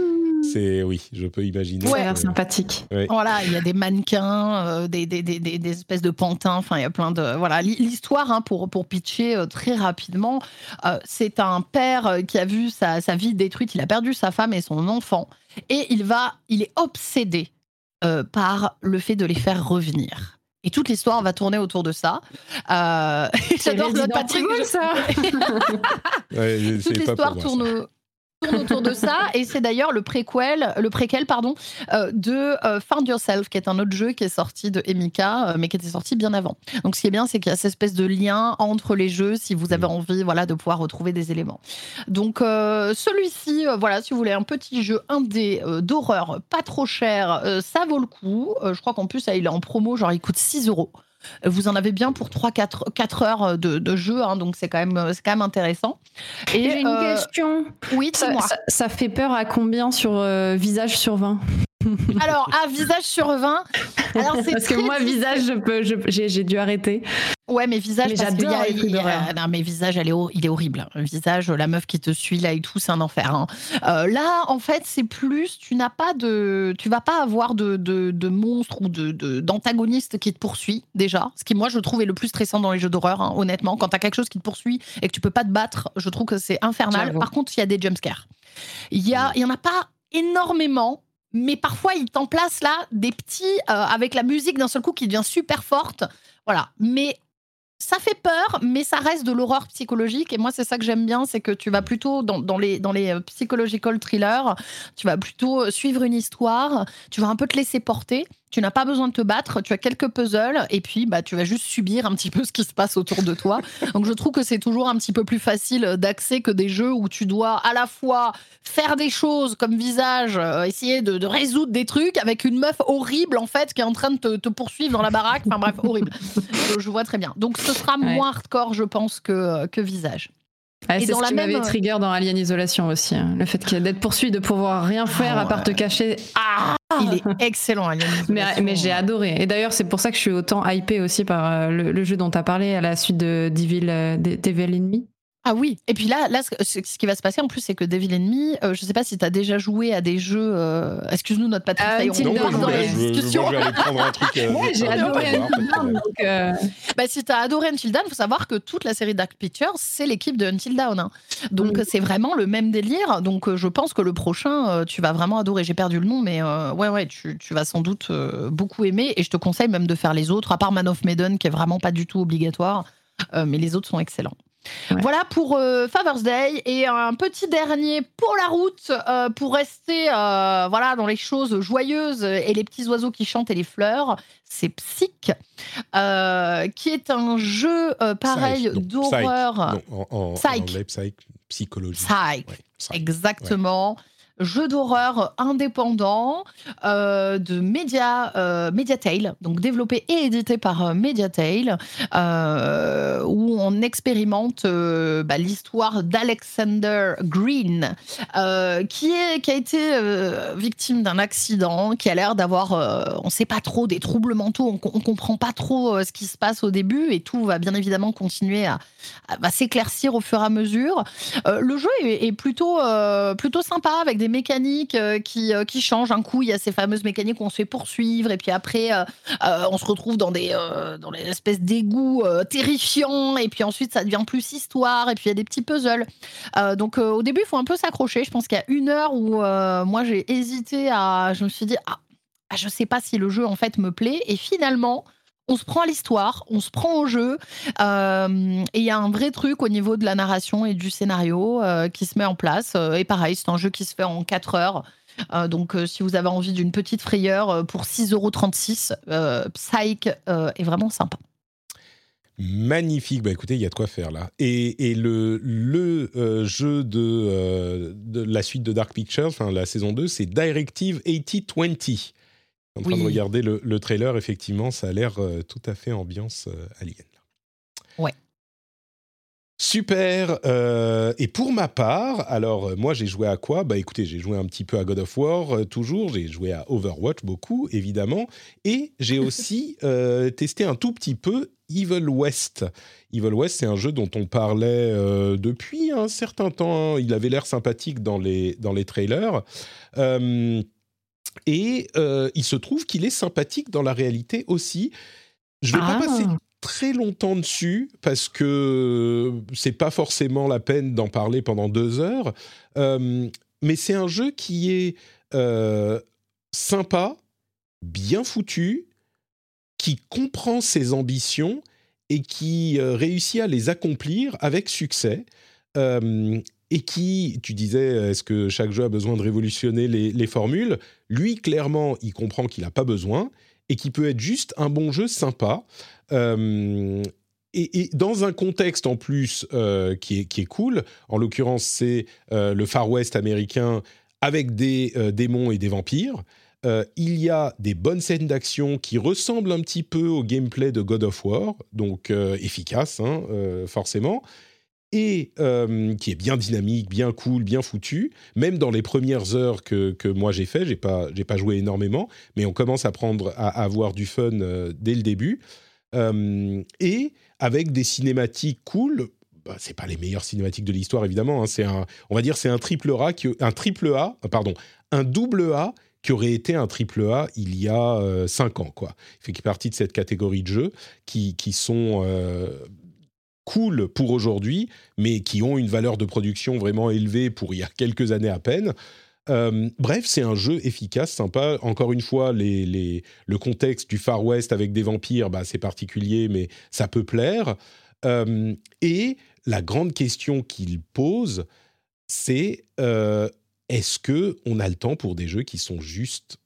Speaker 1: C'est oui, je peux imaginer.
Speaker 3: ça a
Speaker 2: Ouais.
Speaker 3: l'air sympathique.
Speaker 2: Voilà, il y a des mannequins, euh, des, des, des, des- des espèces de pantins, enfin il y a plein de... Voilà, l'histoire, hein, pour, pour pitcher euh, très rapidement, euh, c'est un père qui a vu sa, sa vie détruite, il a perdu sa femme et son enfant, et il va, il est obsédé euh, par le fait de les faire revenir. Et toute l'histoire va tourner autour de ça. Euh, J'adore notre Patrick.
Speaker 3: Evil, ça.
Speaker 1: Ouais,
Speaker 2: toute l'histoire
Speaker 1: ça.
Speaker 2: tourne, tourne autour de ça et c'est d'ailleurs le préquel, le préquel pardon, euh, de euh, Find Yourself, qui est un autre jeu qui est sorti de Emika, euh, mais qui était sorti bien avant. Donc ce qui est bien, c'est qu'il y a cette espèce de lien entre les jeux, si vous avez
Speaker 1: Mm.
Speaker 2: envie, voilà, de pouvoir retrouver des éléments. Donc euh, celui-ci, voilà, si vous voulez un petit jeu indé d'horreur, pas trop cher, ça vaut le coup. Je crois qu'en plus, là, il est en promo, genre il coûte 6 euros. Vous en avez bien pour 3-4 4 heures de, de jeu, hein, donc c'est quand, même, c'est quand même intéressant. Et
Speaker 3: J'ai une
Speaker 2: euh,
Speaker 3: question.
Speaker 2: Oui,
Speaker 3: ça- ça fait peur à combien sur euh, visage sur 20
Speaker 2: Alors, à visage sur 20. Alors,
Speaker 3: Parce que moi,
Speaker 2: difficile.
Speaker 3: visage, je peux, j'ai dû arrêter.
Speaker 2: Ouais, mais visage,
Speaker 3: j'adore.
Speaker 2: Non, mais visage, elle est il est horrible. Visage, la meuf qui te suit là et tout, c'est un enfer. hein. Euh, là, en fait, c'est plus, tu n'as pas de, tu vas pas avoir de, de, de monstre ou de d'antagoniste qui te poursuit déjà. Ce qui, moi, je trouve est le plus stressant dans les jeux d'horreur, hein, honnêtement. Quand t'as quelque chose qui te poursuit et que tu peux pas te battre, je trouve que c'est infernal. Par contre, il y a des jumpscares. Il y a, il y en a pas énormément. Mais parfois, il t'en place là des petits euh, avec la musique d'un seul coup qui devient super forte. Voilà. Mais ça fait peur, mais ça reste de l'horreur psychologique. Et moi, c'est ça que j'aime bien, c'est que tu vas plutôt dans, les, dans les euh, psychological thrillers, tu vas plutôt euh, suivre une histoire, tu vas un peu te laisser porter. Tu n'as pas besoin de te battre, tu as quelques puzzles et puis bah, tu vas juste subir un petit peu ce qui se passe autour de toi. Donc je trouve que c'est toujours un petit peu plus facile d'accès que des jeux où tu dois à la fois faire des choses comme visage, euh, essayer de, de résoudre des trucs avec une meuf horrible en fait qui est en train de te, te poursuivre dans la baraque. Enfin bref, horrible. je, je vois très bien. Donc ce sera
Speaker 3: Ouais.
Speaker 2: moins hardcore, je pense, que, que visage.
Speaker 3: Ah, c'est ce qui
Speaker 2: même-
Speaker 3: m'avait trigger dans Alien Isolation aussi. hein. Le fait ait d'être poursuivi, de pouvoir rien faire
Speaker 2: Ah
Speaker 3: à part te cacher. Ah
Speaker 2: Il est excellent, Alien
Speaker 3: mais,
Speaker 2: Isolation.
Speaker 3: mais j'ai adoré. Et d'ailleurs, c'est pour ça que je suis autant hypée aussi par euh, le, le jeu dont tu as parlé à la suite de Devil, euh, de- Devil Enemy.
Speaker 2: Ah oui, et puis là, là ce, qui va se passer en plus, c'est que Devil Enemy, euh, je sais pas si tu as déjà joué à des jeux. euh, Excuse-nous, notre est,
Speaker 3: Until
Speaker 2: on
Speaker 1: Non,
Speaker 2: dans
Speaker 1: un truc. euh,
Speaker 3: j'ai adoré donc, euh,
Speaker 2: Bah, si tu as adoré Until Dawn, il faut savoir que toute la série Dark Pictures, c'est l'équipe de Until Dawn. hein. Donc
Speaker 3: Mm.
Speaker 2: c'est vraiment le même délire. Donc euh, je pense que le prochain, euh, tu vas vraiment adorer. J'ai perdu le nom, mais euh, ouais, ouais, tu, tu vas sans doute euh, beaucoup aimer. Et je te conseille même de faire les autres, à part Man of Maiden, qui est vraiment pas du tout obligatoire. Euh, mais les autres sont excellents.
Speaker 3: Ouais.
Speaker 2: Voilà pour euh, Father's Day et un petit dernier pour la route euh, pour rester euh, voilà dans les choses joyeuses et les petits oiseaux qui chantent et les fleurs. C'est Psych, qui est un jeu pareil d'horreur.
Speaker 1: En, en, en
Speaker 2: Psych.
Speaker 1: anglais, psych, psychologie.
Speaker 2: Psych.
Speaker 1: Ouais, psych.
Speaker 2: Exactement. Jeu d'horreur indépendant euh, de Media, euh, Mediatale, donc développé et édité par euh, Mediatale, euh, où on expérimente euh, bah, l'histoire d'Alexander Green, qui, est, qui a été victime d'un accident, qui a l'air d'avoir, on ne sait pas trop, des troubles mentaux, on, ne comprend pas trop ce qui se passe au début, et tout va bien évidemment continuer à, s'éclaircir au fur et à mesure. Le jeu est, est plutôt, plutôt sympa avec des mécaniques euh, qui, euh, qui changent. Un coup, il y a ces fameuses mécaniques où on se fait poursuivre et puis après, euh, on se retrouve dans des, dans des espèces d'égouts terrifiants et puis ensuite, ça devient plus histoire et puis il y a des petits puzzles. Donc au début, il faut un peu s'accrocher. Je pense qu'il y a une heure où moi, j'ai hésité à... Je me suis dit, ah, je sais pas si le jeu en fait me plaît et finalement... On se prend à l'histoire, on se prend au jeu, euh, et il y a un vrai truc au niveau de la narration et du scénario euh, qui se met en place. Euh, et pareil, c'est un jeu qui se fait en 4 heures. Donc, si vous avez envie d'une petite frayeur pour 6,36€, euh, Psych est vraiment sympa.
Speaker 1: Magnifique, bah écoutez, il y a de quoi faire là. Et, le, jeu de, la suite de Dark Pictures, la saison 2, c'est Directive 8020. En train
Speaker 2: Oui.
Speaker 1: de regarder le, le trailer, effectivement, ça a l'air euh, tout à fait ambiance euh, alien.
Speaker 2: Ouais.
Speaker 1: Super. Euh, et pour ma part, alors euh, moi j'ai joué à quoi? Bah écoutez, j'ai joué un petit peu à God of War euh, toujours, j'ai joué à Overwatch beaucoup évidemment, et j'ai aussi testé un tout petit peu Evil West. Evil West, c'est un jeu dont on parlait depuis un certain temps. Il avait l'air sympathique dans les dans les trailers. Et il se trouve qu'il est sympathique dans la réalité aussi. Je vais pas passer
Speaker 3: Ah.
Speaker 1: très longtemps dessus parce que c'est pas forcément la peine d'en parler pendant deux heures. Euh, mais c'est un jeu qui est euh, sympa, bien foutu, qui comprend ses ambitions et qui euh, réussit à les accomplir avec succès. Euh, et qui, tu disais, est-ce que chaque jeu a besoin de révolutionner les, les formules? Lui, clairement, il comprend qu'il n'a pas besoin et qui peut être juste un bon jeu sympa. Euh, et, dans un contexte en plus euh, qui, est, cool, en l'occurrence c'est euh, le Far West américain avec des euh, démons et des vampires. Euh, il y a des bonnes scènes d'action qui ressemblent un petit peu au gameplay de God of War, donc euh, efficace hein, euh, forcément, et euh, qui est bien dynamique, bien cool, bien foutu. Même dans les premières heures que, que moi j'ai fait, j'ai pas j'ai pas joué énormément, mais on commence à prendre à, avoir du fun euh, dès le début. Euh, et avec des cinématiques cool. Bah, c'est pas les meilleures cinématiques de l'histoire évidemment. hein, c'est un, on va dire, c'est un triple A, qui, un triple A, pardon, un double A qui aurait été un triple A il y a euh, cinq ans quoi. Il fait partie de cette catégorie de jeux qui, qui sont cool pour aujourd'hui, mais qui ont une valeur de production vraiment élevée pour il y a quelques années à peine. Euh, bref, c'est un jeu efficace, sympa. Encore une fois, le contexte du Far West avec des vampires, bah, c'est particulier, mais ça peut plaire. Euh, et la grande question qu'il pose, c'est euh, est-ce que on a le temps pour des jeux qui sont juste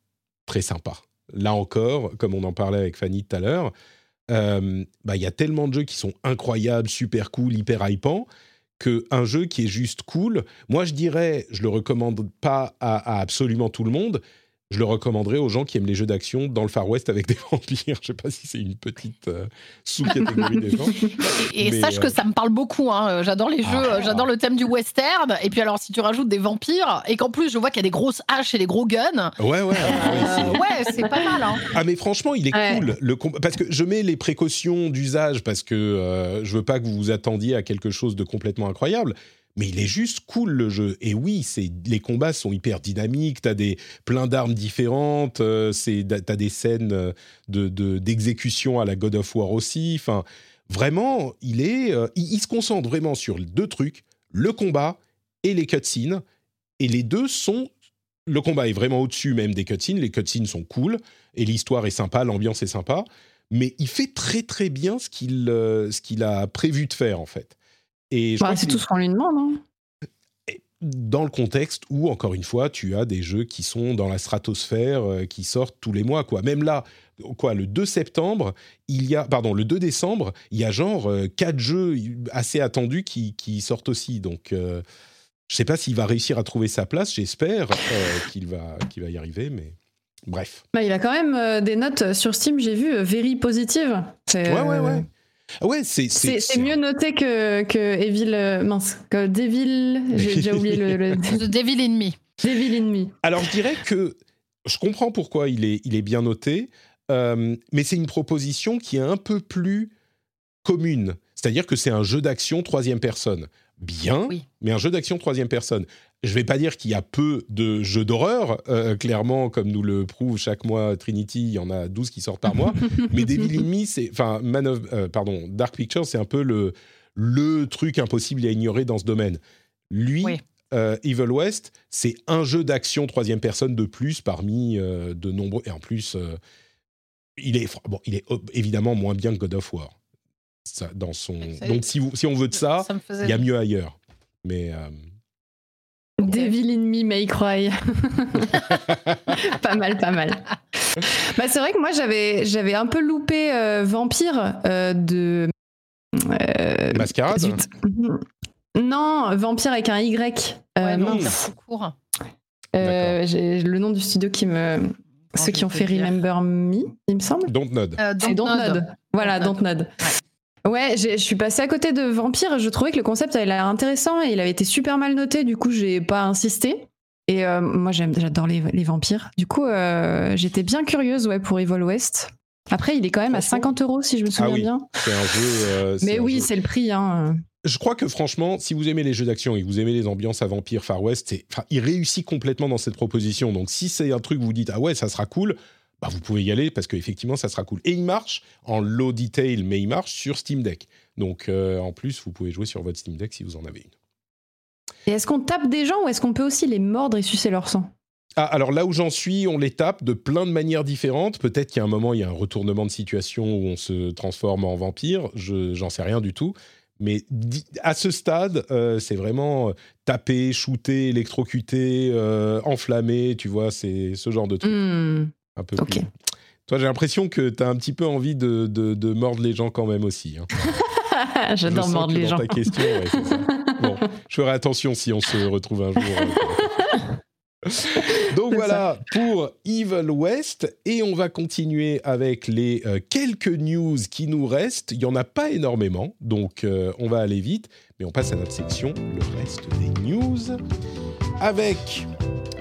Speaker 1: très sympas? Là encore, comme on en parlait avec Fanny tout à l'heure, euh, bah, il y a tellement de jeux qui sont incroyables, super cool, hyper hypants, qu'un jeu qui est juste cool, moi je dirais, je le recommande pas à absolument tout le monde, je le recommanderais aux gens qui aiment les jeux d'action dans le Far West avec des vampires. Je sais pas si c'est une petite euh, sous-catégorie des gens.
Speaker 2: Et
Speaker 1: Mais,
Speaker 2: sache
Speaker 1: euh,
Speaker 2: que ça me parle beaucoup. hein. J'adore les jeux,
Speaker 1: Ah.
Speaker 2: j'adore le thème du western. Et puis alors, si tu rajoutes des vampires et qu'en plus je vois qu'il y a des grosses haches et des gros guns,
Speaker 1: Ouais, ouais. ouais, c'est-
Speaker 2: euh, ouais, c'est pas mal. Hein.
Speaker 1: Ah mais franchement, il est
Speaker 3: Ouais.
Speaker 1: cool. Le com- parce que je mets les précautions d'usage parce que euh, je veux pas que vous vous attendiez à quelque chose de complètement incroyable. Mais il est juste cool le jeu. Et oui, c'est les combats sont hyper dynamiques. T'as des plein d'armes différentes. euh, t'as des scènes euh, de de- d'exécution à la God of War aussi. Enfin, vraiment, il est euh, il se concentre vraiment sur deux trucs le combat et les cutscenes. Et les deux sont le combat est vraiment au-dessus même des cutscenes. Les cutscenes sont cool et l'histoire est sympa, l'ambiance est sympa, mais il fait très très bien ce qu'il euh, ce qu'il a prévu de faire en fait. Et
Speaker 3: Bah, c'est tout ce qu'on lui demande. hein.
Speaker 1: dans le contexte où, encore une fois, tu as des jeux qui sont dans la stratosphère, euh, qui sortent tous les mois, quoi. Même là, quoi, le 2 septembre, il y a, pardon, le 2 décembre, il y a genre euh, quatre jeux assez attendus qui, qui sortent aussi. Donc, euh, je sais pas s'il va réussir à trouver sa place. J'espère euh, qu'il va, qu'il va y arriver, mais bref.
Speaker 3: Bah, il a quand même euh, des notes sur Steam, j'ai vu, very positives.
Speaker 1: Ouais, ouais, ouais. Ah ouais, c'est
Speaker 3: C'est c'est mieux noté que, que Evil. euh, mince, que Devil. J'ai déjà oublié le, le-
Speaker 2: The Devil in Me.
Speaker 3: Devil in Me.
Speaker 1: Alors, je dirais que je comprends pourquoi il est, il est bien noté, euh, mais c'est une proposition qui est un peu plus commune. C'est-à-dire que c'est un jeu d'action troisième personne. Bien,
Speaker 2: Oui.
Speaker 1: mais un jeu d'action troisième personne. Je ne vais pas dire qu'il y a peu de jeux d'horreur, euh, clairement, comme nous le prouve chaque mois Trinity, il y en a 12 qui sortent par mois. mais Devil in Me, c'est, enfin, Man of, euh, pardon, Dark Pictures, c'est un peu le, le truc impossible à ignorer dans ce domaine. Lui,
Speaker 2: Oui.
Speaker 1: euh, Evil West, c'est un jeu d'action troisième personne de plus parmi de nombreux. Et en plus, il est bon, il est évidemment moins bien que God of War. Ça, dans son. Donc si, vous, si on veut de ça, il y a mieux ailleurs. Mais
Speaker 3: Devil in Me May Cry. pas mal, pas mal. Bah, c'est vrai que moi, j'avais, j'avais un peu loupé euh, Vampire euh, de. euh,
Speaker 1: Mascarade.
Speaker 3: zut. Non, Vampire avec un Y. Euh,
Speaker 2: Ouais, non, court.
Speaker 3: Euh, j'ai le nom du studio qui me. Ceux qui ont fait
Speaker 2: dire.
Speaker 3: Remember Me, il me semble.
Speaker 1: Dontnod.
Speaker 2: Euh,
Speaker 3: C'est
Speaker 2: Dontnod.
Speaker 3: Voilà,
Speaker 2: Dontnod.
Speaker 3: Dontnod. Ouais, je suis passée à côté de Vampire. Je trouvais que le concept avait l'air intéressant et il avait été super mal noté. Du coup, j'ai pas insisté. Et euh, moi, j'aime, j'adore les, les vampires. Du coup, euh, j'étais bien curieuse ouais, pour Evil West. Après, il est quand même à
Speaker 1: Franchement-
Speaker 3: 50 euros si je me souviens
Speaker 1: Ah oui.
Speaker 3: bien.
Speaker 1: C'est un jeu. euh,
Speaker 3: Mais
Speaker 1: un
Speaker 3: oui, c'est le prix. Hein.
Speaker 1: Je crois que franchement, si vous aimez les jeux d'action et que vous aimez les ambiances à Vampire Far West, enfin, il réussit complètement dans cette proposition. Donc, si c'est un truc que vous dites ah ouais, ça sera cool, bah vous pouvez y aller parce qu'effectivement, ça sera cool. Et il marche en low detail, mais il marche sur Steam Deck. Donc, euh, en plus, vous pouvez jouer sur votre Steam Deck si vous en avez une.
Speaker 3: Et est-ce qu'on tape des gens ou est-ce qu'on peut aussi les mordre et sucer leur sang?
Speaker 1: Ah, alors là où j'en suis, on les tape de plein de manières différentes. Peut-être qu'il y a un moment, il y a un retournement de situation où on se transforme en vampire. Je j'en sais rien du tout. Mais à ce stade, euh, c'est vraiment euh, taper, shooter, électrocuter, euh, enflammer, tu vois, c'est ce genre de truc.
Speaker 3: Hmm,
Speaker 1: Un peu plus. Toi, j'ai l'impression que tu as un petit peu envie de, de- de mordre les gens quand même aussi. hein.
Speaker 3: J'adore mordre les gens.
Speaker 1: ta question, ouais, c'est ça. Bon, je ferai attention si on se retrouve un jour. euh, Donc voilà pour Evil West et on va continuer avec les euh, quelques news qui nous restent. Il y en a pas énormément, donc euh, on va aller vite, mais on passe à notre section le reste des news avec.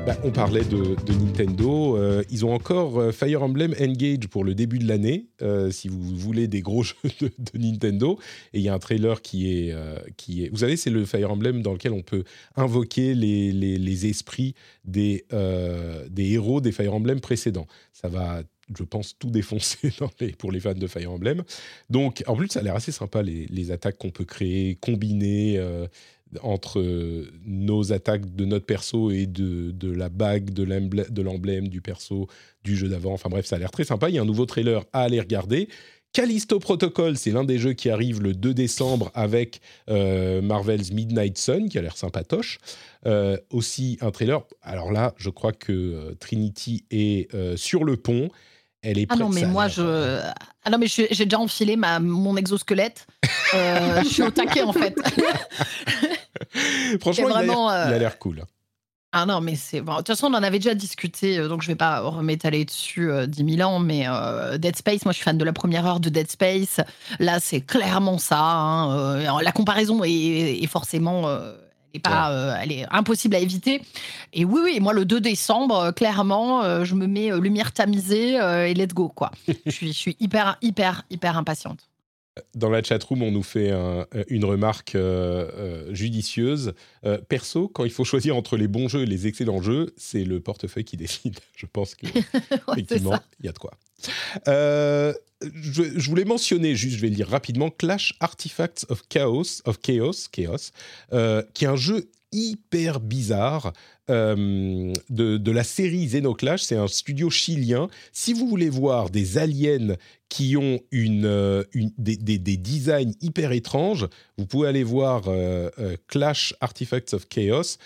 Speaker 1: Bah, on parlait de, Nintendo. euh, ils ont encore euh, Fire Emblem Engage pour le début de l'année, euh, si vous voulez des gros jeux de, Nintendo. Et il y a un trailer qui est, qui est. Vous savez, c'est le Fire Emblem dans lequel on peut invoquer les, les, esprits des, des héros des Fire Emblem précédents. Ça va, je pense, tout défoncer pour les fans de Fire Emblem. Donc, en plus, ça a l'air assez sympa, les, les attaques qu'on peut créer, combiner entre euh, nos attaques de notre perso et de, de la bague, de l'emblème, du perso du jeu d'avant. Enfin bref, ça a l'air très sympa. Il y a un nouveau trailer à aller regarder. Callisto Protocol, c'est l'un des jeux qui arrive le 2 décembre avec euh, Marvel's Midnight Sun, qui a l'air sympatoche. Euh, aussi un trailer. Alors là, je crois que Trinity est sur le pont. Elle est
Speaker 2: Ah non, mais
Speaker 1: ça
Speaker 2: moi, je. Ah non, mais j'ai déjà enfilé ma, mon exosquelette. Euh, je suis au taquet, en fait.
Speaker 1: Franchement, il a l'air-
Speaker 2: vraiment, euh,
Speaker 1: il a l'air cool.
Speaker 2: Ah non, mais c'est. bon, de toute façon, on en avait déjà discuté, euh, donc je vais pas remétaler dessus euh, 10 000 ans, mais euh, Dead Space, moi je suis fan de la première heure de Dead Space. Là, c'est clairement ça. hein, euh, la comparaison est, est forcément. Elle, est pas, euh, elle est impossible à éviter. Et oui, oui, moi, le 2 décembre, euh, clairement, euh, je me mets lumière tamisée et let's go, quoi. je, suis, je suis hyper, hyper, hyper impatiente.
Speaker 1: Dans la chatroom, on nous fait un- une remarque euh, euh, judicieuse. Euh, perso, quand il faut choisir entre les bons jeux et les excellents jeux, c'est le portefeuille qui décide. Je pense que
Speaker 2: Ouais, c'est
Speaker 1: effectivement,
Speaker 2: ça.
Speaker 1: il y a de quoi. Euh, je, je voulais mentionner, juste, je vais le dire rapidement, Clash Artifacts of Chaos, of Chaos, Chaos, euh, qui est un jeu hyper bizarre euh, de, de la série Xenoclash. C'est un studio chilien. Si vous voulez voir des aliens qui ont une, euh, une- des, des- des designs hyper étranges, vous pouvez aller voir euh, euh, Clash Artifacts of Chaos.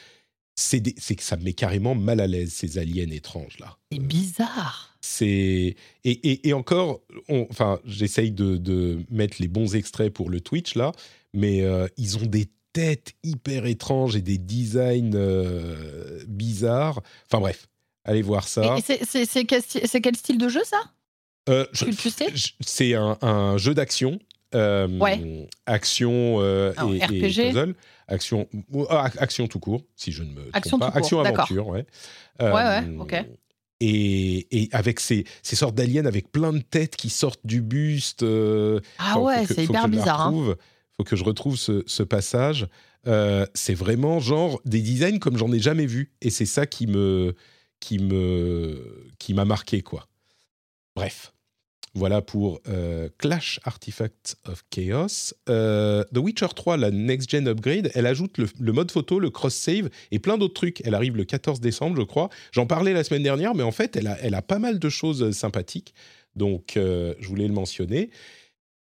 Speaker 1: C'est que ça me met carrément mal à l'aise, ces aliens étranges là.
Speaker 2: C'est bizarre.
Speaker 1: C'est et, et- et encore, on- enfin, j'essaye de, de mettre les bons extraits pour le Twitch là, mais ils ont des têtes hyper étranges et des designs euh, bizarres. Enfin bref, allez voir ça.
Speaker 2: C'est- quel, style de jeu, ça?
Speaker 1: Euh, je-
Speaker 2: tu- sais
Speaker 1: C'est un, un jeu d'action. euh,
Speaker 2: Ouais.
Speaker 1: Action euh, et, et
Speaker 2: RPG?
Speaker 1: puzzle. Action, ah, action tout court, si je ne me trompe
Speaker 2: Action
Speaker 1: pas.
Speaker 2: tout court,
Speaker 1: action
Speaker 2: d'accord.
Speaker 1: aventure, ouais.
Speaker 2: Ouais, ouais, ok.
Speaker 1: Et, et avec ces, ces sortes d'aliens avec plein de têtes qui sortent du buste.
Speaker 2: Ah ouais, c'est hyper bizarre. hein.
Speaker 1: Faut que je retrouve ce, passage. Euh, c'est vraiment genre des designs comme j'en ai jamais vu, et c'est ça qui me qui me qui m'a marqué quoi. Bref, voilà pour euh, Clash Artifacts of Chaos. Euh, The Witcher 3, la next gen upgrade, elle ajoute le, le mode photo, le cross save et plein d'autres trucs. Elle arrive le 14 décembre, je crois. J'en parlais la semaine dernière, mais en fait, elle a, elle a pas mal de choses sympathiques. Donc, je voulais le mentionner.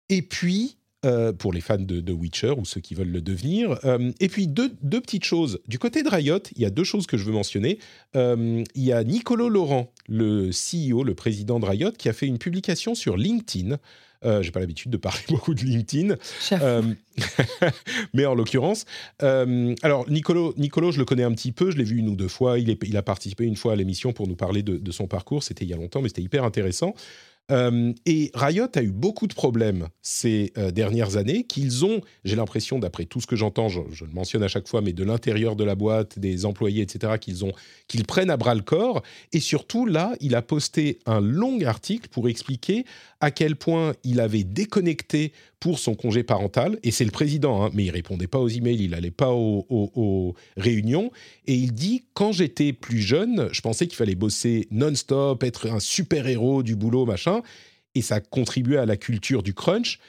Speaker 1: Et puis, euh, pour les fans de, de Witcher ou ceux qui veulent le devenir. euh, et puis, deux, deux petites choses. Du côté de Riot, il y a deux choses que je veux mentionner. Euh, il y a Nicolo Laurent le CEO, le président de Riot, qui a fait une publication sur LinkedIn. Euh, J'ai pas l'habitude de parler beaucoup de LinkedIn, mais en l'occurrence, alors Nicolo, Nicolo, je le connais un petit peu, je l'ai vu une ou deux fois. Il, est, il, a participé une fois à l'émission pour nous parler de, de son parcours. C'était il y a longtemps, mais c'était hyper intéressant. Euh, et Riot a eu beaucoup de problèmes ces euh, dernières années qu'ils ont, j'ai l'impression, d'après tout ce que j'entends, je, le mentionne à chaque fois, mais de l'intérieur de la boîte, des employés, etc., qu'ils ont, prennent à bras le corps. Et surtout, là, il a posté un long article pour expliquer à quel point il avait déconnecté pour son congé parental, et c'est le président, hein, mais il répondait pas aux emails, il allait pas aux réunions, et il dit quand j'étais plus jeune, je pensais qu'il fallait bosser non-stop, être un super héros du boulot, machin, et ça contribuait à la culture du crunch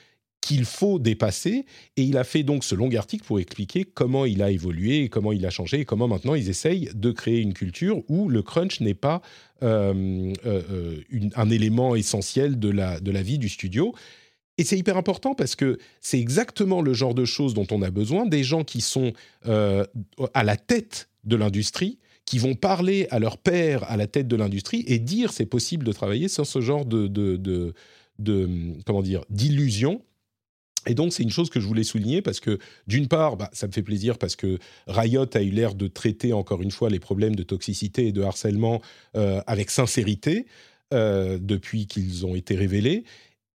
Speaker 1: qu'il faut dépasser. Et il a fait donc ce long article pour expliquer comment il a évolué, comment il a changé, et comment maintenant ils essayent de créer une culture où le crunch n'est pas euh, euh, une, un élément essentiel de la, de la vie du studio. Et c'est hyper important parce que c'est exactement le genre de choses dont on a besoin, des gens qui sont euh, à la tête de l'industrie, qui vont parler à leur père à la tête de l'industrie et dire c'est possible de travailler sans ce genre de, de, de, comment dire d'illusion. Et donc, c'est une chose que je voulais souligner parce que, d'une part, bah, ça me fait plaisir parce que Riot a eu l'air de traiter, encore une fois, les problèmes de toxicité et de harcèlement euh, avec sincérité euh, depuis qu'ils ont été révélés.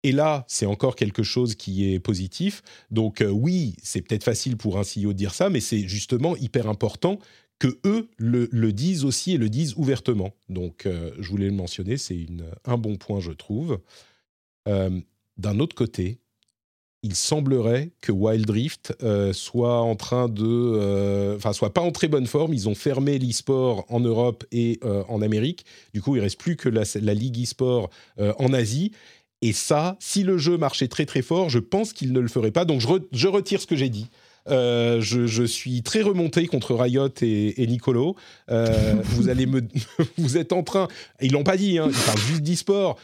Speaker 1: Et là, c'est encore quelque chose qui est positif. Donc euh, oui, c'est peut-être facile pour un CEO de dire ça, mais c'est justement hyper important que eux le, disent aussi et le disent ouvertement. Donc euh, je voulais le mentionner, c'est un bon point, je trouve. Euh, D'un autre côté, il semblerait que Wild Rift euh, soit en train de, enfin, soit pas en très bonne forme. Ils ont fermé l'e-sport en Europe et en Amérique. Du coup, il reste plus que la, ligue e-sport en Asie. Et ça, si le jeu marchait très très fort, je pense qu'il ne le ferait pas. Donc je retire ce que j'ai dit. Euh, je, suis très remonté contre Riot et, Nicolo. Euh, vous allez me, vous êtes en train. Ils l'ont pas dit. Hein, ils parlent juste d'e-sport.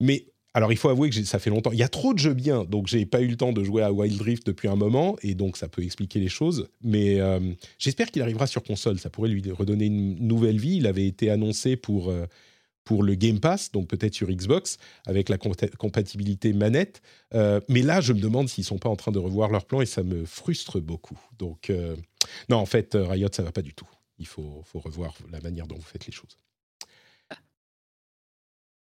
Speaker 1: Mais alors il faut avouer que ça fait longtemps. Il y a trop de jeux bien, donc j'ai pas eu le temps de jouer à Wild Rift depuis un moment, et donc ça peut expliquer les choses. Mais euh, j'espère qu'il arrivera sur console. Ça pourrait lui redonner une nouvelle vie. Il avait été annoncé pour pour le Game Pass, donc peut-être sur Xbox, avec la compatibilité manette. Euh, mais là, je me demande s'ils sont pas en train de revoir leur plan et ça me frustre beaucoup. Donc, euh, non, en fait, Riot, ça va pas du tout. Il faut, faut revoir la manière dont vous faites les choses.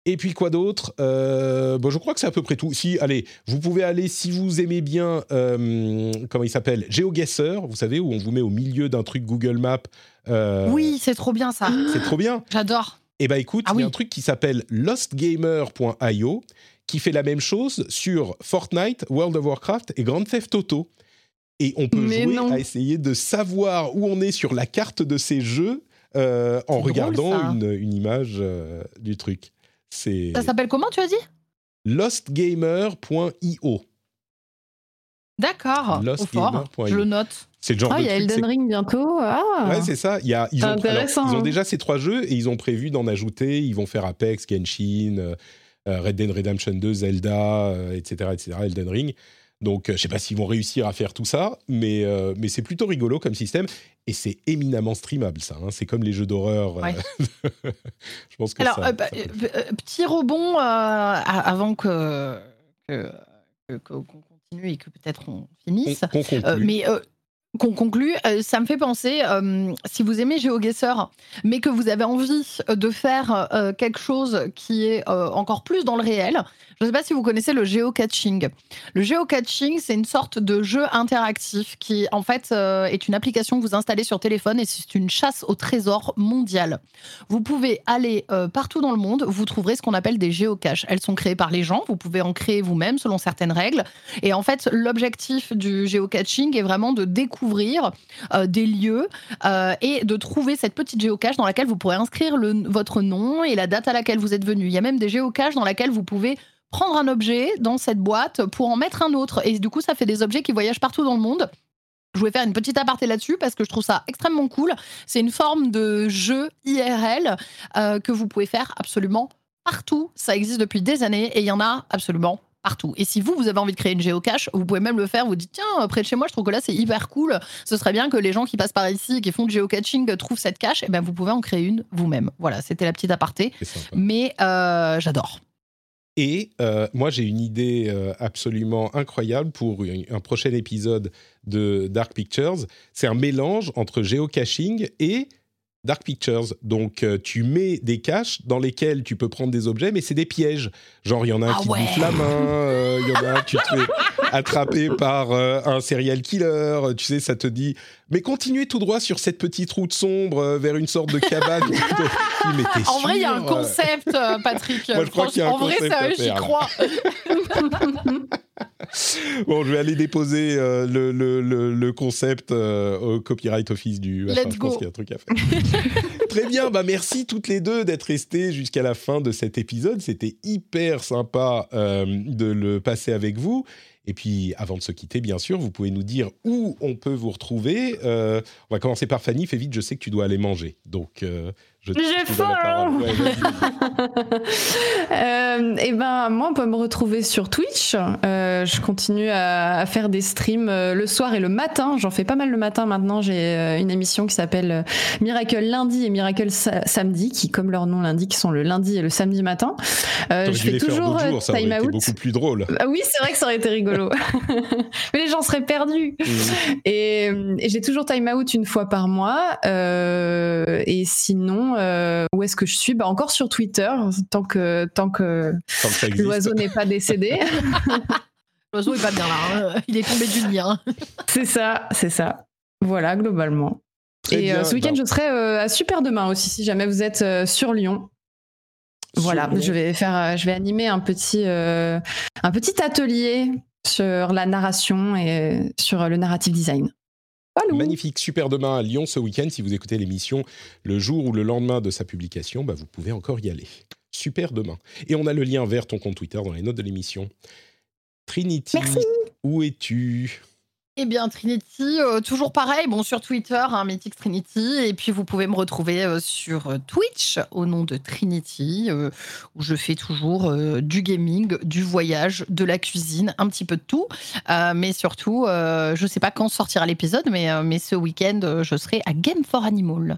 Speaker 1: Et puis quoi d'autre? Euh, bon, Je crois que c'est à peu près tout. Si, allez, vous pouvez aller, si vous aimez bien, euh, comment il s'appelle? GeoGuessr, vous savez, où on vous met au milieu d'un truc Google Maps.
Speaker 2: Euh, oui, c'est trop bien ça.
Speaker 1: C'est trop bien.
Speaker 2: J'adore.
Speaker 1: Eh bien, écoute, ah, il y a oui. un truc qui s'appelle lostgamer.io qui fait la même chose sur Fortnite, World of Warcraft et Grand Theft Auto. Et on peut
Speaker 2: Mais
Speaker 1: jouer
Speaker 2: non.
Speaker 1: à essayer de savoir où on est sur la carte de ces jeux euh, en
Speaker 2: drôle,
Speaker 1: regardant une, une image euh, du truc. C'est
Speaker 2: Ça s'appelle comment, tu as dit?
Speaker 1: lostgamer.io.
Speaker 2: D'accord.
Speaker 1: Lostgamer.io.
Speaker 2: Je le note.
Speaker 1: C'est le genre
Speaker 3: Ah, il y a Elden Ring bientôt. Ah.
Speaker 1: Ouais, c'est ça. Il y a, ils, ont, alors,
Speaker 3: Intéressant,
Speaker 1: ils ont déjà ces trois jeux et ils ont prévu d'en ajouter. Ils vont faire Apex, Genshin, euh, euh, Red Dead Redemption 2, Zelda, euh, etc., etc., Elden Ring. Donc, euh, je sais pas s'ils vont réussir à faire tout ça, mais, mais c'est plutôt rigolo comme système et c'est éminemment streamable, ça. hein. C'est comme les jeux d'horreur.
Speaker 2: Ouais.
Speaker 1: je pense que
Speaker 2: Alors,
Speaker 1: ça,
Speaker 2: bah,
Speaker 1: ça
Speaker 2: petit rebond avant que que- que- qu'on continue et que peut-être on finisse. mais qu'on conclut, euh, ça me fait penser, euh, si vous aimez GeoGuessr, mais que vous avez envie de faire euh, quelque chose qui est euh, encore plus dans le réel, je ne sais pas si vous connaissez le geocaching. Le geocaching, c'est une sorte de jeu interactif qui, en fait, euh, est une application que vous installez sur téléphone et c'est une chasse au trésor mondial. Vous pouvez aller euh, partout dans le monde, vous trouverez ce qu'on appelle des géocaches. Elles sont créées par les gens, vous pouvez en créer vous-même selon certaines règles. Et en fait, l'objectif du géocaching est vraiment de découvrir euh, des lieux euh, et de trouver cette petite géocache dans laquelle vous pourrez inscrire votre nom et la date à laquelle vous êtes venu. Il y a même des géocaches dans laquelle vous pouvez prendre un objet dans cette boîte pour en mettre un autre. Et du coup, ça fait des objets qui voyagent partout dans le monde. Je voulais faire une petite aparté là-dessus parce que je trouve ça extrêmement cool. C'est une forme de jeu IRL euh, que vous pouvez faire absolument partout. Ça existe depuis des années et il y en a absolument partout. Et si vous, vous avez envie de créer une géocache, vous pouvez même le faire. Vous dites, tiens, près de chez moi, je trouve que là, c'est hyper cool. Ce serait bien que les gens qui passent par ici, qui font du géocaching, trouvent cette cache. Et eh ben, vous pouvez en créer une vous-même. Voilà, c'était la petite aparté. Mais euh, j'adore.
Speaker 1: Et euh, moi, j'ai une idée euh, absolument incroyable pour un prochain épisode de Dark Pictures. C'est un mélange entre géocaching et Dark Pictures. Donc, euh, tu mets des caches dans lesquelles tu peux prendre des objets, mais c'est des pièges. Genre, il y en a un ah qui ouais. bouffe la main, euh, il y en a un, tu te fais attraper par euh, un serial killer. Tu sais, ça te dit, mais continuez tout droit sur cette petite route sombre vers une sorte de cabane.
Speaker 2: en vrai, il y a un concept, Patrick.
Speaker 1: Moi, je crois qu'il y a un
Speaker 2: en vrai, j'y crois.
Speaker 1: bon, je vais aller déposer le, le, le, concept au copyright office du.
Speaker 2: Let's je pense
Speaker 1: qu'il y a un truc à faire. Très bien, bah merci toutes les deux d'être restées jusqu'à la fin de cet épisode. C'était hyper sympa euh, de le passer avec vous. Et puis, avant de se quitter, bien sûr, vous pouvez nous dire où on peut vous retrouver. Euh, on va commencer par Fanny. Fais vite, je sais que tu dois aller manger. Donc, euh,
Speaker 3: j'ai faim. euh, et ben moi on peut me retrouver sur Twitch. Euh, je continue à, faire des streams euh, le soir et le matin. J'en fais pas mal le matin maintenant. J'ai euh, une émission qui s'appelle Miracle lundi et Miracle samedi, qui comme leur nom l'indique sont le lundi et le samedi matin.
Speaker 1: je fais toujours jours, ça time out. beaucoup plus drôle.
Speaker 3: Ah oui c'est vrai que ça aurait été rigolo. Mais les gens seraient perdus. Mmh. Et, et j'ai toujours time out une fois par mois. et sinon euh, où est-ce que je suis? Bah, Encore sur Twitter, tant que, tant que, l'oiseau n'est pas décédé.
Speaker 2: l'oiseau est pas bien là, hein. il est tombé du lien.
Speaker 3: c'est ça, c'est ça. Voilà, globalement. et euh, ce week-end, je serai euh, à Super Demain aussi, si jamais vous êtes sur Lyon. voilà, je vais faire, je vais animer un petit, un petit atelier sur la narration et sur le narrative design.
Speaker 1: Magnifique, super demain à Lyon ce week-end. Si vous écoutez l'émission le jour ou le lendemain de sa publication, bah, vous pouvez encore y aller. Super demain. Et on a le lien vers ton compte Twitter dans les notes de l'émission. Trinity, où es-tu?
Speaker 2: Eh bien, Trinity, euh, toujours pareil, bon, sur Twitter, hein, Mythic Trinity, et puis vous pouvez me retrouver euh, sur euh, Twitch au nom de Trinity, où je fais toujours du gaming, du voyage, de la cuisine, un petit peu de tout, mais surtout, je ne sais pas quand sortira l'épisode, mais, mais ce week-end, je serai à Game for Animal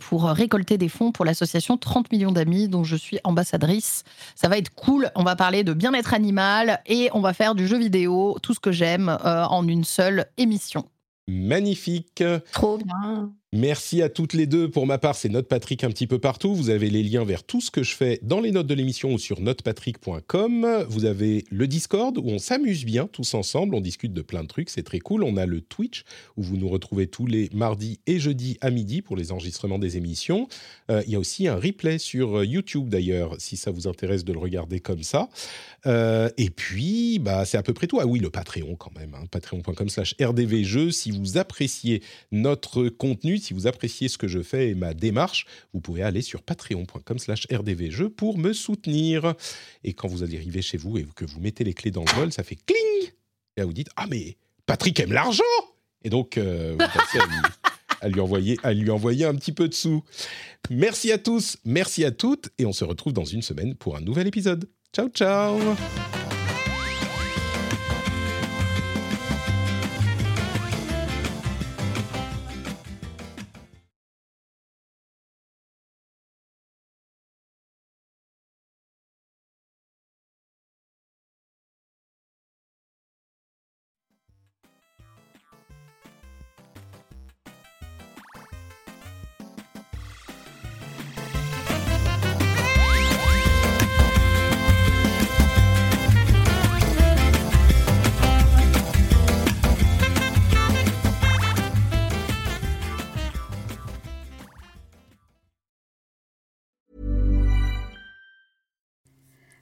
Speaker 2: pour récolter des fonds pour l'association 30 millions d'amis, dont je suis ambassadrice. Ça va être cool, on va parler de bien-être animal, et on va faire du jeu vidéo, tout ce que j'aime, en une seule émission.
Speaker 1: Magnifique.
Speaker 3: Trop bien.
Speaker 1: Merci à toutes les deux. Pour ma part, c'est Note Patrick un petit peu partout. Vous avez les liens vers tout ce que je fais dans les notes de l'émission ou sur notepatrick.com. Vous avez le Discord où on s'amuse bien tous ensemble. On discute de plein de trucs. C'est très cool. On a le Twitch où vous nous retrouvez tous les mardis et jeudis à midi pour les enregistrements des émissions. Euh, il y a aussi un replay sur euh, YouTube d'ailleurs, si ça vous intéresse de le regarder comme ça. Euh, et puis, bah, c'est à peu près tout. Ah oui, le Patreon quand même. Hein. Patreon.com slash rdvjeux. Si vous appréciez notre contenu, si vous appréciez ce que je fais et ma démarche, vous pouvez aller sur patreon.com slash rdvjeux pour me soutenir. Et quand vous allez arriver chez vous et que vous mettez les clés dans le vol, ça fait cling Et là, vous dites, ah mais Patrick aime l'argent Et donc, euh, vous passez à lui, envoyer, à lui envoyer un petit peu de sous. Merci à tous, merci à toutes, et on se retrouve dans une semaine pour un nouvel épisode. Ciao, ciao